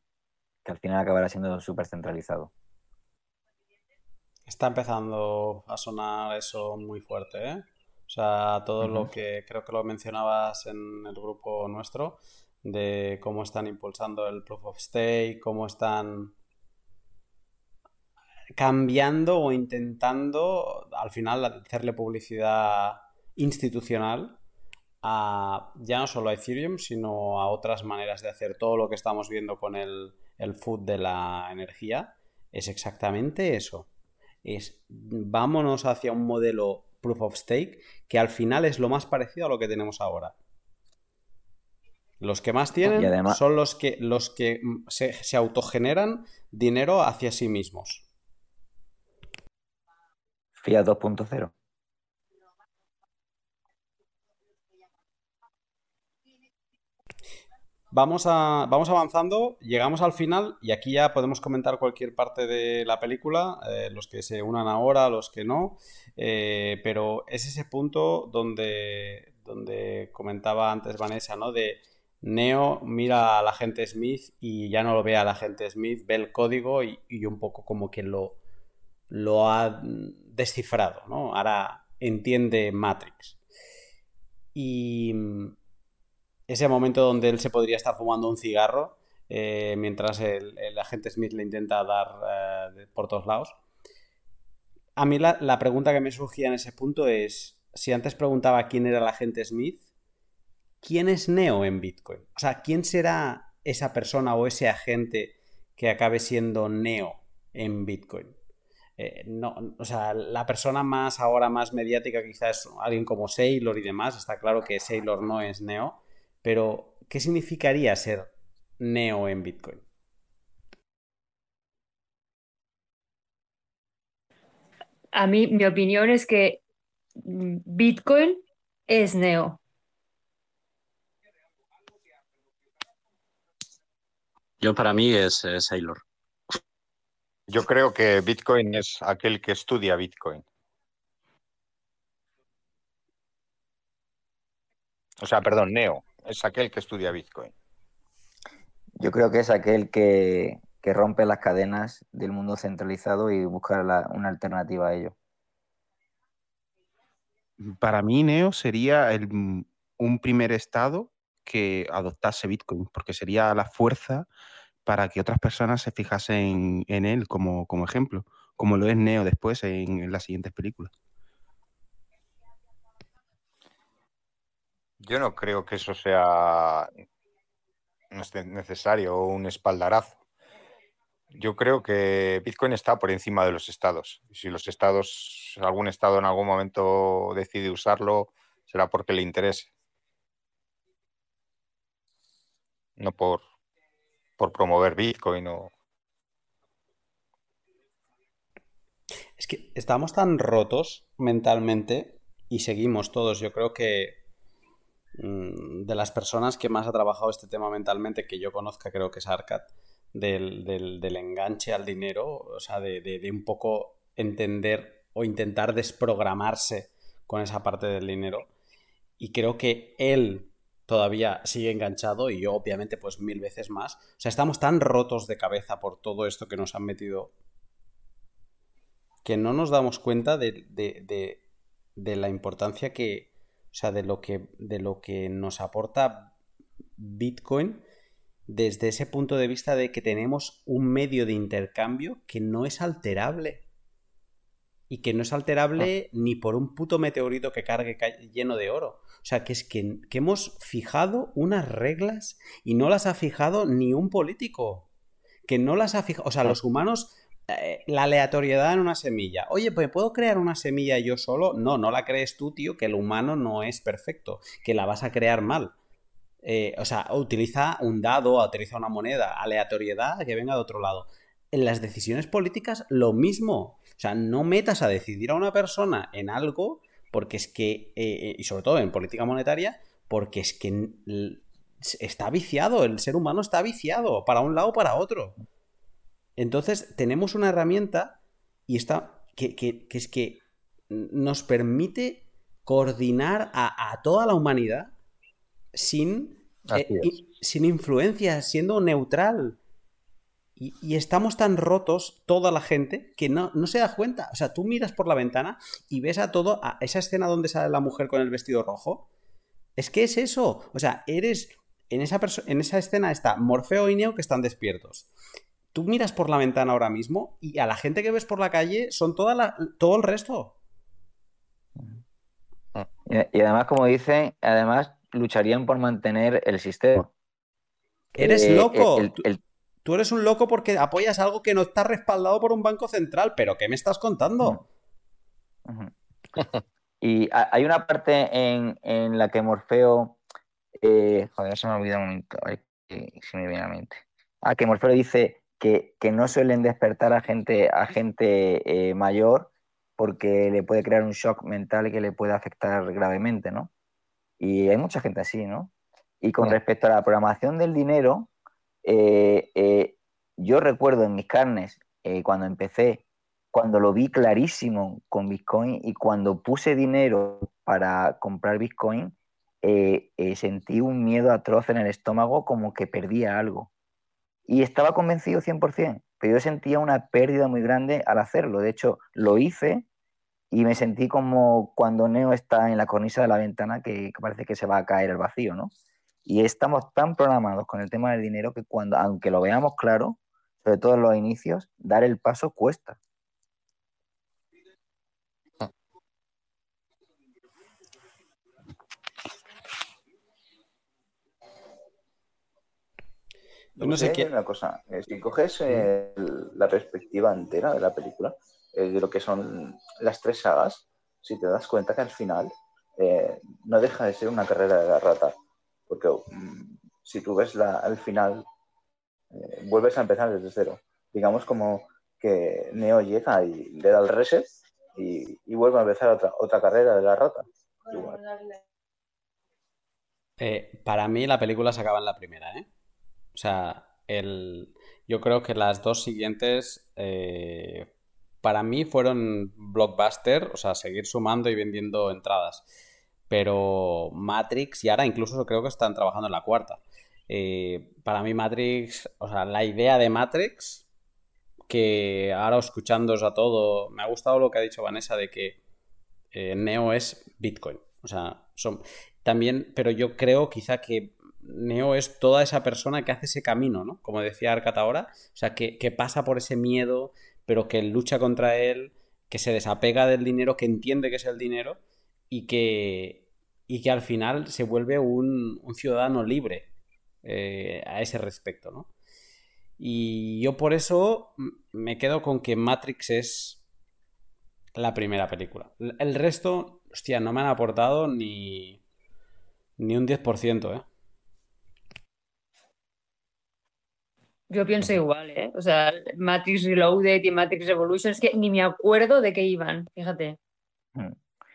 que al final acabará siendo súper centralizado. Está empezando a sonar eso muy fuerte, ¿eh? O sea, todo lo que creo que lo mencionabas en el grupo nuestro, de cómo están impulsando el proof of stake, cómo están cambiando o intentando al final hacerle publicidad institucional a ya no solo a Ethereum, sino a otras maneras de hacer todo lo que estamos viendo con el, el food de la energía. Es exactamente eso. Es vámonos hacia un modelo proof of stake que al final es lo más parecido a lo que tenemos ahora. Los que más tienen son los que, los que se, se autogeneran dinero hacia sí mismos. Fiat 2.0. Vamos, a, vamos avanzando, llegamos al final y aquí ya podemos comentar cualquier parte de la película, eh, los que se unan ahora, los que no, eh, pero es ese punto donde, donde comentaba antes Vanessa, ¿no? De Neo mira a la gente Smith y ya no lo ve a la gente Smith, ve el código y, un poco como que lo, ha descifrado, ¿no? Ahora entiende Matrix. Y ese momento donde él se podría estar fumando un cigarro eh, mientras el, agente Smith le intenta dar eh, por todos lados. A mí la, la, pregunta que me surgía en ese punto es, si antes preguntaba quién era el agente Smith, ¿quién es Neo en Bitcoin? O sea, ¿quién será esa persona o ese agente que acabe siendo Neo en Bitcoin? Eh, no, o sea, la persona más ahora más mediática quizás es alguien como Sailor y demás. Está claro que Sailor no es Neo, pero ¿qué significaría ser Neo en Bitcoin? A mí, mi opinión es que Bitcoin es Neo. Yo para mí es Sailor. Yo creo que Bitcoin es aquel que estudia Bitcoin. O sea, perdón, Neo es aquel que estudia Bitcoin. Yo creo que es aquel que, rompe las cadenas del mundo centralizado y busca una alternativa a ello. Para mí, Neo sería un primer estado que adoptase Bitcoin, porque sería la fuerza para que otras personas se fijasen en, él como, ejemplo, como lo es Neo después en, las siguientes películas. Yo no creo que eso sea necesario o un espaldarazo. Yo creo que Bitcoin está por encima de los estados. Si los estados, algún estado en algún momento decide usarlo, será porque le interese. No por, por promover Bitcoin o... Es que estamos tan rotos mentalmente y seguimos todos. Yo creo que mm, de las personas que más ha trabajado este tema mentalmente que yo conozca, creo que es Arcad, del, enganche al dinero, o sea, de un poco entender o intentar desprogramarse con esa parte del dinero. Y creo que él todavía sigue enganchado y yo obviamente pues mil veces más. O sea, estamos tan rotos de cabeza por todo esto que nos han metido que no nos damos cuenta de, la importancia que, o sea, de lo que, de lo que nos aporta Bitcoin desde ese punto de vista de que tenemos un medio de intercambio que no es alterable. Y que no es alterable ni por un puto meteorito que cargue ca- lleno de oro. O sea, que es que, que hemos fijado unas reglas y no las ha fijado ni un político. Que no las ha fijado. O sea, los humanos, eh, la aleatoriedad en una semilla. Oye, pues ¿puedo crear una semilla yo solo? No, no la crees tú, tío, que el humano no es perfecto, que la vas a crear mal. Eh, o sea, utiliza un dado, utiliza una moneda, aleatoriedad que venga de otro lado. En las decisiones políticas, lo mismo. O sea, no metas a decidir a una persona en algo, porque es que, eh, y sobre todo en política monetaria, porque es que está viciado, el ser humano está viciado, para un lado o para otro. Entonces, tenemos una herramienta y está, que, que- que es que nos permite coordinar a, a toda la humanidad sin, eh, sin influencias, siendo neutral. Y, y estamos tan rotos, toda la gente, que no, no se da cuenta. O sea, tú miras por la ventana y ves a todo, a esa escena donde sale la mujer con el vestido rojo. Es que es eso. O sea, eres. En esa, en esa escena está Morfeo y Neo que están despiertos. Tú miras por la ventana ahora mismo y a la gente que ves por la calle son toda la, todo el resto. Y, y además, como dicen, además lucharían por mantener el sistema. Eres Eh, loco. el- Tú- el- Tú eres un loco porque apoyas algo que no está respaldado por un banco central. ¿Pero qué me estás contando? Y ha- hay una parte en, en la que Morfeo. eh, joder, se me ha olvidado un momento. a ver que- si me viene a la mente. Ah, que Morfeo dice que, que no suelen despertar a gente, a gente eh, mayor porque le puede crear un shock mental que le puede afectar gravemente, ¿no? Y hay mucha gente así, ¿no? Y con respecto a la programación del dinero, eh, eh, yo recuerdo en mis carnes, eh, cuando empecé, cuando lo vi clarísimo con Bitcoin y cuando puse dinero para comprar Bitcoin, eh, sentí un miedo atroz en el estómago como que perdía algo. Y estaba convencido 100%, pero yo sentía una pérdida muy grande al hacerlo. De hecho, lo hice y me sentí como cuando Neo está en la cornisa de la ventana que, parece que se va a caer el vacío, ¿no? Y estamos tan programados con el tema del dinero que cuando, aunque lo veamos claro, sobre todo en los inicios, dar el paso cuesta. No sé qué. una cosa, eh, si coges eh, el- la perspectiva entera de la película, eh, de lo que son las tres sagas, si te das cuenta que al final eh, no deja de ser una carrera de la rata, porque mm, si tú ves la, al final, eh, vuelves a empezar desde cero. Digamos como que Neo llega y le da el reset y, y vuelve a empezar otra, otra carrera de la rata. Igual. Eh, para mí la película se acaba en la primera, ¿eh? O sea, el... yo creo que las dos siguientes eh, para mí fueron blockbuster, o sea, seguir sumando y vendiendo entradas. Pero Matrix, y ahora incluso creo que están trabajando en la cuarta. Eh, para mí Matrix, o sea, la idea de Matrix, que ahora escuchándoos a todo, me ha gustado lo que ha dicho Vanessa de que eh, Neo es Bitcoin. O sea, son también, pero yo creo quizá que Neo es toda esa persona que hace ese camino, ¿no? Como decía Arcat ahora, o sea, que, que pasa por ese miedo, pero que lucha contra él, que se desapega del dinero, que entiende que es el dinero y que, y que al final se vuelve un, un ciudadano libre eh, a ese respecto, ¿no? Y yo por eso me quedo con que Matrix es la primera película. El resto, hostia, no me han aportado ni, ni un 10%, ¿eh? Yo pienso igual, ¿eh? O sea, Matrix Reloaded y Matrix Revolution, es que ni me acuerdo de qué iban, fíjate.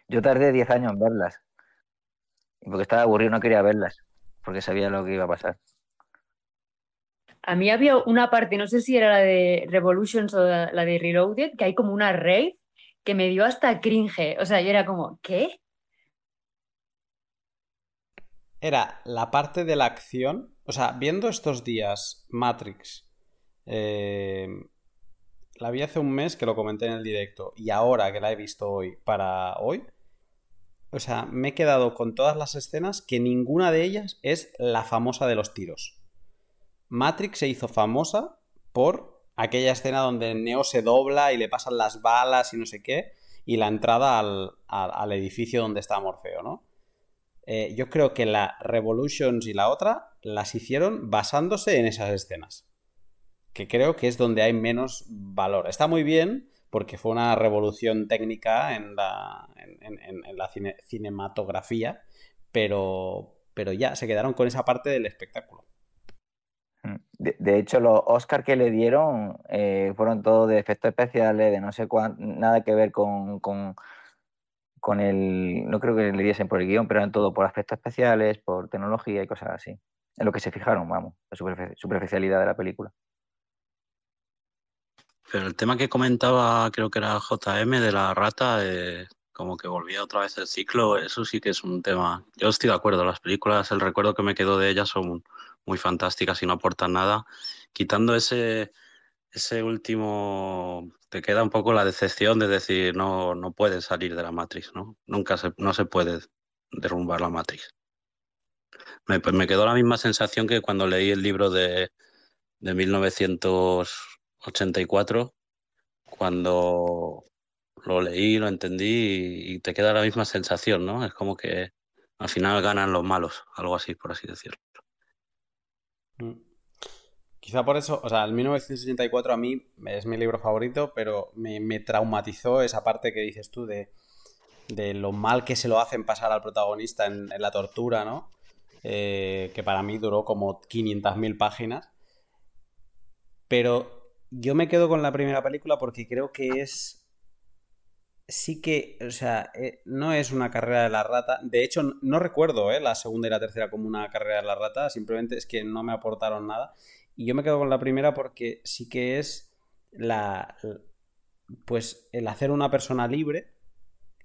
Yo tardé 10 años en verlas. Y porque estaba aburrido no quería verlas, porque sabía lo que iba a pasar. A mí había una parte, no sé si era la de Revolutions o la la de Reloaded, que hay como una raid que me dio hasta cringe. O sea, yo era como, ¿qué? Era la parte de la acción. O sea, viendo estos días Matrix, eh, la vi hace un mes que lo comenté en el directo y ahora que la he visto hoy para hoy, o sea, me he quedado con todas las escenas que ninguna de ellas es la famosa de los tiros. Matrix se hizo famosa por aquella escena donde Neo se dobla y le pasan las balas y no sé qué. y la entrada al, al- edificio donde está Morfeo, ¿no? Eh, yo creo que la Revolutions y la otra las hicieron basándose en esas escenas. Que creo que es donde hay menos valor. Está muy bien porque fue una revolución técnica en la, en, la cine- cinematografía, pero, pero ya se quedaron con esa parte del espectáculo. De, hecho, los Oscar que le dieron eh, fueron todos de efectos especiales, de no sé cuánto, nada que ver con, con, con el. No creo que le diesen por el guion, pero eran todo por efectos especiales, por tecnología y cosas así. En lo que se fijaron, vamos, la superfi- superficialidad de la película. Pero el tema que comentaba, creo que era JM de la rata, eh, como que volvía otra vez el ciclo, eso sí que es un tema. Yo estoy de acuerdo, las películas, el recuerdo que me quedo de ellas son muy fantásticas y no aportan nada. Quitando ese, ese último, te queda un poco la decepción de decir, no, no puedes salir de la Matrix, ¿no? Nunca se, no se puede derrumbar la Matrix. Me, me quedó la misma sensación que cuando leí el libro de, de 1984, cuando lo leí, lo entendí y, te queda la misma sensación, ¿no? Es como que al final ganan los malos, algo así, por así decirlo. Mm. Quizá por eso, o sea, el 1984 a mí es mi libro favorito, pero me, me traumatizó esa parte que dices tú de, de lo mal que se lo hacen pasar al protagonista en, en la tortura, ¿no? Eh, que para mí duró como 500.000 páginas. Pero yo me quedo con la primera película porque creo que es... Sí que, o sea, eh, no es una carrera de la rata. De hecho, no, recuerdo eh, la segunda y la tercera como una carrera de la rata. Simplemente es que no me aportaron nada. Y yo me quedo con la primera porque sí que es la, pues el hacer una persona libre,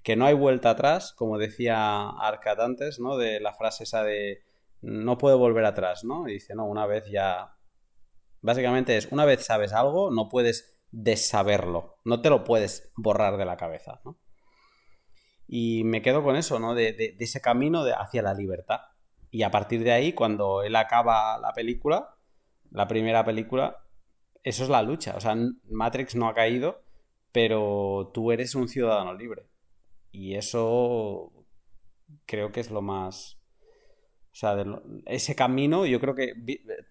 que no hay vuelta atrás, como decía Arcad antes, ¿no? De la frase esa de no puedo volver atrás, ¿no? Y dice, no, una vez ya... Básicamente es, una vez sabes algo, no puedes desaberlo, no te lo puedes borrar de la cabeza, ¿no? Y me quedo con eso, ¿no? De, ese camino hacia la libertad. Y a partir de ahí, cuando él acaba la película, la primera película, eso es la lucha. O sea, Matrix no ha caído, pero tú eres un ciudadano libre. Y eso creo que es lo más... O sea, ese camino, yo creo que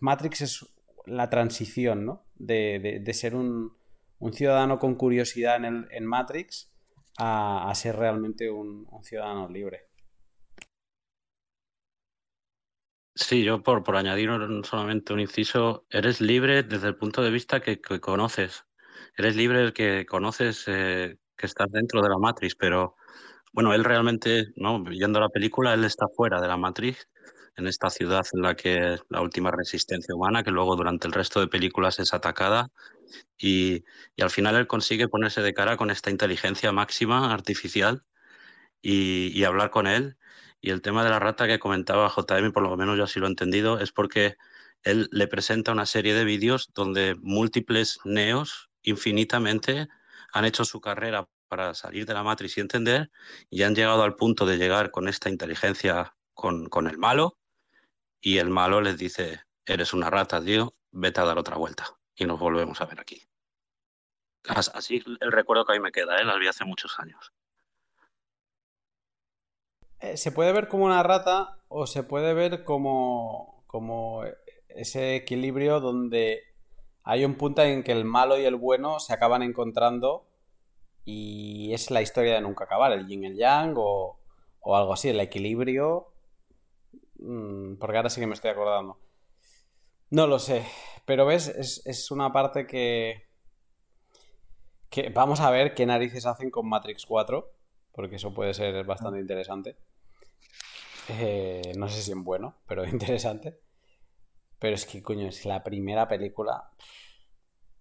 Matrix es la transición, ¿no? De, de, de ser un, un, ciudadano con curiosidad en, el, en Matrix a, a, ser realmente un, ciudadano libre. Sí, yo por, por añadir solamente un inciso, eres libre desde el punto de vista que, que conoces. Eres libre el que conoces eh, que estás dentro de la Matrix, pero bueno, él realmente, ¿no? Viendo la película, él está fuera de la Matrix, en esta ciudad en la que la última resistencia humana, que luego durante el resto de películas es atacada, y, y al final él consigue ponerse de cara con esta inteligencia máxima artificial y, y hablar con él. Y el tema de la rata que comentaba JM, por lo menos yo así lo he entendido, es porque él le presenta una serie de vídeos donde múltiples neos infinitamente han hecho su carrera para salir de la matriz y entender y han llegado al punto de llegar con esta inteligencia con, con el malo y el malo les dice, eres una rata, tío, vete a dar otra vuelta y nos volvemos a ver aquí. Así el recuerdo que a mí me queda, ¿eh? las vi hace muchos años. Se puede ver como una rata o se puede ver como, como ese equilibrio donde hay un punto en que el malo y el bueno se acaban encontrando y es la historia de nunca acabar, el yin y el yang o, o algo así, el equilibrio. Mm, porque ahora sí que me estoy acordando. No lo sé, pero ves, es, es una parte que, que vamos a ver qué narices hacen con Matrix 4, porque eso puede ser bastante interesante. Eh, no sé si en bueno, pero interesante. Pero es que, coño, es la primera película.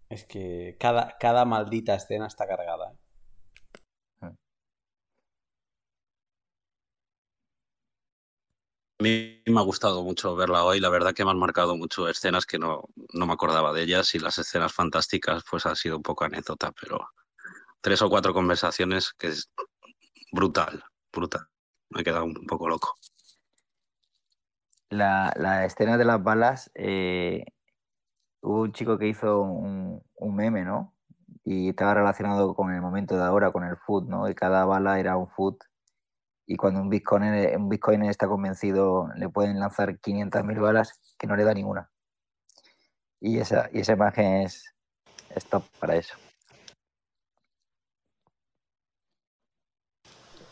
Es que cada, cada maldita escena está cargada. ¿eh? Mí me ha gustado mucho verla hoy, la verdad que me han marcado mucho escenas que no, no me acordaba de ellas y las escenas fantásticas pues ha sido un poco anécdota, pero tres o cuatro conversaciones que es brutal, brutal. Me he quedado un poco loco. La, la escena de las balas, eh, hubo un chico que hizo un, un, meme, ¿no? y estaba relacionado con el momento de ahora, con el food, ¿no? Y cada bala era un food. Y cuando un bitcoiner, un bitcoiner está convencido, le pueden lanzar 500.000 balas que no le da ninguna. Y esa, y esa imagen es, es top para eso.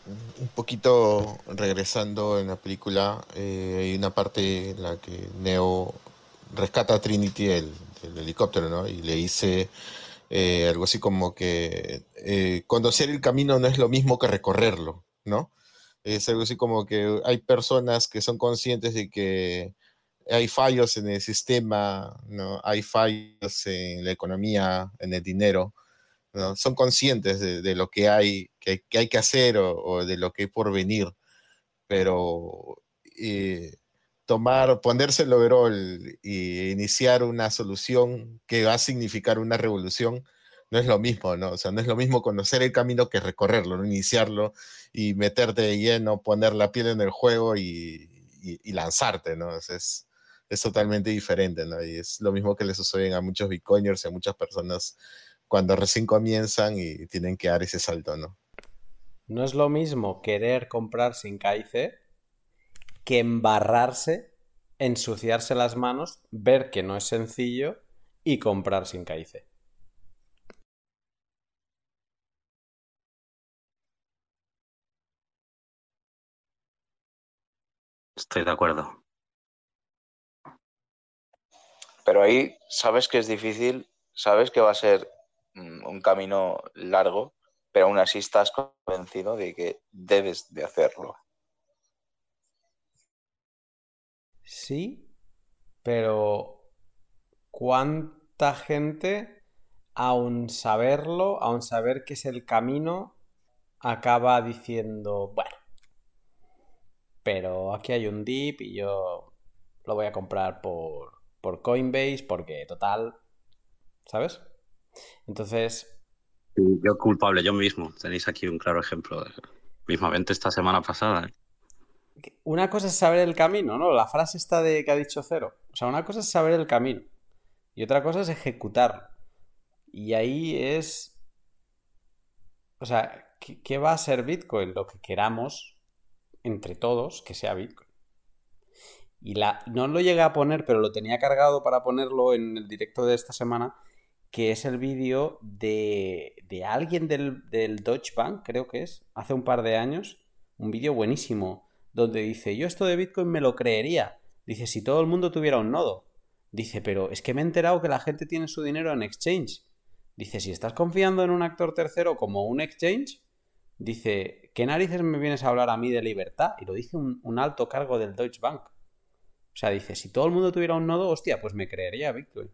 Un poquito regresando en la película, eh, hay una parte en la que Neo rescata a Trinity del, del helicóptero, ¿no? Y le dice eh, algo así como que eh, conocer el camino no es lo mismo que recorrerlo, ¿no? Es algo así como que hay personas que son conscientes de que hay fallos en el sistema, ¿no? Hay fallos en la economía, en el dinero. Son conscientes de, lo que hay que, hay que hacer o, o de lo que hay por venir, pero eh, tomar, ponerse el overall y iniciar una solución que va a significar una revolución, no es lo mismo, ¿no? O sea, no es lo mismo conocer el camino que recorrerlo, ¿no? iniciarlo y meterte de lleno, poner la piel en el juego y, lanzarte, ¿no? Es, es totalmente diferente, ¿no? Y es lo mismo que le sucede a muchos bitcoiners y a muchas personas cuando recién comienzan y tienen que dar ese salto, ¿no? No es lo mismo querer comprar sin KIC que embarrarse, ensuciarse las manos, ver que no es sencillo y comprar sin KIC. Estoy de acuerdo. Pero ahí sabes que es difícil, sabes que va a ser mm, un camino largo, pero aún así estás convencido de que debes de hacerlo. Sí, pero ¿cuánta gente, aun saberlo, aun saber que es el camino, acaba diciendo, bueno, pero aquí hay un dip y yo lo voy a comprar por, por Coinbase porque total, ¿sabes? Entonces, Yo culpable, yo mismo. Tenéis aquí un claro ejemplo. Mismamente esta semana pasada. ¿eh? una cosa es saber el camino, ¿no? La frase está de que ha dicho Cero. O sea, una cosa es saber el camino y otra cosa es ejecutarlo. Y ahí es... O sea, ¿qué, qué va a ser Bitcoin? Lo que queramos entre todos que sea Bitcoin. Y la, no lo llegué a poner, pero lo tenía cargado para ponerlo en el directo de esta semana, que es el vídeo de, de alguien del, del Deutsche Bank, creo que es, hace un par de años, un vídeo buenísimo, donde dice, yo esto de Bitcoin me lo creería. Dice, si todo el mundo tuviera un nodo. Dice, pero es que me he enterado que la gente tiene su dinero en exchange. Dice, si estás confiando en un actor tercero como un exchange, dice, ¿qué narices me vienes a hablar a mí de libertad? Y lo dice un, alto cargo del Deutsche Bank. O sea, dice, si todo el mundo tuviera un nodo, hostia, pues me creería Bitcoin.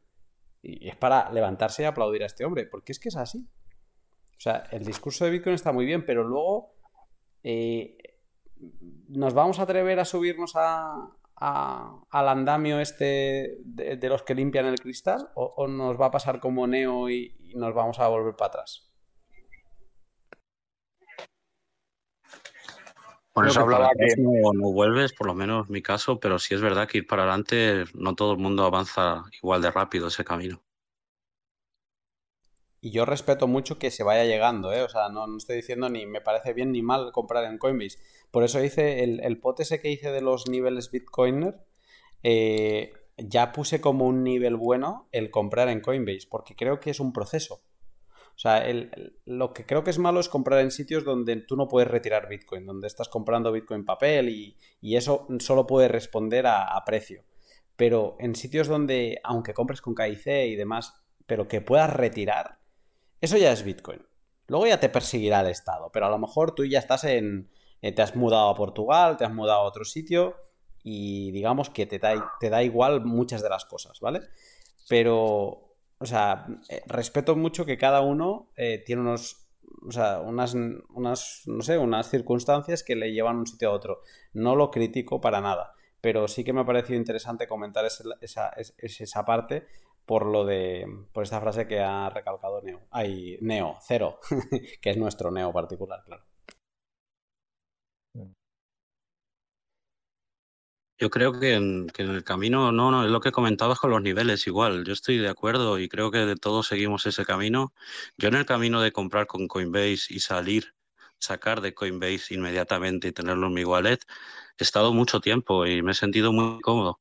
Y es para levantarse y aplaudir a este hombre, porque es que es así. O sea, el discurso de Bitcoin está muy bien, pero luego eh, nos vamos a atrever a subirnos a, al andamio este de, los que limpian el cristal o, o nos va a pasar como Neo y, y nos vamos a volver para atrás. Por eso hablaba que no, no vuelves, por lo menos en mi caso, pero sí es verdad que ir para adelante, no todo el mundo avanza igual de rápido ese camino. Y yo respeto mucho que se vaya llegando, ¿eh? O sea, no, no estoy diciendo ni me parece bien ni mal comprar en Coinbase. Por eso hice el, el pot ese que hice de los niveles Bitcoiner, eh, ya puse como un nivel bueno el comprar en Coinbase, porque creo que es un proceso. O sea, el- lo que creo que es malo es comprar en sitios donde tú no puedes retirar Bitcoin, donde estás comprando Bitcoin papel y, y eso solo puede responder a, a precio. Pero en sitios donde, aunque compres con KIC y demás, pero que puedas retirar, eso ya es Bitcoin. Luego ya te perseguirá el Estado, pero a lo mejor tú ya estás en... eh, te has mudado a Portugal, te has mudado a otro sitio y digamos que te da, te da igual muchas de las cosas, ¿vale? Pero, o sea, eh, respeto mucho que cada uno eh, tiene unos, o sea, unas, unas, no sé, unas circunstancias que le llevan un sitio a otro. No lo critico para nada, pero sí que me ha parecido interesante comentar esa, es- es- esa parte por lo de, por esta frase que ha recalcado Neo. Ay, Neo, cero, que es nuestro Neo particular, claro. Yo creo que en, que en el camino, no, no, es lo que comentabas con los niveles igual. Yo estoy de acuerdo y creo que de todos seguimos ese camino. Yo en el camino de comprar con Coinbase y salir, sacar de Coinbase inmediatamente y tenerlo en mi wallet, he estado mucho tiempo y me he sentido muy cómodo.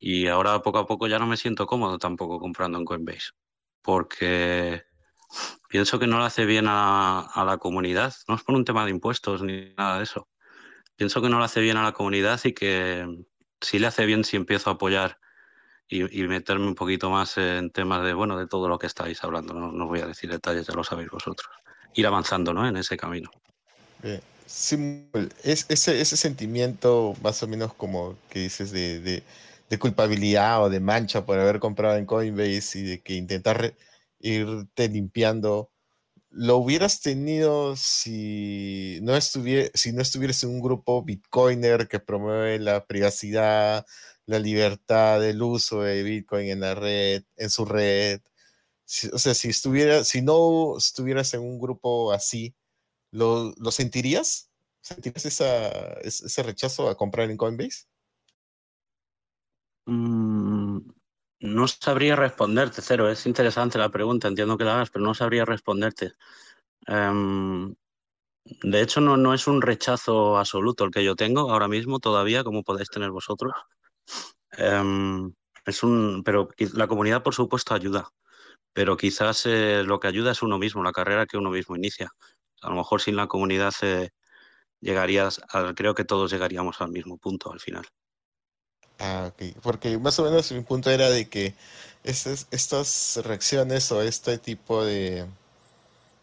Y ahora poco a poco ya no me siento cómodo tampoco comprando en Coinbase, porque pienso que no le hace bien a, a la comunidad. No es por un tema de impuestos ni nada de eso pienso que no le hace bien a la comunidad y que sí le hace bien si empiezo a apoyar y, y meterme un poquito más en temas de, bueno, de todo lo que estáis hablando. No, no voy a decir detalles, ya lo sabéis vosotros. Ir avanzando, ¿no? En ese camino. Sí, es, ese, ese sentimiento más o menos como que dices de, de, de culpabilidad o de mancha por haber comprado en Coinbase y de que intentar re- irte limpiando lo hubieras tenido si no, estuvieras en un grupo bitcoiner que promueve la privacidad, la libertad del uso de Bitcoin en la red, en su red. O sea, si estuviera, si no estuvieras en un grupo así, ¿lo, lo sentirías? ¿Sentirías ese rechazo a comprar en Coinbase? Mm, no sabría responderte, Cero. Es interesante la pregunta, entiendo que la hagas, pero no sabría responderte. Em, de hecho, no, no es un rechazo absoluto el que yo tengo ahora mismo todavía, como podéis tener vosotros. Em, es un, pero la comunidad, por supuesto, ayuda. Pero quizás eh, lo que ayuda es uno mismo, la carrera que uno mismo inicia. A lo mejor sin la comunidad eh, llegarías, creo que todos llegaríamos al mismo punto al final. Ah, ok. Porque más o menos mi punto era de que estas reacciones o este tipo de,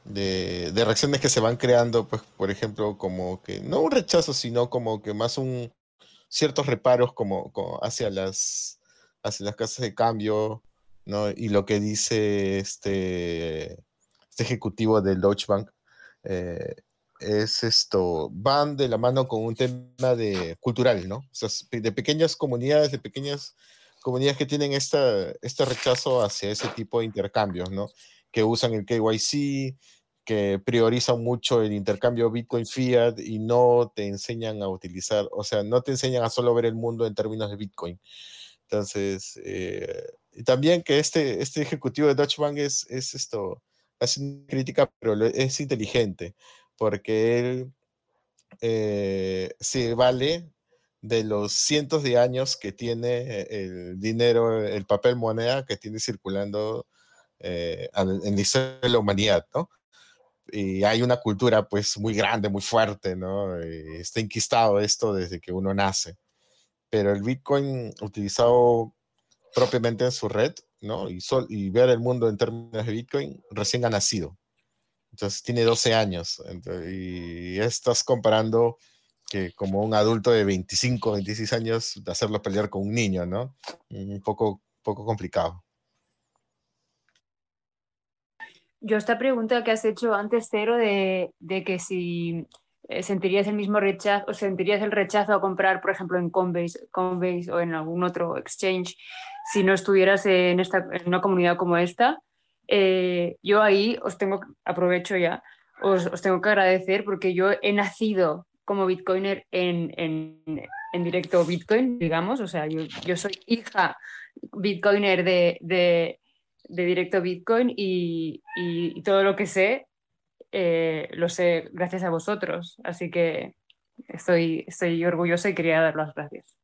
de, de reacciones que se van creando, pues, por ejemplo, como que, no un rechazo, sino como que más un ciertos reparos como, hacia las, casas de cambio, ¿no? Y lo que dice este, este ejecutivo del Deutsche Bank, eh, es esto, van de la mano con un tema de cultural, ¿no? O sea, de pequeñas comunidades, de pequeñas comunidades que tienen esta, este rechazo hacia ese tipo de intercambios, ¿no? Que usan el KYC, que priorizan mucho el intercambio Bitcoin Fiat y no te enseñan a utilizar, o sea, no te enseñan a solo ver el mundo en términos de Bitcoin. Entonces, eh, también que este, este ejecutivo de Deutsche Bank es, es esto, hace crítica, pero es inteligente, porque él eh, se vale de los cientos de años que tiene el dinero, el papel moneda que tiene circulando eh, en la historia de la humanidad, ¿no? Y hay una cultura pues muy grande, muy fuerte, ¿no? Y está enquistado esto desde que uno nace. Pero el Bitcoin utilizado propiamente en su red, ¿no? Y, sol- y ver el mundo en términos de Bitcoin recién ha nacido. Entonces tiene 12 años. y estás comparando que como un adulto de 25, 26 años, hacerlo pelear con un niño, ¿no? Un poco, poco complicado. Yo esta pregunta que has hecho antes, Cero, de, de que si eh, sentirías el mismo rechazo o sentirías el rechazo a comprar, por ejemplo, en Coinbase, Coinbase o en algún otro exchange, si no estuvieras en, esta, en una comunidad como esta, eh, yo ahí os tengo, aprovecho ya, os, os tengo que agradecer porque yo he nacido como bitcoiner en, en, en directo Bitcoin, digamos, o sea, yo, yo soy hija bitcoiner de, de, de directo Bitcoin y, y- todo lo que sé eh, lo sé gracias a vosotros. Así que estoy, estoy orgullosa y quería dar las gracias.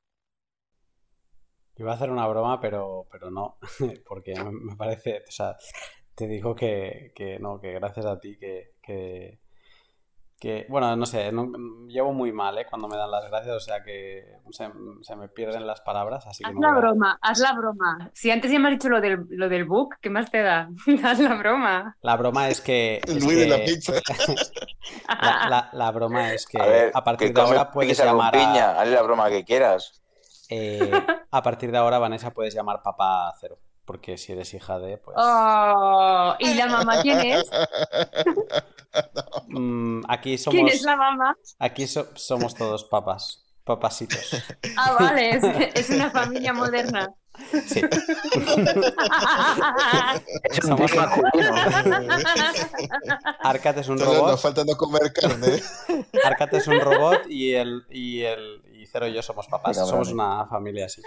Iba a hacer una broma, pero, pero no, porque me, parece, o sea, te digo que, que no, que gracias a ti, que, que, que- bueno, no sé, no- llevo muy mal, ¿eh? Cuando me dan las gracias, o sea que se, se me pierden las palabras, así que Haz no la voy a- broma, haz la broma. Si antes ya me has dicho lo del, lo del book, ¿qué más te da? haz la broma. La broma es que... Es Luis de la que- pizza. La, la- la broma es que A ver, a partir que de ahora puedes llamar a... piña, hazle la broma que quieras. Eh, a partir de ahora, Vanessa, puedes llamar papá cero. Porque si eres hija de, pues... Oh, ¿Y la mamá quién es? mm, aquí somos... ¿Quién es la mamá? Aquí so- somos todos papas. Papasitos. Ah, vale, es, es una familia moderna. Sí. Es un Somos-. Arcat es un Solo nos robot. falta no comer carne. Arcat es un robot y el, y el Cero y yo somos papás. Somos una familia así.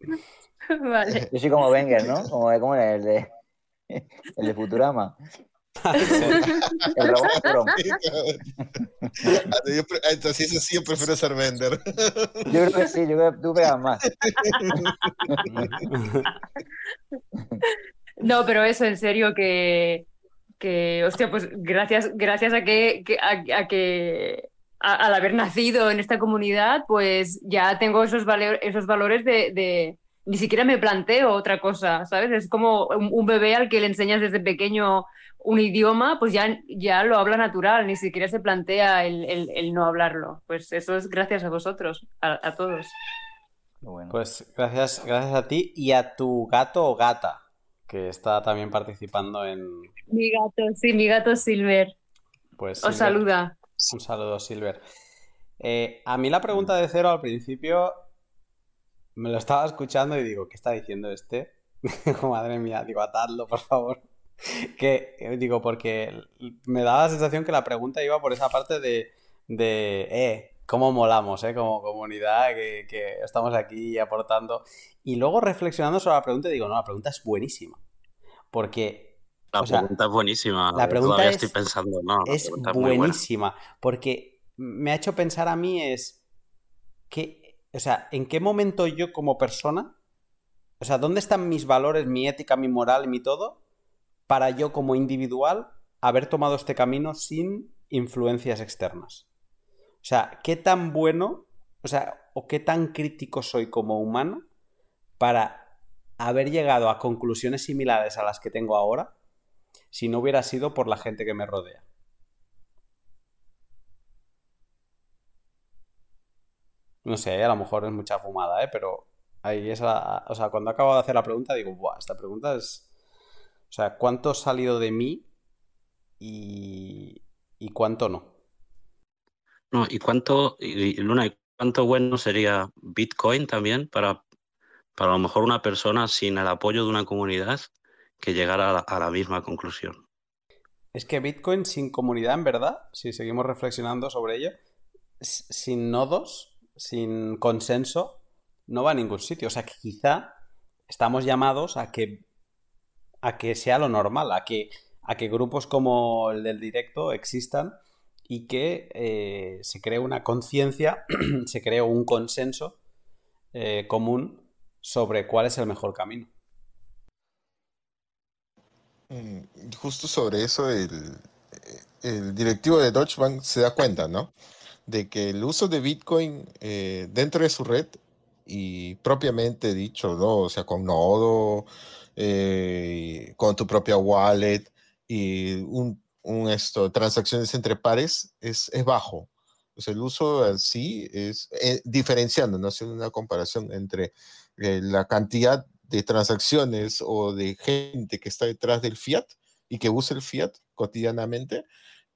Vale. Yo soy como Wenger, ¿no? Como, como el de el de Futurama. El robot pre- Entonces, eso sí, yo prefiero ser vender. Yo creo que sí, yo creo que tú pegas más. No, pero eso, en serio, que, que hostia, pues gracias, gracias a que, que- a, a que a- al haber nacido en esta comunidad, pues ya tengo esos, esos valores de, de- ni siquiera me planteo otra cosa, ¿sabes? Es como un, un bebé al que le enseñas desde pequeño un idioma, pues ya, ya lo habla natural, ni siquiera se plantea el, el- el no hablarlo. Pues eso es gracias a vosotros, a, a todos. Bueno. Pues gracias, gracias a ti y a tu gato o gata, que está también participando en. Mi gato, sí, mi gato Silver. Pues, Os Silver. saluda. Un saludo, Silver. Eh, a mí la pregunta de cero al principio me lo estaba escuchando y digo, ¿qué está diciendo este? Digo, Madre mía, digo, atadlo, por favor. Que, eh, digo, porque me daba la sensación que la pregunta iba por esa parte de, de eh, cómo molamos, eh, como comunidad, que, que estamos aquí aportando. Y luego reflexionando sobre la pregunta, digo, no, la pregunta es buenísima. Porque La O sea, pregunta es buenísima. la pregunta Todavía es- estoy pensando, no, es buena. buenísima, porque me ha hecho pensar a mí es que, o sea, ¿en qué momento yo como persona, o sea, dónde están mis valores, mi ética, mi moral, mi todo, para yo como individual haber tomado este camino sin influencias externas? O sea, ¿qué tan bueno, o sea, o qué tan crítico soy como humano para haber llegado a conclusiones similares a las que tengo ahora si no hubiera sido por la gente que me rodea? No sé, a lo mejor es mucha fumada, ¿eh? Pero ahí es O sea, cuando acabo de hacer la pregunta digo, Buah, esta pregunta es... O sea, ¿cuánto ha salido de mí y, y cuánto no? No, ¿y cuánto, y, Luna, ¿y cuánto bueno sería Bitcoin también para, para a lo mejor una persona sin el apoyo de una comunidad que llegara a la, misma conclusión? Es que Bitcoin sin comunidad, en verdad, si seguimos reflexionando sobre ello, sin nodos, sin consenso, no va a ningún sitio. O sea que quizá estamos llamados a que, a que sea lo normal, a que, a que grupos como el del directo existan y que eh, se cree una conciencia, se cree un consenso eh, común sobre cuál es el mejor camino. Mm, Justo sobre eso, el, el directivo de Deutsche Bank se da cuenta, ¿no? De que el uso de Bitcoin eh, dentro de su red y propiamente dicho, ¿no? O sea, con nodo, eh, con tu propia wallet y un, esto, transacciones entre pares es, es bajo. O el uso así es eh, diferenciando, no haciendo una comparación entre la cantidad de transacciones o de gente que está detrás del fiat y que usa el fiat cotidianamente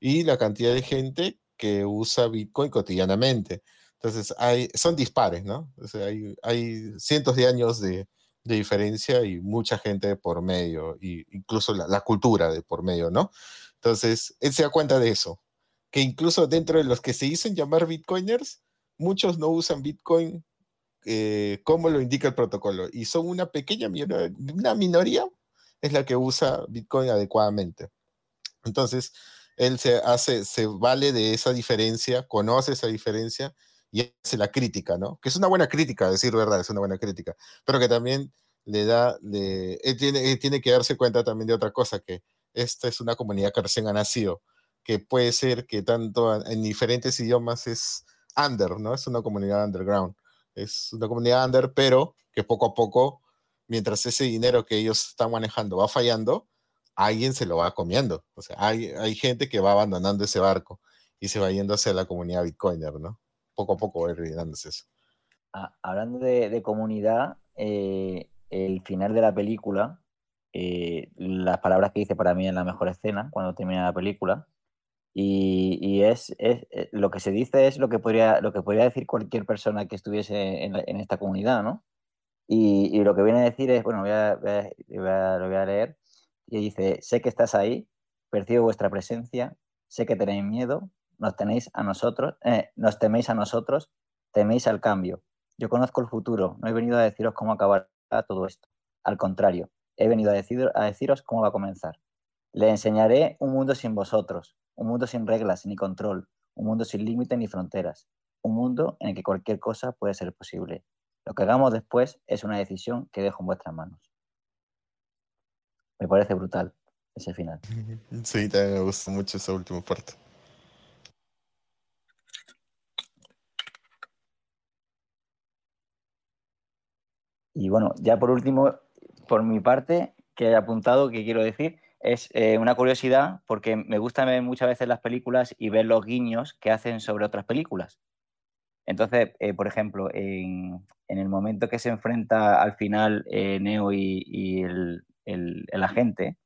y la cantidad de gente que usa Bitcoin cotidianamente. Entonces, hay, son dispares, ¿no? Hay, hay cientos de años de, diferencia y mucha gente de por medio, y incluso la, la cultura de por medio, ¿no? Entonces, él se da cuenta de eso, que incluso dentro de los que se dicen llamar Bitcoiners, muchos no usan Bitcoin eh, como lo indica el protocolo, y son una pequeña minoría, es la que usa Bitcoin adecuadamente. Entonces, él se hace, se vale de esa diferencia, conoce esa diferencia y hace la crítica, ¿no? Que es una buena crítica, decir verdad, es una buena crítica, pero que también le da, le, tiene, él tiene que darse cuenta también de otra cosa, que esta es una comunidad que recién ha nacido, que puede ser que tanto en diferentes idiomas es under, ¿no? Es una comunidad underground, es una comunidad under, pero que poco a poco, mientras ese dinero que ellos están manejando va fallando, alguien se lo va comiendo. O sea, hay, hay gente que va abandonando ese barco y se va yendo hacia la comunidad bitcoiner, ¿no? Poco a poco va olvidándose eso. Ah, hablando de, comunidad, eh, el final de la película, eh, las palabras que dice para mí en la mejor escena, cuando termina la película, y, es, eh, lo que se dice es lo que podría, lo que podría decir cualquier persona que estuviese en, esta comunidad, ¿no? Y, lo que viene a decir es, bueno, lo voy a leer, y dice, sé que estás ahí, percibo vuestra presencia, sé que tenéis miedo, nos tenéis a nosotros, eh, nos teméis a nosotros, Teméis al cambio. Yo conozco el futuro, no he venido a deciros cómo acabará todo esto. Al contrario, he venido a, decir- a deciros cómo va a comenzar. Le enseñaré un mundo sin vosotros, un mundo sin reglas ni control, un mundo sin límites ni fronteras, un mundo en el que cualquier cosa puede ser posible. Lo que hagamos después es una decisión que dejo en vuestras manos. Me parece brutal ese final. Sí, también me gustó mucho esa última parte. Y bueno, ya por último, por mi parte, que he apuntado, que quiero decir, es eh, una curiosidad, porque me gusta ver muchas veces las películas y ver los guiños que hacen sobre otras películas. Entonces, eh, por ejemplo, en, en el momento que se enfrenta al final eh, Neo y, y el, el- agente,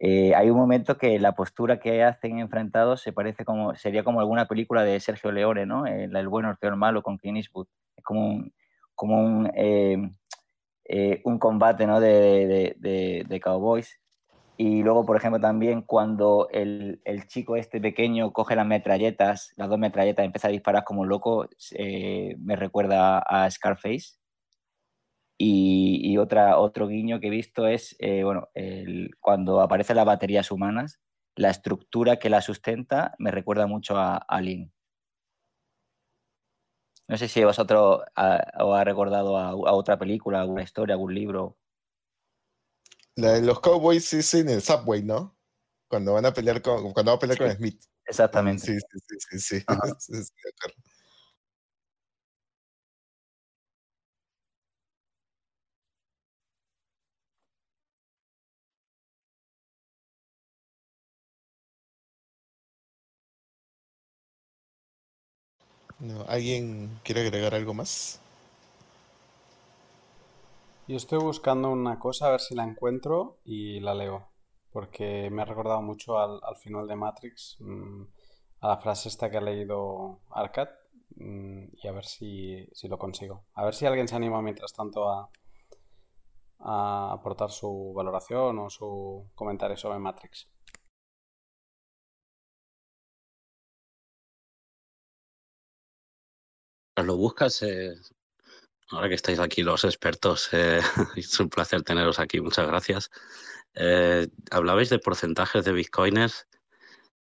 eh, hay un momento que la postura que hacen enfrentados se parece como, sería como alguna película de Sergio Leone, ¿no? El, el bueno, el malo con Clint Eastwood. Es como un, como un, un combate, ¿no? de- de cowboys. Y luego, por ejemplo, también cuando el, el chico este pequeño coge las metralletas, las dos metralletas, empieza a disparar como loco, eh, me recuerda a Scarface. Y, y otra, otro guiño que he visto es, eh, bueno, cuando aparecen las baterías humanas, la estructura que la sustenta me recuerda mucho a Alien. No sé si vosotros ah, os ha recordado a, a otra película, alguna historia, algún libro. La de los Cowboys es en el Subway, ¿no? Cuando van a pelear con, cuando va a pelear Sí. con Smith. Exactamente. Sí, sí, sí, sí, sí. Sí. No, ¿Alguien quiere agregar algo más? Yo estoy buscando una cosa a ver si la encuentro y la leo, porque me ha recordado mucho al, al final de Matrix, mm, a la frase esta que ha leído Arcad, mm, y a ver si, si lo consigo. A ver si alguien se anima mientras tanto a, a aportar su valoración o su comentario sobre Matrix. Lo buscas, eh, ahora que estáis aquí los expertos, eh, es un placer teneros aquí, muchas gracias. Eh, hablabais de porcentajes de bitcoiners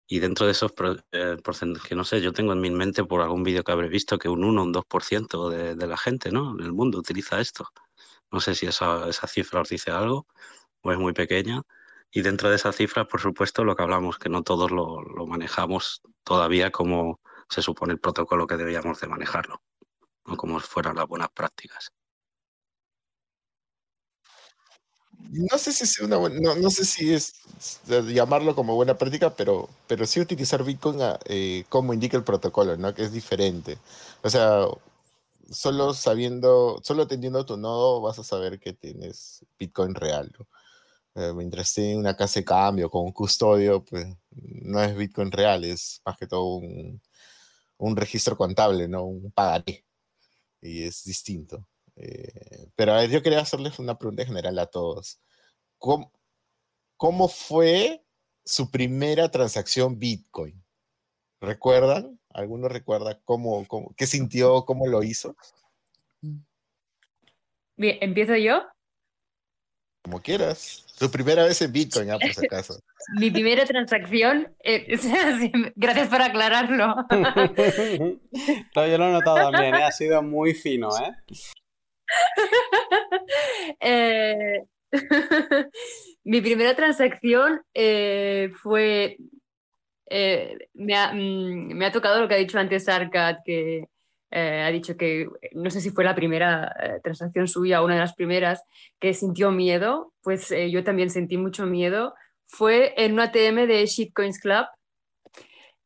y dentro de esos eh, porcentajes, que no sé, yo tengo en mi mente por algún vídeo que habré visto que un 1 o un 2% de, de la gente ¿no? en el mundo utiliza esto. No sé si esa, esa cifra os dice algo o es muy pequeña. Y dentro de esa cifra, por supuesto, lo que hablamos, que no todos lo, lo manejamos todavía como se supone el protocolo que deberíamos de manejarlo, no como fueran las buenas prácticas. No sé si es una no, sé si es llamarlo como buena práctica, pero, pero sí utilizar Bitcoin eh, como indica el protocolo, ¿no? Que es diferente. O sea, solo sabiendo, solo teniendo tu nodo vas a saber que tienes Bitcoin real. Eh, mientras esté una casa de cambio con un custodio, pues no es Bitcoin real, es más que todo un, un registro contable, ¿no? Un pagaré. Y es distinto. Eh, pero a ver, yo quería hacerles una pregunta general a todos. ¿Cómo, cómo fue su primera transacción Bitcoin? ¿Recuerdan? ¿Alguno recuerda cómo, cómo- qué sintió, cómo lo hizo? Bien, ¿empiezo yo? Como quieras. Tu primera vez en Bitcoin, ah, por si acaso. Mi primera transacción, eh, gracias por aclararlo. Yo lo he notado también, ¿eh? Ha sido muy fino, ¿eh? Eh, Mi primera transacción eh, fue. eh, me ha, mm, me ha tocado lo que ha dicho antes Arcad, que ha dicho que no sé si fue la primera transacción suya, una de las primeras, que sintió miedo, pues yo también sentí mucho miedo. Fue en un ATM de Shitcoins Club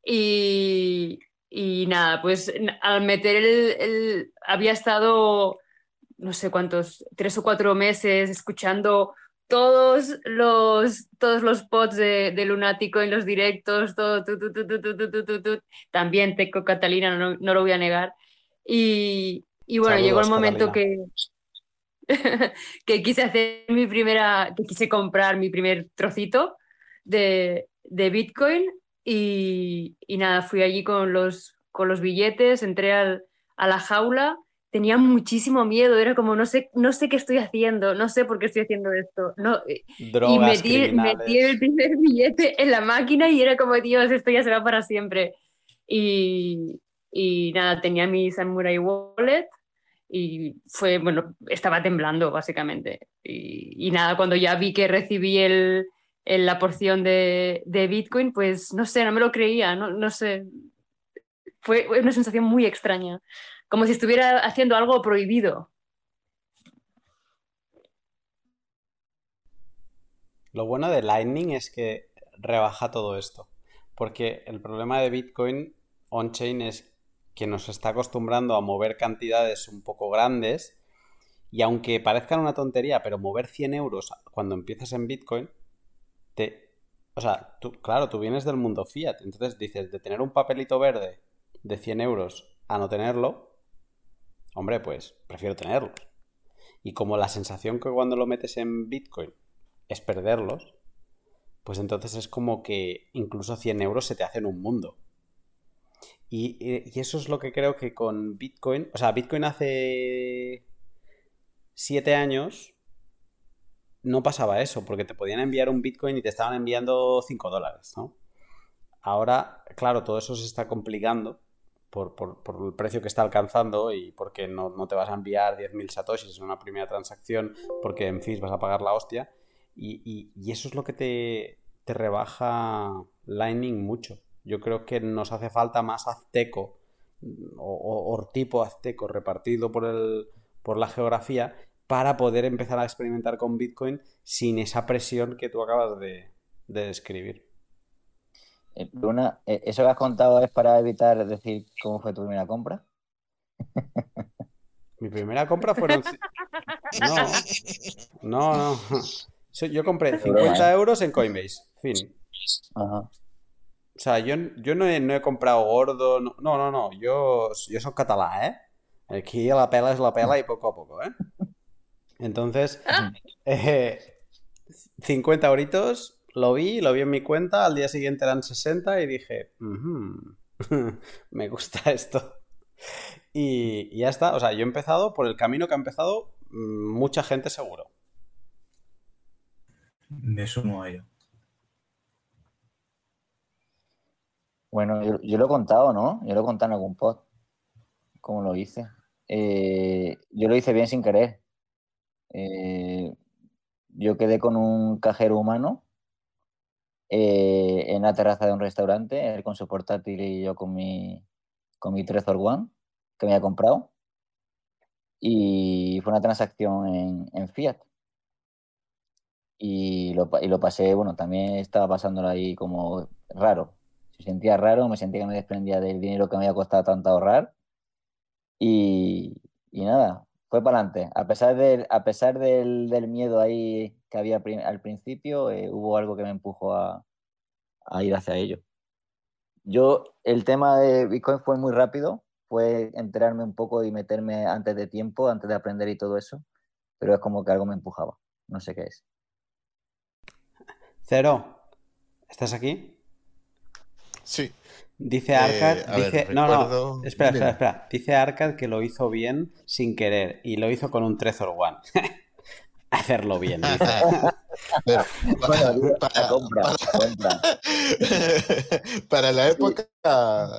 y, y nada, pues al meter el, Había estado no sé cuántos, tres o cuatro meses escuchando todos los, todos los pods de, Lunático en los directos, todo, tu, tu, tu, también Teco Catalina, no, no lo voy a negar y, y bueno, llegó el Saludos, momento Catalina. que, que quise hacer mi primera, que quise comprar mi primer trocito de, de Bitcoin y, y nada, fui allí con los, con los billetes, entré al, a la jaula, tenía muchísimo miedo, era como, no sé, no sé qué estoy haciendo, no sé por qué estoy haciendo esto. No, eh, y Drogas, metí, criminales. metí el primer billete en la máquina y era como, Dios, esto ya se va para siempre. Y, y nada, tenía mi Samurai Wallet y fue, bueno, estaba temblando básicamente. Y, y nada, cuando ya vi que recibí el, la porción de, de Bitcoin, pues no sé, no me lo creía, no, no sé. Fue una sensación muy extraña, como si estuviera haciendo algo prohibido. Lo bueno de Lightning es que rebaja todo esto. Porque el problema de Bitcoin on-chain es que nos está acostumbrando a mover cantidades un poco grandes. Y aunque parezcan una tontería, pero mover 100 euros cuando empiezas en Bitcoin, te... O sea, tú, claro, tú vienes del mundo fiat. Entonces dices, de tener un papelito verde de 100 euros a no tenerlo, hombre, pues prefiero tenerlos. Y como la sensación que cuando lo metes en Bitcoin es perderlos, pues entonces es como que incluso 100 euros se te hacen un mundo. Y, y- eso es lo que creo que con Bitcoin, o sea, Bitcoin hace 7 años no pasaba eso, porque te podían enviar un Bitcoin y te estaban enviando 5 dólares, ¿no? Ahora, claro, todo eso se está complicando por, el precio que está alcanzando y porque no, te vas a enviar 10.000 satoshis en una primera transacción porque en fees vas a pagar la hostia. Y, eso es lo que te rebaja Lightning mucho. Yo creo que nos hace falta más azteco o, o- o tipo azteco repartido por, el, por la geografía para poder empezar a experimentar con Bitcoin sin esa presión que tú acabas de, de describir. Eh, Luna, eh, ¿eso que has contado es para evitar decir cómo fue tu primera compra? Mi primera compra fueron... No, no, no. Yo compré 50 euros en Coinbase. Fin. Ajá. O sea, yo, yo no, he, no he comprado gordo. No, no, no. Yo, yo soy catalá, ¿eh? Aquí la pela es la pela y poco a poco, ¿eh? Entonces, eh, 50 euritos, lo vi, lo vi en mi cuenta, al día siguiente eran 60 y dije, "Ujú, me gusta esto. Y, y ya está, o sea, yo he empezado por el camino que ha empezado mm, mucha gente seguro. Me sumo a ello. Bueno, yo, lo he contado, ¿no? Yo lo he contado en algún pod. ¿Cómo lo hice? Eh, yo lo hice bien sin querer. Eh, yo quedé con un cajero humano eh, en la terraza de un restaurante, él con su portátil y yo con mi, con mi Trezor One que me había comprado. Y fue una transacción en, en Fiat. Y lo, y lo pasé, bueno, también estaba pasándolo ahí como raro. Se sentía raro, me sentía que me desprendía del dinero que me había costado tanto ahorrar. Y, y nada, fue para adelante. A pesar, del, a pesar del, del miedo ahí que había al principio, eh, hubo algo que me empujó a, a ir hacia ello. Yo, el tema de Bitcoin fue muy rápido, fue enterarme un poco y meterme antes de tiempo, antes de aprender y todo eso, pero es como que algo me empujaba. No sé qué es. Cero, ¿estás aquí? Sí. Dice Eh, Arcad, ver, dice, no, recuerdo- no, espera, espera. Dice Arcad que lo hizo bien sin querer y lo hizo con un Trezor One. Hacerlo bien. Pero, para- la compra, la compra. para la época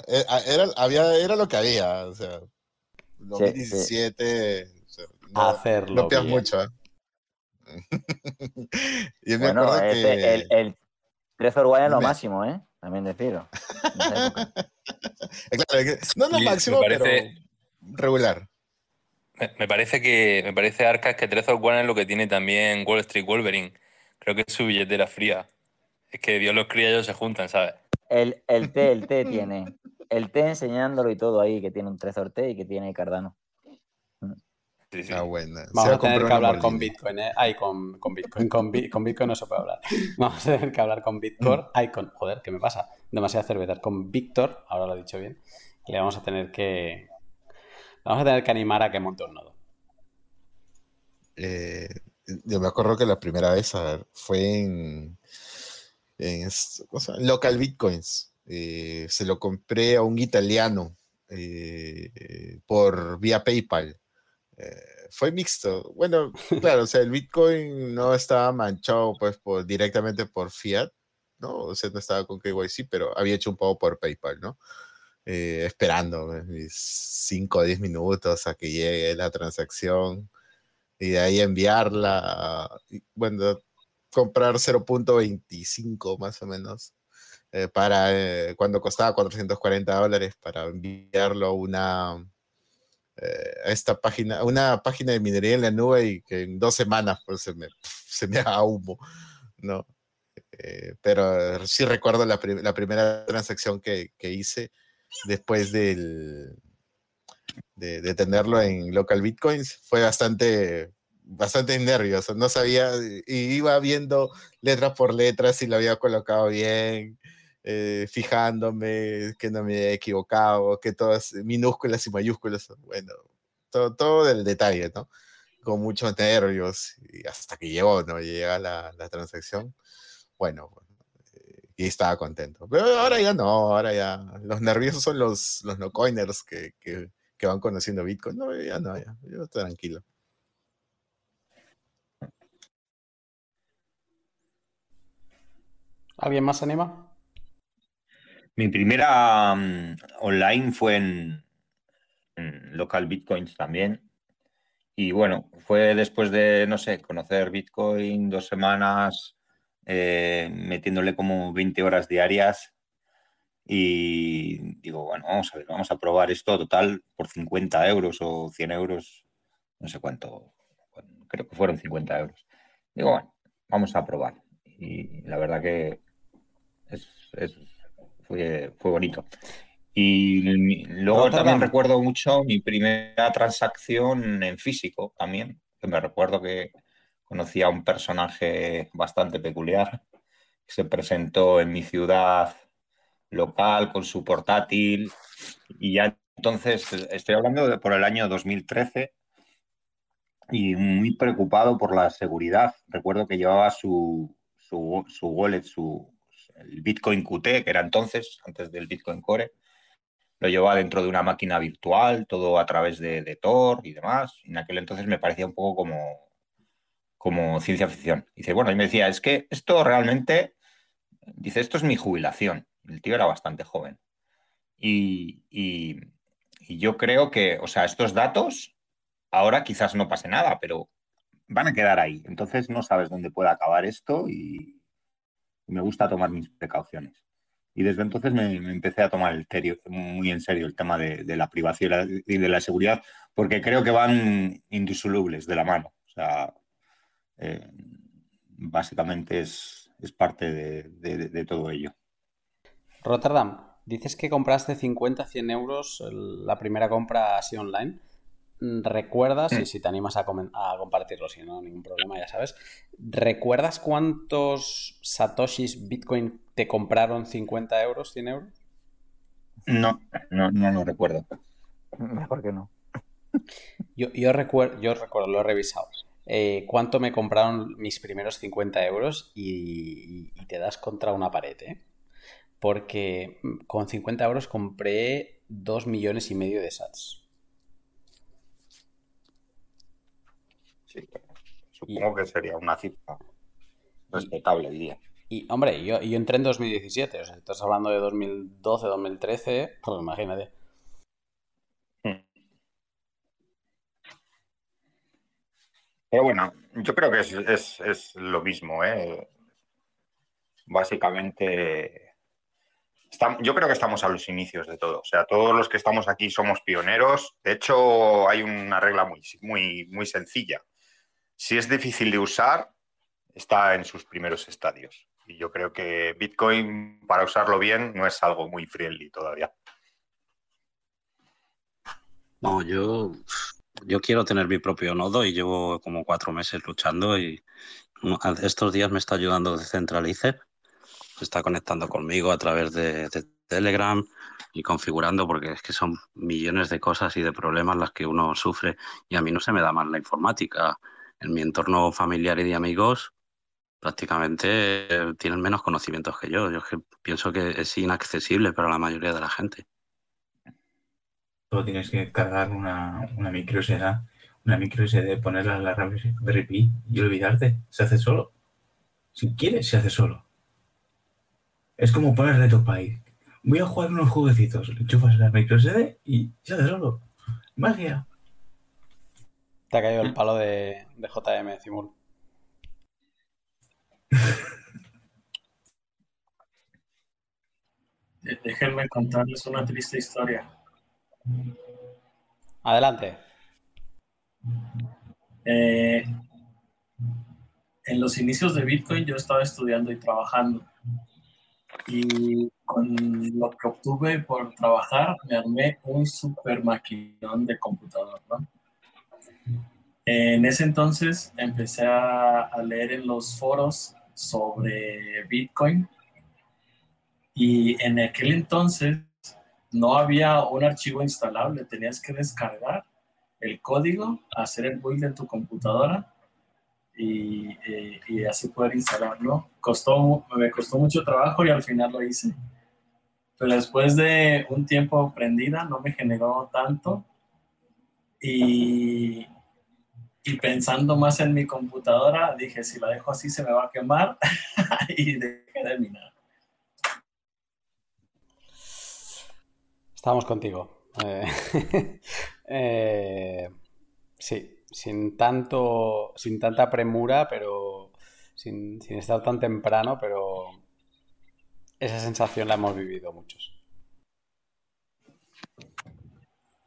eh, era, había, era lo que había. O sea, 2017. o sea, no, Hacerlo no pidas bien. mucho. ¿eh? Me Bueno, acuerdo ese- que. el, el Trezor One es lo máximo, ¿eh? También época. eh, claro, que- no es lo máximo, parece- pero regular. Me, me parece que me parece Arcas que Trezor One es lo que tiene también Wall Street Wolverine. Creo que es su billetera fría. Es que Dios los cría y ellos se juntan, ¿sabes? El, el T, el T tiene. El T enseñándolo y todo ahí, que tiene un Trezor T y que tiene Cardano. Sí, sí. Buena. Vamos a tener que hablar con. Bitcoin, ¿eh? Ay, con, con Bitcoin. Con, Bi- con Bitcoin no se puede hablar. Vamos a tener que hablar con Bitcoin. Ay, con. Joder, ¿qué me pasa? Demasiada cerveza. Con Víctor, ahora lo he dicho bien. Y le vamos a tener que. Vamos a tener que animar a que monte un nodo. Eh, yo me acuerdo que la primera vez a ver, fue en, en. Local Bitcoins. Eh, se lo compré a un italiano eh, por vía PayPal. Eh, fue mixto. Bueno, claro, o sea, el Bitcoin no estaba manchado pues por, directamente por fiat, ¿no? O sea, no estaba con KYC, pero había hecho un pago por PayPal, ¿no? Eh, esperando eh, mis 5 o 10 minutos a que llegue la transacción y de ahí enviarla, y, bueno, comprar 0.25 más o menos eh, para eh, cuando costaba 440 dólares para enviarlo a una a esta página, una página de minería en la nube y que en dos semanas pues se me, se me haga humo, ¿no? Eh, pero sí recuerdo la, prim- la primera transacción que, que hice después de, de tenerlo en local bitcoins fue bastante bastante nervioso no sabía iba viendo letra por letra si lo había colocado bien eh, fijándome que no me había equivocado que todas minúsculas y mayúsculas bueno todo, todo del detalle no con muchos nervios y hasta que llegó no llega la, la transacción bueno eh, y estaba contento pero ahora ya no ahora ya los nerviosos son los los no coiners que, que que van conociendo Bitcoin. No, ya no, ya, yo tranquilo. ¿Alguien más anima? Mi primera mm, online fue en, local bitcoins también. Y bueno, fue después de, no sé, conocer Bitcoin dos semanas, eh, metiéndole como 20 horas diarias. Y digo, bueno, vamos a ver, vamos a probar esto total por 50 euros o 100 euros, no sé cuánto, creo que fueron 50 euros. Digo, bueno, vamos a probar. Y la verdad que es- fue, fue bonito. Y luego también recuerdo mucho mi primera transacción en físico también, que me recuerdo que conocí a un personaje bastante peculiar que se presentó en mi ciudad local con su portátil y ya entonces estoy hablando de por el año 2013 y muy preocupado por la seguridad. Recuerdo que llevaba su, su, su wallet, su, el Bitcoin Qt, que era entonces, antes del Bitcoin Core, lo llevaba dentro de una máquina virtual, todo a través de, de Tor y demás. En aquel entonces me parecía un poco como, como ciencia ficción. Y dice, bueno, y me decía, es que esto realmente, dice, esto es mi jubilación. El tío era bastante joven. Y, y- y yo creo que, o sea, estos datos, ahora quizás no pase nada, pero van a quedar ahí. Entonces no sabes dónde puede acabar esto y me gusta tomar mis precauciones. Y desde entonces me, empecé a tomar muy en serio el tema de, de la privacidad y de la seguridad, porque creo que van indisolubles de la mano. O sea, eh, básicamente es, es parte de, todo ello. Rotterdam, dices que compraste 50, 100 euros la primera compra así online. Mm, ¿Recuerdas, y si te animas a, a compartirlo, si no, ningún problema, ya sabes, ¿recuerdas cuántos satoshis Bitcoin te compraron 50 euros, 100 euros? No, no, no lo recuerdo. Mejor que no. Yo, yo, recuerdo, yo recuerdo, lo he revisado. Eh, ¿Cuánto me compraron mis primeros 50 euros? Y, y te das contra una pared, ¿eh? Porque mm, con 50 euros compré 2 millones y medio de sats. Sí, supongo que sería una cifra respetable, diría. Y, hombre, yo, yo entré en 2017, o sea, estás hablando de 2012, 2013, pues imagínate. Pero bueno, yo creo que es, es- es lo mismo, ¿eh? Básicamente, estam- yo creo que estamos a los inicios de todo. O sea, todos los que estamos aquí somos pioneros. De hecho, hay una regla muy, muy, muy sencilla. Si es difícil de usar, está en sus primeros estadios. Y yo creo que Bitcoin, para usarlo bien, no es algo muy friendly todavía. No, yo, yo quiero tener mi propio nodo y llevo como cuatro meses luchando y estos días me está ayudando Decentralizer. Se está conectando conmigo a través de, de Telegram y configurando porque es que son millones de cosas y de problemas las que uno sufre y a mí no se me da mal la informática. En mi entorno familiar y de amigos prácticamente eh, tienen menos conocimientos que yo. Yo que pienso que es inaccesible para la mayoría de la gente. solo tienes que cargar una, una micro SD, una micro SD, ponerla en la Raspberry Pi y olvidarte. Se hace solo. Si quieres, se hace solo. Es como poner Reto Pie. Voy a jugar unos jueguecitos. Le enchufas la micro SD y se hace solo. Magia. Te ha caído el palo de, de JM, Cimul. De- Déjenme contarles una triste historia. Adelante. Eh, en los inicios de Bitcoin yo estaba estudiando y trabajando. Y con lo que obtuve por trabajar, me armé un super maquinón de computador, ¿no? En ese entonces empecé a, leer en los foros sobre Bitcoin y en aquel entonces no había un archivo instalable, tenías que descargar el código, hacer el build en tu computadora y, eh, así poder instalarlo. Costó, me costó mucho trabajo y al final lo hice. Pero después de un tiempo prendida no me generó tanto y, y pensando más en mi computadora dije si la dejo así se me va a quemar y dejé de minar. Estamos contigo. Eh, eh, sí, sin tanto, sin tanta premura, pero sin, sin estar tan temprano, pero esa sensación la hemos vivido muchos.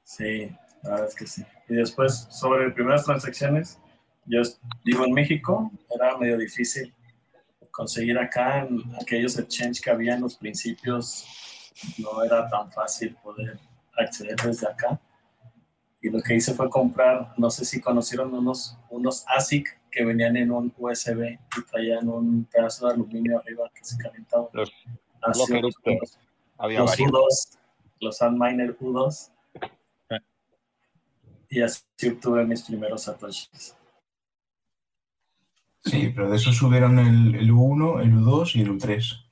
Sí, la verdad es que sí. Y después, sobre primeras transacciones, yo vivo en México, era medio difícil conseguir acá en aquellos exchange que había en los principios, no era tan fácil poder acceder desde acá. Y lo que hice fue comprar, no sé si conocieron unos, unos ASIC que venían en un USB y traían un pedazo de aluminio arriba que se calentaba. Los los-. Había los varios. U2, los Antminer U2. Y así obtuve mis primeros satoshis. Sí, pero de eso subieron el, el U1, el U2 y el U3.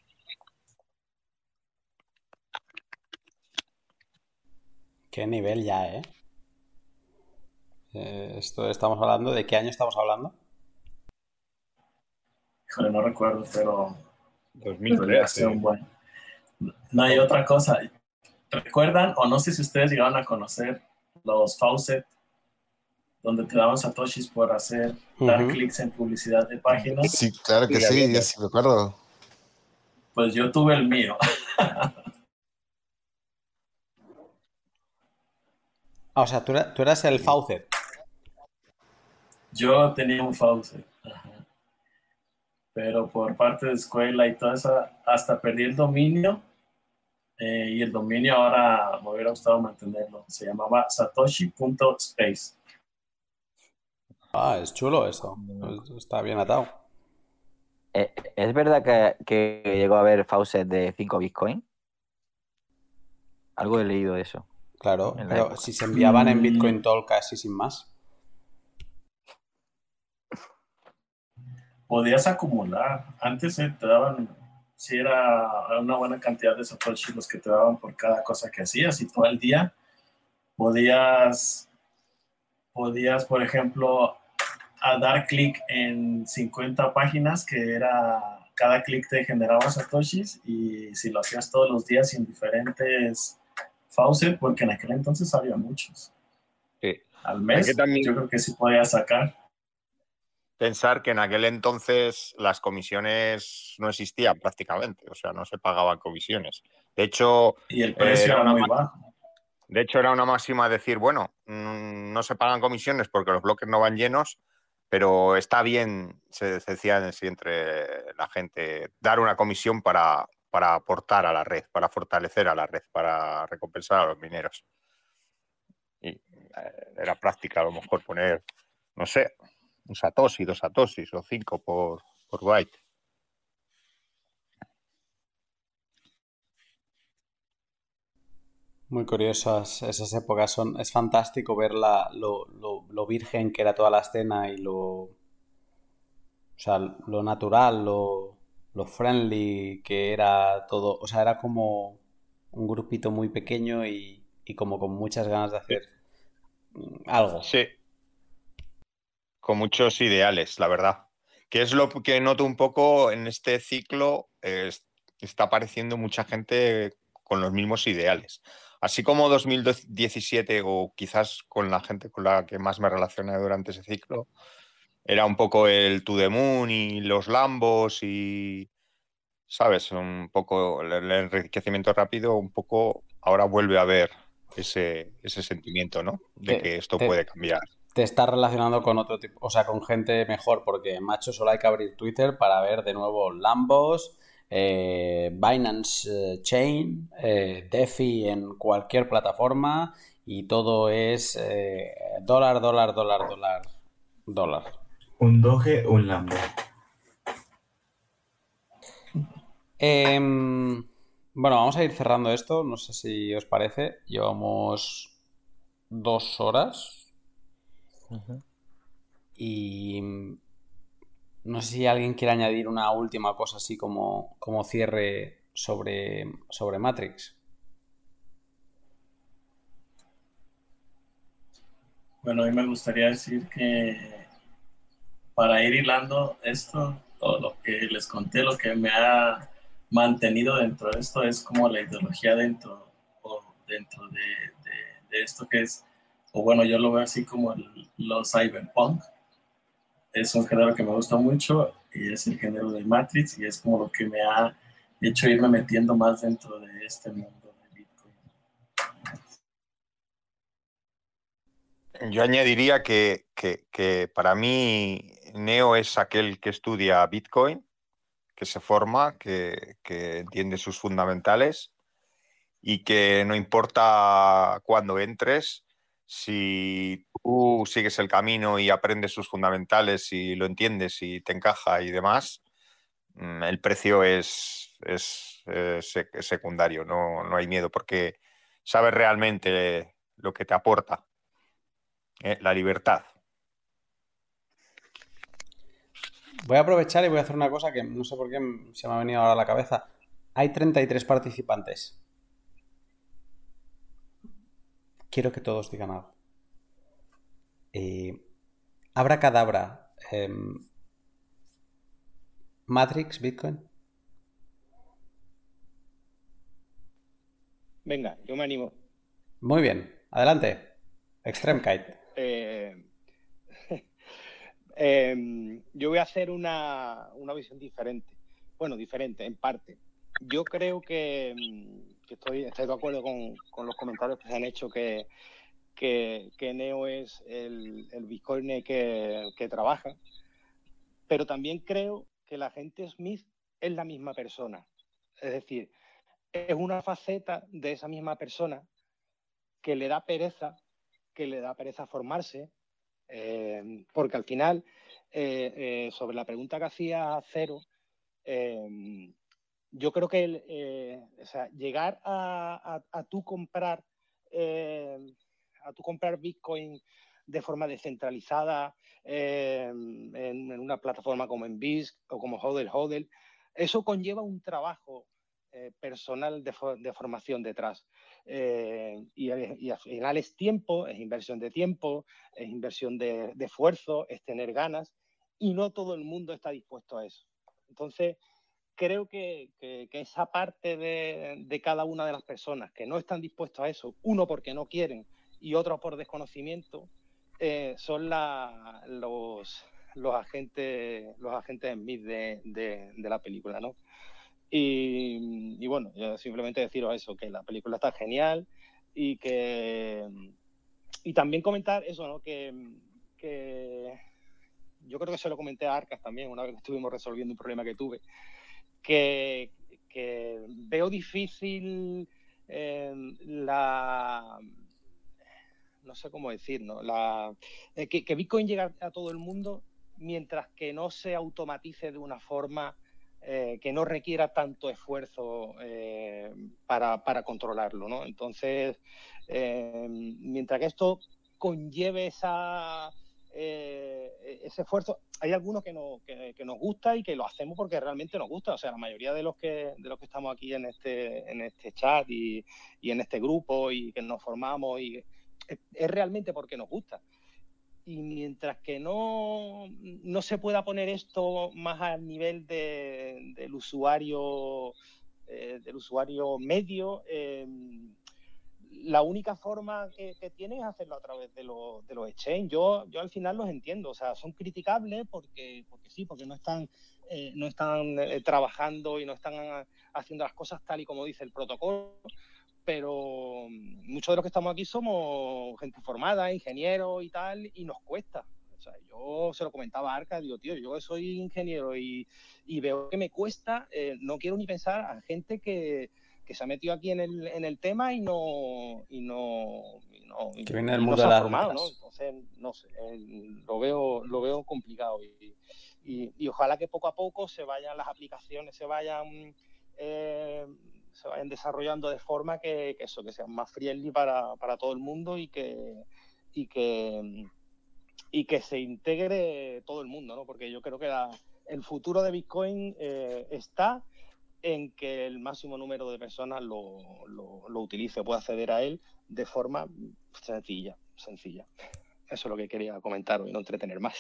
Qué nivel ya, ¿eh? Eh, Esto estamos hablando, ¿de qué año estamos hablando? Híjole, no recuerdo, pero, pero 2013. ya hace un buen. No hay otra cosa. ¿Recuerdan o no sé si ustedes llegaron a conocer los faucet donde te daban satoshis por hacer dar clics en publicidad de páginas? Sí, claro que Sí, ya sí me acuerdo. Pues yo tuve el mío. Ah, o sea, tú, tú eras el Faucet. Yo tenía un faucet. ajá. Pero por parte de escuela y toda esa, hasta perdí el dominio. Eh, y el dominio ahora me hubiera gustado mantenerlo. Se llamaba satoshi.space. Ah, es chulo eso. Está bien atado. Eh, ¿Es verdad que, que llegó a haber faucet de 5 Bitcoin? Algo he leído de eso. Claro, pero época. si se enviaban en Mm. Bitcoin Talk así sin más. Podías acumular. Antes te daban, si era una buena cantidad de satoshi los que te daban por cada cosa que hacías y todo el día podías, podías, por ejemplo, a dar clic en 50 páginas que era, cada clic te generaba satoshis y si lo hacías todos los días en diferentes faucet, porque en aquel entonces había muchos. Sí. Al mes, también- yo creo que sí podías sacar. Pensar que en aquel entonces las comisiones no existían prácticamente, o sea, no se pagaban comisiones. De hecho, Y el eh, precio era era una muy bajo. De hecho, era una máxima decir, bueno, mm, no se pagan comisiones porque los bloques no van llenos, pero está bien, se se decía entre la gente, dar una comisión para, para aportar a la red, para fortalecer a la red, para recompensar a los mineros. Y eh, era práctica a lo mejor poner, no sé, un satoshi, dos satoshis o cinco por, por byte. Muy curiosas esas épocas. Son, es fantástico ver la, lo, lo- lo virgen que era toda la escena y lo, o sea, lo natural, lo, lo friendly que era todo. O sea, era como un grupito muy pequeño y, y como con muchas ganas de hacer algo. Sí. Con muchos ideales, la verdad. Que es lo que noto un poco en este ciclo, eh, está apareciendo mucha gente con los mismos ideales. Así como 2017 o quizás con la gente con la que más me relacioné durante ese ciclo, era un poco el To The Moon y los Lambos y, ¿sabes? Un poco el enriquecimiento rápido, un poco ahora vuelve a haber ese, ese sentimiento, ¿no? De que esto puede cambiar. Te estás relacionando con otro tipo, o sea, con gente mejor, porque macho, solo hay que abrir Twitter para ver de nuevo Lambos, eh, Binance eh, Chain, eh, DeFi en cualquier plataforma y todo es dólar, dólar, dólar, dólar, dólar. Un doge, un lambo. Em, bueno, vamos a ir cerrando esto, no sé si os parece. Llevamos dos horas y no sé si alguien quiere añadir una última cosa así como, como cierre sobre, sobre Matrix. Bueno, a mí me gustaría decir que para ir hilando esto, todo lo que les conté, lo que me ha mantenido dentro de esto es como la ideología dentro, o dentro de, de- de esto que es, o bueno, yo lo veo así como el- los cyberpunk. Es un género que me gusta mucho y es el género de Matrix y es como lo que me ha hecho irme metiendo más dentro de este mundo. Yo añadiría que, que- que para mí Neo es aquel que estudia Bitcoin, que se forma, que, que entiende sus fundamentales y que no importa cuándo entres, si tú sigues el camino y aprendes sus fundamentales y lo entiendes y te encaja y demás, mm, el precio es, es, eh, sec- secundario, no, no hay miedo porque sabes realmente lo que te aporta. Eh, la libertad. Voy a aprovechar y voy a hacer una cosa que no sé por qué se me ha venido ahora a la cabeza. Hay 33 participantes. Quiero que todos digan algo. Eh, Abracadabra. em, Matrix, Bitcoin. Venga, yo me animo. Muy bien. Adelante. Extreme Kite. Eh, em, yo voy a hacer una, una visión diferente. Bueno, diferente, en parte. Yo creo que, estoy, estoy de acuerdo con, con los comentarios que se han hecho que, que, que Neo es el, el Bitcoin que, que trabaja, pero también creo que la gente Smith es la misma persona. Es decir, es una faceta de esa misma persona que le da pereza, que le da pereza formarse, eh, porque al final, eh, eh, sobre la pregunta que hacía Cero, yo creo que eh, llegar a, a, tú comprar eh, a tú comprar Bitcoin de forma descentralizada eh, en, una plataforma como en BISC o como Hodel Hodel, eso conlleva un trabajo personal de, de, formación detrás. Eh, y, y, al final es tiempo, es inversión de tiempo, es inversión de, de, esfuerzo, es tener ganas, y no todo el mundo está dispuesto a eso. Entonces, creo que, que, esa parte de, de, cada una de las personas que no están dispuestos a eso, uno porque no quieren y otro por desconocimiento, eh, son la, los, los, agentes, los agentes Smith de, de, de la película, ¿no? Y, y, bueno, yo simplemente deciros eso, que la película está genial y que... Y también comentar eso, ¿no? Que, que yo creo que se lo comenté a Arcas también, una vez que estuvimos resolviendo un problema que tuve, que, veo difícil eh, la... No sé cómo decir, ¿no? La, eh, que, Bitcoin llegue a todo el mundo mientras que no se automatice de una forma eh, que no requiera tanto esfuerzo eh, para, para, controlarlo, ¿no? Entonces, eh, mientras que esto conlleve esa, eh, ese esfuerzo. Hay algunos que, no, que, nos gusta y que lo hacemos porque realmente nos gusta. O sea, la mayoría de los que, de los que estamos aquí en este, en este chat y, y en este grupo y que nos formamos y es, realmente porque nos gusta. Y mientras que no, no se pueda poner esto más al nivel de- del usuario eh, del usuario medio, eh, la única forma que, que tienen es hacerlo a través de, los de los exchange. Yo, yo al final los entiendo, o sea, son criticables porque, porque sí, porque no están, eh, no están eh, trabajando y no están haciendo las cosas tal y como dice el protocolo, pero muchos de los que estamos aquí somos gente formada, ingenieros y tal, y nos cuesta. O sea, yo se lo comentaba a Arca, digo, tío, yo soy ingeniero y, y veo que me cuesta, eh, no quiero ni pensar a gente que, que se ha metido aquí en el, en el tema y no, y no, y no, Que viene del no mundo se de las formado, ¿no? Entonces, no sé, eh, lo veo, lo veo complicado y, y, y ojalá que poco a poco se vayan las aplicaciones, se vayan eh, se vayan desarrollando de forma que, que eso, que sean más friendly para, para todo el mundo y que, y que y que se integre todo el mundo, ¿no? Porque yo creo que la- el futuro de Bitcoin eh, está en que el máximo número de personas lo, lo, lo utilice, pueda acceder a él de forma sencilla, sencilla. Eso es lo que quería comentar y no entretener más.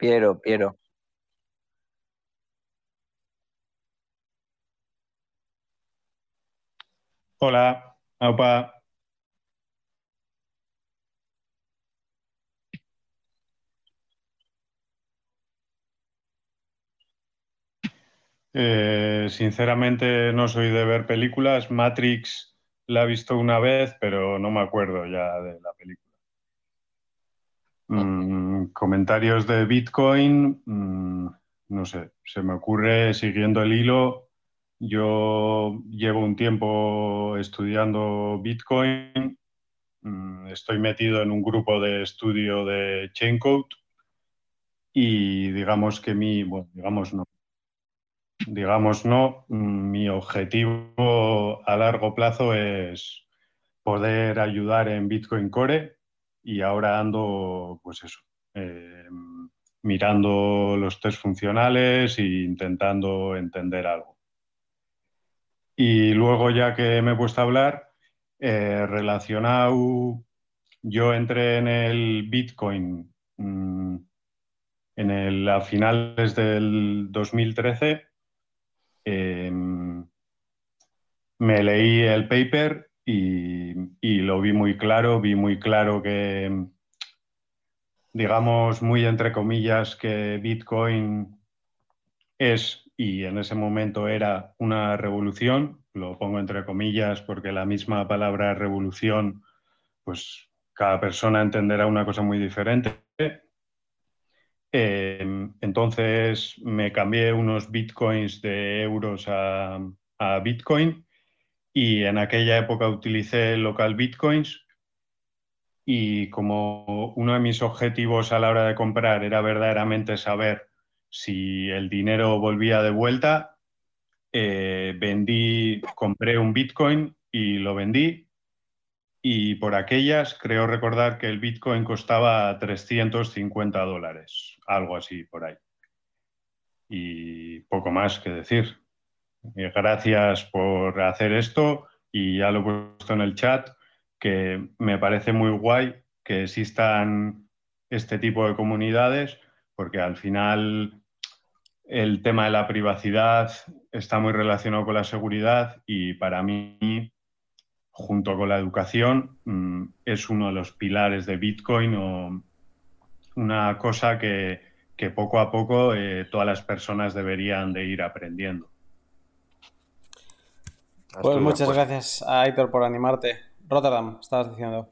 Piero, Piero. Hola, aupa. Eh, sinceramente no soy de ver películas. Matrix la he visto una vez, pero no me acuerdo ya de la película. Mm, comentarios de Bitcoin, mm, no sé, se me ocurre siguiendo el hilo. Yo llevo un tiempo estudiando Bitcoin, mm, estoy metido en un grupo de estudio de Chaincode y digamos que mi, bueno, digamos no, digamos no, mi objetivo a largo plazo es poder ayudar en Bitcoin Core y ahora ando, pues eso, eh, mirando los test funcionales e intentando entender algo. Y luego, ya que me he puesto a hablar, eh, relacionado, yo entré en el Bitcoin mm, en el, a finales del 2013. eh, me leí el paper y, y lo vi muy claro, vi muy claro que, digamos, muy entre comillas, que Bitcoin es y en ese momento era una revolución, lo pongo entre comillas porque la misma palabra revolución, pues cada persona entenderá una cosa muy diferente. Eh, entonces me cambié unos bitcoins de euros a, a Bitcoin y en aquella época utilicé local bitcoins y como uno de mis objetivos a la hora de comprar era verdaderamente saber si el dinero volvía de vuelta, eh, vendí, compré un bitcoin y lo vendí y por aquellas creo recordar que el bitcoin costaba 350 dólares, algo así por ahí. Y poco más que decir. Eh, Gracias por hacer esto y ya lo he puesto en el chat, que me parece muy guay que existan este tipo de comunidades, porque al final el tema de la privacidad está muy relacionado con la seguridad y para mí, junto con la educación, mm, es uno de los pilares de Bitcoin o una cosa que, poco a poco eh, todas las personas deberían de ir aprendiendo. Pues muchas gracias a Aitor por animarte. Rotterdam, estabas diciendo.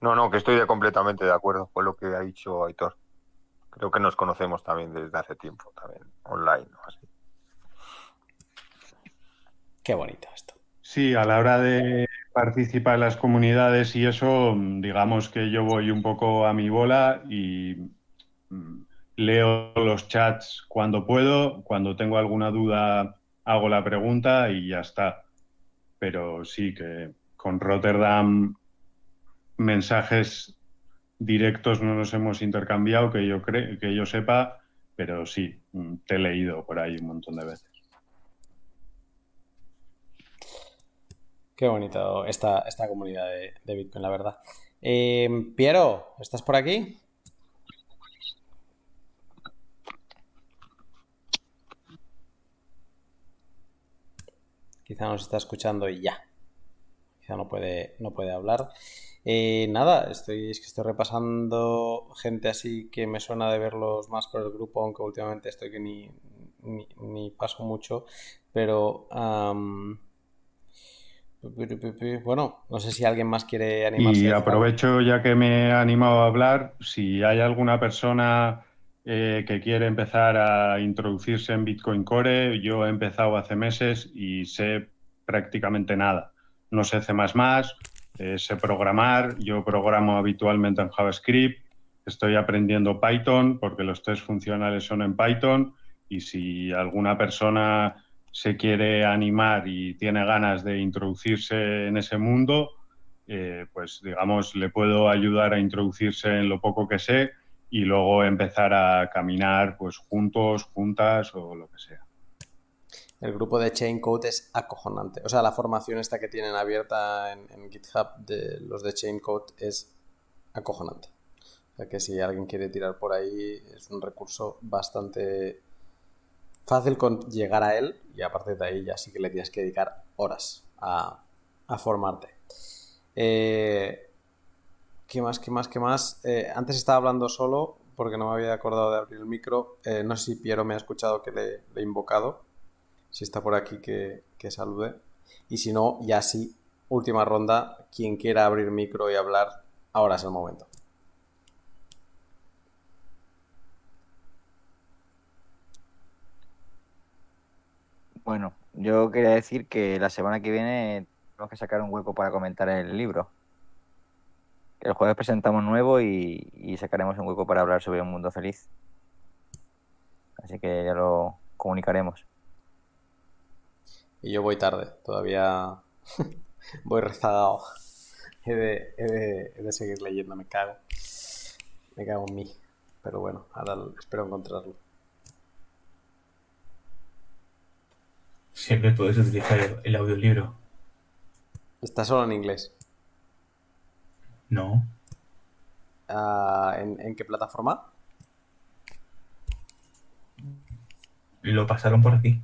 No, no, que estoy de- completamente de acuerdo con lo que ha dicho Aitor. Creo que nos conocemos también desde hace tiempo, también online. ¿no? Así. Qué bonito esto. Sí, a la hora de participar en las comunidades y eso, digamos que yo voy un poco a mi bola y mm, leo los chats cuando puedo, cuando tengo alguna duda hago la pregunta y ya está. Pero sí que con Rotterdam mensajes directos no nos hemos intercambiado, que yo cre- que yo sepa, pero sí, mm, te he leído por ahí un montón de veces. Qué bonito esta, esta comunidad de, Bitcoin, la verdad. Eh, Piero, ¿estás por aquí? Quizá nos está escuchando y ya. Quizá no puede, no puede hablar. Eh, nada, estoy, es que estoy repasando gente así que me suena de verlos más por el grupo, aunque últimamente estoy que ni, ni, ni paso mucho. Pero bueno, no sé si alguien más quiere animarse. Y aprovecho ya que me he animado a hablar, si hay alguna persona eh, que quiere empezar a introducirse en Bitcoin Core, yo he empezado hace meses y sé prácticamente nada. No sé C++, eh, sé programar, yo programo habitualmente en JavaScript, estoy aprendiendo Python porque los test funcionales son en Python y si alguna persona se quiere animar y tiene ganas de introducirse en ese mundo, eh, pues digamos, le puedo ayudar a introducirse en lo poco que sé y luego empezar a caminar pues juntos, juntas o lo que sea. El grupo de Chain Code es acojonante. O sea, la formación esta que tienen abierta en, GitHub de los de Chain Code es acojonante. O sea que si alguien quiere tirar por ahí, es un recurso bastante fácil con llegar a él y a partir de ahí ya sí que le tienes que dedicar horas a, a formarte. Eh, ¿Qué más? ¿Qué más? ¿Qué más? Eh, antes estaba hablando solo porque no me había acordado de abrir el micro. Eh, no sé si Piero me ha escuchado que le, he invocado. Si está por aquí, que, que salude. Y si no, ya sí, última ronda. Quien quiera abrir micro y hablar, ahora es el momento. Bueno, yo quería decir que la semana que viene tenemos que sacar un hueco para comentar el libro. El jueves presentamos nuevo y, y sacaremos un hueco para hablar sobre un mundo feliz. Así que ya lo comunicaremos. Y yo voy tarde, todavía voy rezagado. He de, he de- he de seguir leyendo, me cago. Me cago en mí. Pero bueno, ahora espero encontrarlo. Siempre puedes utilizar el, el audiolibro. Está solo en inglés. No. Ah, ¿en, en qué plataforma? Lo pasaron por aquí.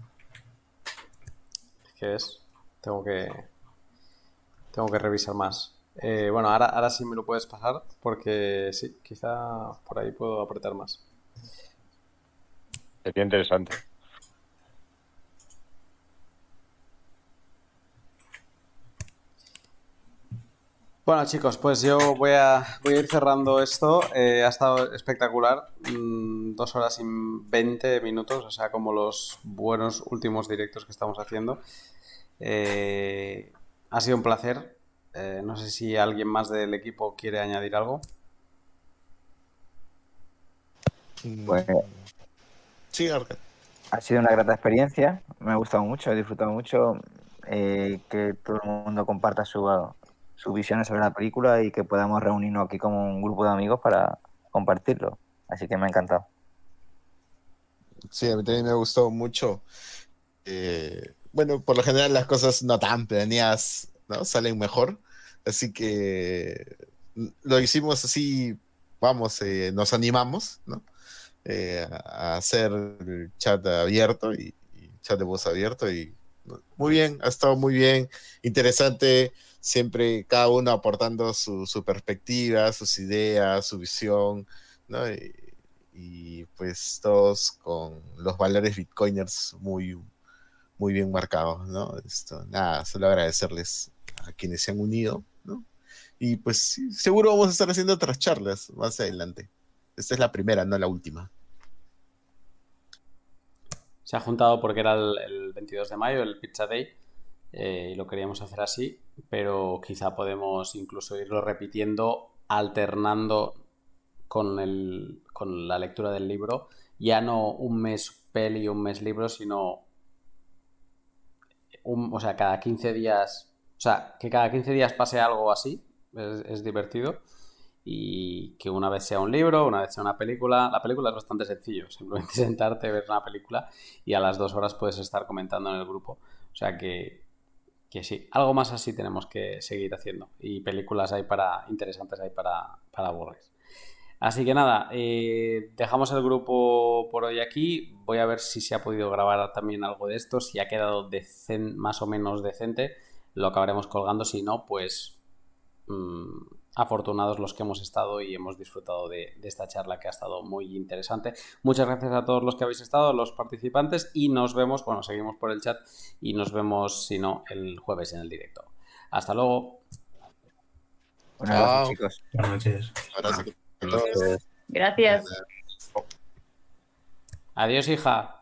¿Qué es? Tengo que. Tengo que revisar más. Eh, bueno, ahora, ahora sí me lo puedes pasar porque sí, quizá por ahí puedo apretar más. Sería interesante. Bueno, chicos, pues yo voy a, voy a ir cerrando esto. Eh, ha estado espectacular. Mm, dos horas y 20 minutos, o sea, como los buenos últimos directos que estamos haciendo. Eh, ha sido un placer. Eh, no sé si alguien más del equipo quiere añadir algo. Pues Sí, ha sido una grata experiencia, me ha gustado mucho, he disfrutado mucho eh, que todo el mundo comparta su, sus visiones sobre la película y que podamos reunirnos aquí como un grupo de amigos para compartirlo. Así que me ha encantado. Sí, a mí también me gustado mucho. Eh, bueno, por lo general las cosas no tan planeadas, ¿no? Salen mejor. Así que lo hicimos así, vamos, eh, nos animamos, ¿no? Eh, a hacer el chat abierto y, y chat de voz abierto y muy bien, ha estado muy bien, interesante, siempre cada uno aportando su, su perspectiva, sus ideas, su visión, ¿no? Y, pues todos con los valores bitcoiners muy, muy bien marcados, ¿no? Esto, nada, solo agradecerles a quienes se han unido, ¿no? Y pues seguro vamos a estar haciendo otras charlas más adelante. Esta es la primera, no la última. Se ha juntado porque era el, el 22 de mayo, el Pizza Day, eh, y lo queríamos hacer así, pero quizá podemos incluso irlo repitiendo, alternando con, el, con la lectura del libro, ya no un mes peli y un mes libro, sino un, o sea, cada 15 días, o sea, que cada 15 días pase algo así, es, divertido. Y que una vez sea un libro, una vez sea una película. La película es bastante sencillo, simplemente sentarte, ver una película y a las dos horas puedes estar comentando en el grupo. O sea que, que sí, algo más así tenemos que seguir haciendo. Y películas hay para interesantes hay para, para. Así que nada, eh, dejamos el grupo por hoy aquí. Voy a ver si se ha podido grabar también algo de esto. Si ha quedado más o menos decente, lo acabaremos colgando. Si no, pues mmm, afortunados los que hemos estado y hemos disfrutado de, de, esta charla que ha estado muy interesante. Muchas gracias a todos los que habéis estado, los participantes, y nos vemos, bueno, seguimos por el chat y nos vemos, si no, el jueves en el directo. Hasta luego. Buenas noches, chicos. Buenas noches. Gracias. Gracias. Adiós, hija.